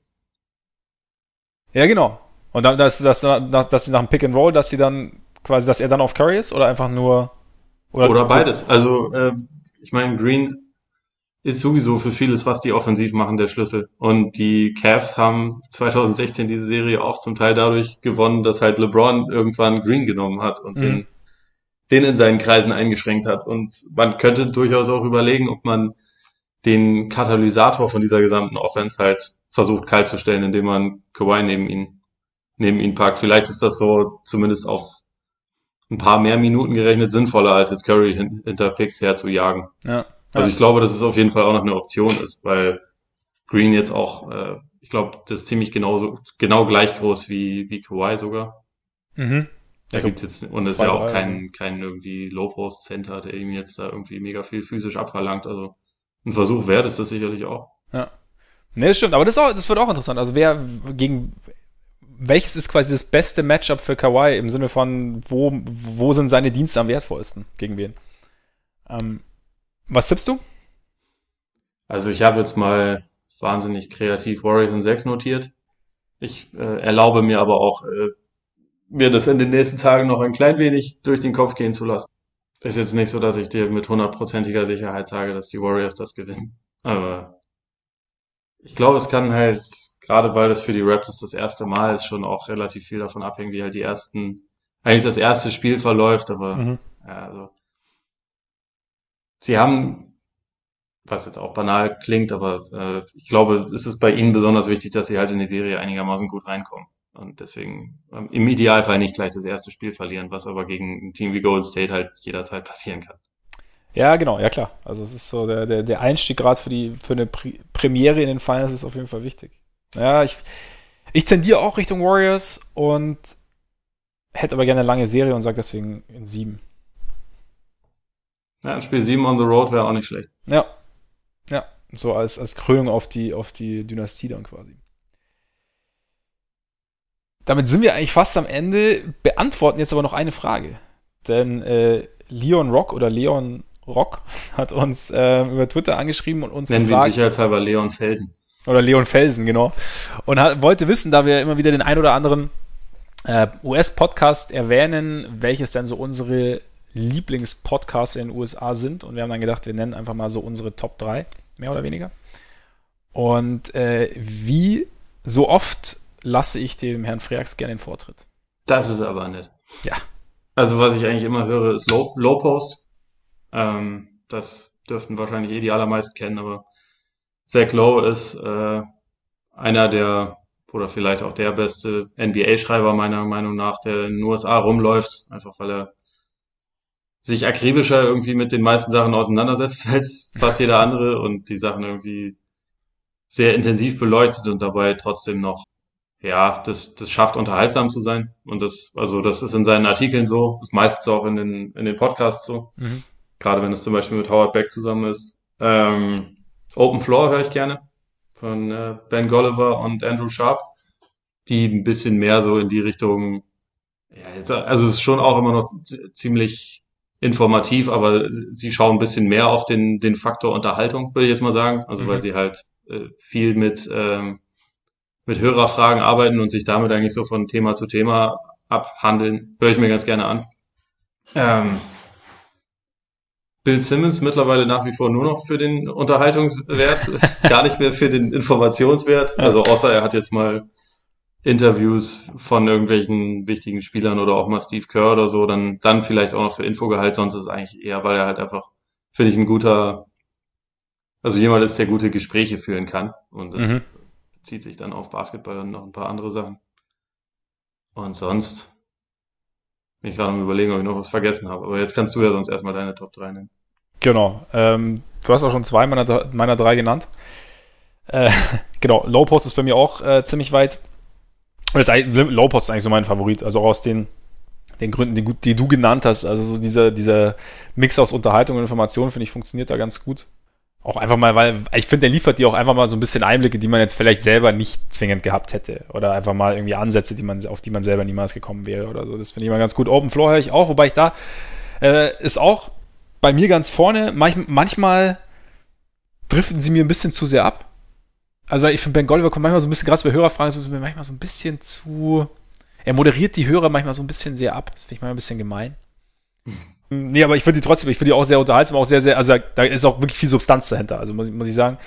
Ja, genau. Und dann, dass, dass, dass sie nach dem Pick and Roll, dass sie dann quasi, dass er dann auf Curry ist oder einfach nur. Oder, oder beides. Also, äh, ich meine, Green ist sowieso für vieles, was die offensiv machen, der Schlüssel. Und die Cavs haben 2016 diese Serie auch zum Teil dadurch gewonnen, dass halt LeBron irgendwann Green genommen hat und mhm. den, den in seinen Kreisen eingeschränkt hat. Und man könnte durchaus auch überlegen, ob man den Katalysator von dieser gesamten Offense halt versucht kalt zu stellen, indem man Kawhi neben ihn, neben ihn packt. Vielleicht ist das so zumindest auf ein paar mehr Minuten gerechnet sinnvoller, als jetzt Curry hinter Picks herzujagen. Ja. Also ich glaube, dass es auf jeden Fall auch noch eine Option ist, weil Green jetzt auch, äh, ich glaube, das ist ziemlich genauso, genau gleich groß wie, wie Kawhi sogar. Mhm. Da Ja, gibt's jetzt, und es ist ja auch drei, kein, kein irgendwie Low-Post-Center, der ihm jetzt da irgendwie mega viel physisch abverlangt. Also ein Versuch wert ist das sicherlich auch. Ja. Ne, das stimmt, aber das, ist auch, das wird auch interessant. Also wer gegen welches ist quasi das beste Matchup für Kawhi im Sinne von, wo, wo sind seine Dienste am wertvollsten? Gegen wen? Ähm, was tippst du? Also ich habe jetzt mal wahnsinnig kreativ Warriors in 6 notiert. Ich äh, erlaube mir aber auch, äh, mir das in den nächsten Tagen noch ein klein wenig durch den Kopf gehen zu lassen. Ist jetzt nicht so, dass ich dir mit hundertprozentiger Sicherheit sage, dass die Warriors das gewinnen. Aber ich glaube, es kann halt, gerade weil das für die Raptors das erste Mal ist, schon auch relativ viel davon abhängen, wie halt die ersten, eigentlich das erste Spiel verläuft, aber Mhm. ja, also sie haben, was jetzt auch banal klingt, aber äh, ich glaube, es ist bei ihnen besonders wichtig, dass sie halt in die Serie einigermaßen gut reinkommen. Und deswegen ähm, im Idealfall nicht gleich das erste Spiel verlieren, was aber gegen ein Team wie Golden State halt jederzeit passieren kann. Ja, genau, ja klar. Also es ist so der, der, der Einstieg gerade für die für eine Premiere in den Finals ist auf jeden Fall wichtig. Ja, ich, ich tendiere auch Richtung Warriors und hätte aber gerne eine lange Serie und sage deswegen in sieben. Ja, ein Spiel 7 on the road wäre auch nicht schlecht. Ja. Ja. So als, als Krönung auf die, auf die Dynastie dann quasi. Damit sind wir eigentlich fast am Ende, beantworten jetzt aber noch eine Frage. Denn äh, Leon Rock oder Leon Rock hat uns äh, über Twitter angeschrieben und uns Nennen wir ihn gefragt, sicherheitshalber Leon Felsen. oder Leon Felsen, genau. Und hat, wollte wissen, da wir immer wieder den ein oder anderen äh, US-Podcast erwähnen, welches denn so unsere Lieblingspodcasts in den USA sind. Und wir haben dann gedacht, wir nennen einfach mal so unsere Top 3, mehr oder weniger. Und äh, wie so oft lasse ich dem Herrn Freax gerne den Vortritt. Das ist aber nett. Ja. Also was ich eigentlich immer höre, ist Low, Low Post. Ähm, das dürften wahrscheinlich eh die allermeisten kennen, aber Zach Lowe ist äh, einer der oder vielleicht auch der beste NBA-Schreiber meiner Meinung nach, der in den USA rumläuft, einfach weil er sich akribischer irgendwie mit den meisten Sachen auseinandersetzt als fast jeder andere und die Sachen irgendwie sehr intensiv beleuchtet und dabei trotzdem noch ja, das, das schafft unterhaltsam zu sein. Und das, also das ist in seinen Artikeln so, ist meistens auch in den, in den Podcasts so. Mhm. Gerade wenn es zum Beispiel mit Howard Beck zusammen ist. Ähm, Open Floor höre ich gerne. Von äh, Ben Golliver und Andrew Sharp. Die ein bisschen mehr so in die Richtung, ja, jetzt, also es ist schon auch immer noch ziemlich informativ, aber sie schauen ein bisschen mehr auf den, den Faktor Unterhaltung, würde ich jetzt mal sagen. Also Mhm. weil sie halt äh, viel mit, ähm, mit Hörerfragen arbeiten und sich damit eigentlich so von Thema zu Thema abhandeln, höre ich mir ganz gerne an. Ähm, Bill Simmons mittlerweile nach wie vor nur noch für den Unterhaltungswert, gar nicht mehr für den Informationswert. Also außer er hat jetzt mal Interviews von irgendwelchen wichtigen Spielern oder auch mal Steve Kerr oder so, dann, dann vielleicht auch noch für Infogehalt, sonst ist es eigentlich eher, weil er halt einfach, finde ich, ein guter, also jemand ist, der gute Gespräche führen kann. Und das Mhm. bezieht sich dann auf Basketball und noch ein paar andere Sachen. Und sonst bin ich gerade am überlegen, ob ich noch was vergessen habe. Aber jetzt kannst du ja sonst erstmal deine Top 3 nennen. Genau. Ähm, du hast auch schon zwei meiner, meiner drei genannt. Äh, genau, Low Post ist bei mir auch äh, ziemlich weit. Und das, Low Post ist eigentlich so mein Favorit. Also auch aus den, den Gründen, die, die du genannt hast. Also so dieser, dieser Mix aus Unterhaltung und Information, finde ich, funktioniert da ganz gut. Auch einfach mal, weil ich finde, der liefert dir auch einfach mal so ein bisschen Einblicke, die man jetzt vielleicht selber nicht zwingend gehabt hätte. Oder einfach mal irgendwie Ansätze, die man, auf die man selber niemals gekommen wäre oder so. Das finde ich mal ganz gut. Open Floor höre ich auch, wobei ich da äh, ist auch bei mir ganz vorne. Manch, manchmal driften sie mir ein bisschen zu sehr ab. Also ich finde, Ben Golliver kommt manchmal so ein bisschen, gerade bei Hörerfragen, so mir manchmal so ein bisschen zu. Er moderiert die Hörer manchmal so ein bisschen sehr ab. Das finde ich manchmal ein bisschen gemein. Nee, aber ich finde die trotzdem, ich finde die auch sehr unterhaltsam, auch sehr, sehr, also da ist auch wirklich viel Substanz dahinter, also muss ich, muss ich sagen.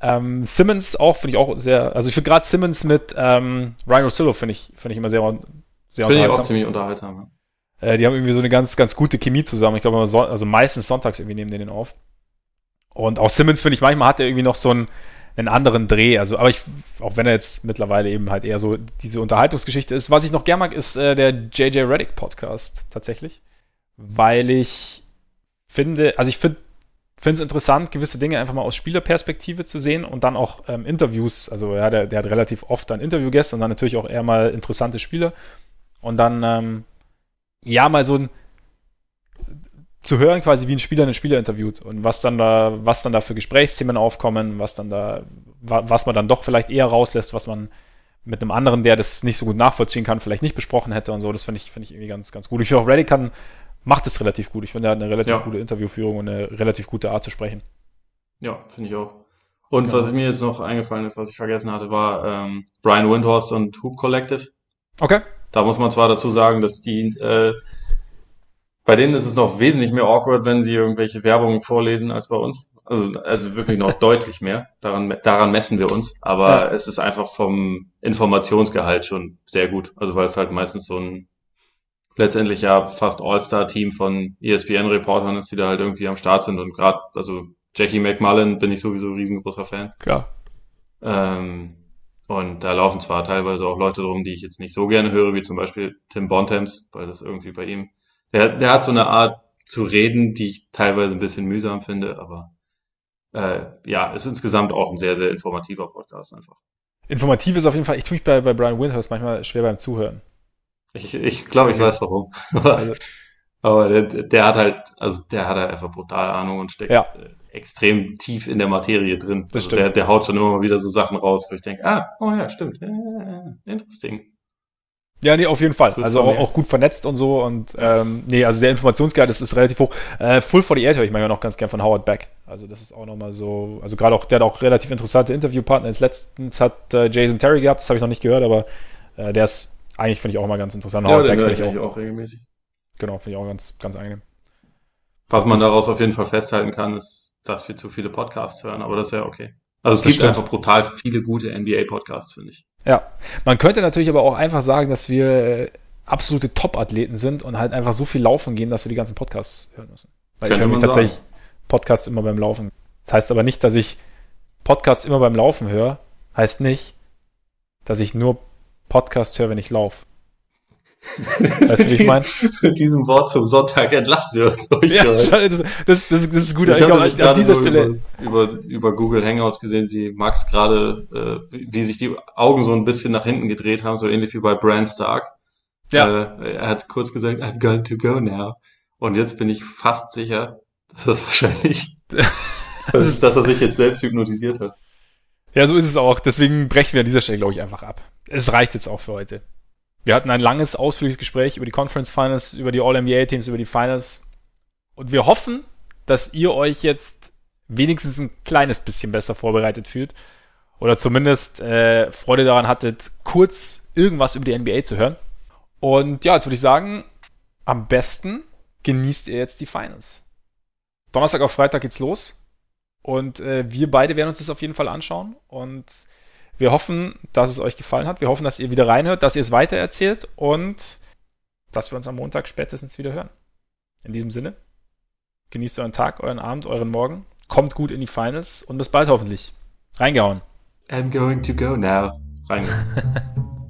Ähm, Simmons auch, finde ich auch sehr, also ich finde gerade Simmons mit ähm, Ryan Rosillo finde ich, finde ich immer sehr, sehr Finde ich auch unterhaltsam. ziemlich unterhaltsam. ja. Äh, die haben irgendwie so eine ganz, ganz gute Chemie zusammen. Ich glaube, son also meistens sonntags irgendwie nehmen die den auf. Und auch Simmons, finde ich, manchmal hat er irgendwie noch so einen, einen anderen Dreh. Also, aber ich, auch wenn er jetzt mittlerweile eben halt eher so diese Unterhaltungsgeschichte ist. Was ich noch gern mag, ist äh, der JJ Reddick Podcast tatsächlich. Weil ich finde, also ich finde finde es interessant, gewisse Dinge einfach mal aus Spielerperspektive zu sehen und dann auch ähm, Interviews. Also ja, der, der hat relativ oft dann Interviewgäste und dann natürlich auch eher mal interessante Spieler. Und dann ähm, ja, mal so ein zu hören, quasi wie ein Spieler einen Spieler interviewt und was dann da, was dann da für Gesprächsthemen aufkommen, was dann da, was man dann doch vielleicht eher rauslässt, was man mit einem anderen, der das nicht so gut nachvollziehen kann, vielleicht nicht besprochen hätte und so. Das finde ich, finde ich irgendwie ganz, ganz gut. Ich finde auch Reddick kann, macht es relativ gut. Ich finde, er hat eine relativ ja. gute Interviewführung und eine relativ gute Art zu sprechen. Ja, finde ich auch. Und ja. was mir jetzt noch eingefallen ist, was ich vergessen hatte, war ähm, Brian Windhorst und Hoop Collective. Okay. Da muss man zwar dazu sagen, dass die äh, bei denen ist es noch wesentlich mehr awkward, wenn sie irgendwelche Werbungen vorlesen als bei uns. Also, also wirklich noch deutlich mehr. Daran, daran messen wir uns. Aber ja. es ist einfach vom Informationsgehalt schon sehr gut. Also weil es halt meistens so ein letztendlich ja fast All-Star-Team von ESPN-Reportern ist, die da halt irgendwie am Start sind. Und gerade, also Jackie McMullen bin ich sowieso ein riesengroßer Fan. Klar. Ähm, und da laufen zwar teilweise auch Leute drum, die ich jetzt nicht so gerne höre, wie zum Beispiel Tim Bontemps, weil das irgendwie bei ihm der, der hat so eine Art zu reden, die ich teilweise ein bisschen mühsam finde, aber äh, ja, ist insgesamt auch ein sehr, sehr informativer Podcast einfach. Informativ ist auf jeden Fall, ich tue mich bei, bei Brian Windhurst manchmal schwer beim Zuhören. Ich, ich glaube, ich weiß warum. aber, aber der, der hat halt, also der hat halt einfach brutal Ahnung und steckt ja. Äh, extrem tief in der Materie drin. Das also der, der haut schon immer mal wieder so Sachen raus, wo ich denke, ah, oh ja, stimmt, äh, interesting. Ja, nee, auf jeden Fall. Also auch, auch, gut vernetzt und so. Und ähm, nee, also der Informationsgehalt ist, ist relativ hoch. Äh, Full for the Air höre ich manchmal noch ganz gern von Howard Beck. Also das ist auch nochmal so, also gerade auch, der hat auch relativ interessante Interviewpartner. Jetzt letztens hat äh, Jason Terry gehabt, das habe ich noch nicht gehört, aber äh, der ist eigentlich, finde ich auch mal ganz interessant. Ja, Howard Beck finde ich auch, auch regelmäßig. Genau, finde ich auch ganz, ganz angenehm. Was man das, daraus auf jeden Fall festhalten kann, ist, dass wir zu viele Podcasts hören, aber das ist ja okay. Also es gibt stimmt. einfach brutal viele gute NBA-Podcasts, finde ich. Ja, man könnte natürlich aber auch einfach sagen, dass wir äh, absolute Top-Athleten sind und halt einfach so viel laufen gehen, dass wir die ganzen Podcasts hören müssen. Weil ich höre mich tatsächlich sagen. Podcasts immer beim Laufen. Das heißt aber nicht, dass ich Podcasts immer beim Laufen höre. Heißt nicht, dass ich nur Podcast höre, wenn ich laufe. Weißt du, wie ich meine? Mit diesem Wort zum Sonntag entlassen wir uns. Ja, das, das, das, ist gut. Ich, ich habe an dieser Stelle über, über, über Google Hangouts gesehen, wie Max gerade, äh, wie sich die Augen so ein bisschen nach hinten gedreht haben, so ähnlich wie bei Bran Stark. Ja. Äh, er hat kurz gesagt, I'm going to go now. Und jetzt bin ich fast sicher, dass das wahrscheinlich, das ist, dass er sich jetzt selbst hypnotisiert hat. Ja, so ist es auch. Deswegen brechen wir an dieser Stelle, glaube ich, einfach ab. Es reicht jetzt auch für heute. Wir hatten ein langes, ausführliches Gespräch über die Conference Finals, über die All-NBA-Teams, über die Finals. Und wir hoffen, dass ihr euch jetzt wenigstens ein kleines bisschen besser vorbereitet fühlt. Oder zumindest äh, Freude daran hattet, kurz irgendwas über die NBA zu hören. Und ja, jetzt würde ich sagen, am besten genießt ihr jetzt die Finals. Donnerstag auf Freitag geht's los. Und äh, wir beide werden uns das auf jeden Fall anschauen. Und wir hoffen, dass es euch gefallen hat. Wir hoffen, dass ihr wieder reinhört, dass ihr es weitererzählt und dass wir uns am Montag spätestens wieder hören. In diesem Sinne, genießt euren Tag, euren Abend, euren Morgen. Kommt gut in die Finals und bis bald hoffentlich. Reingehauen. I'm going to go now. Reingehauen.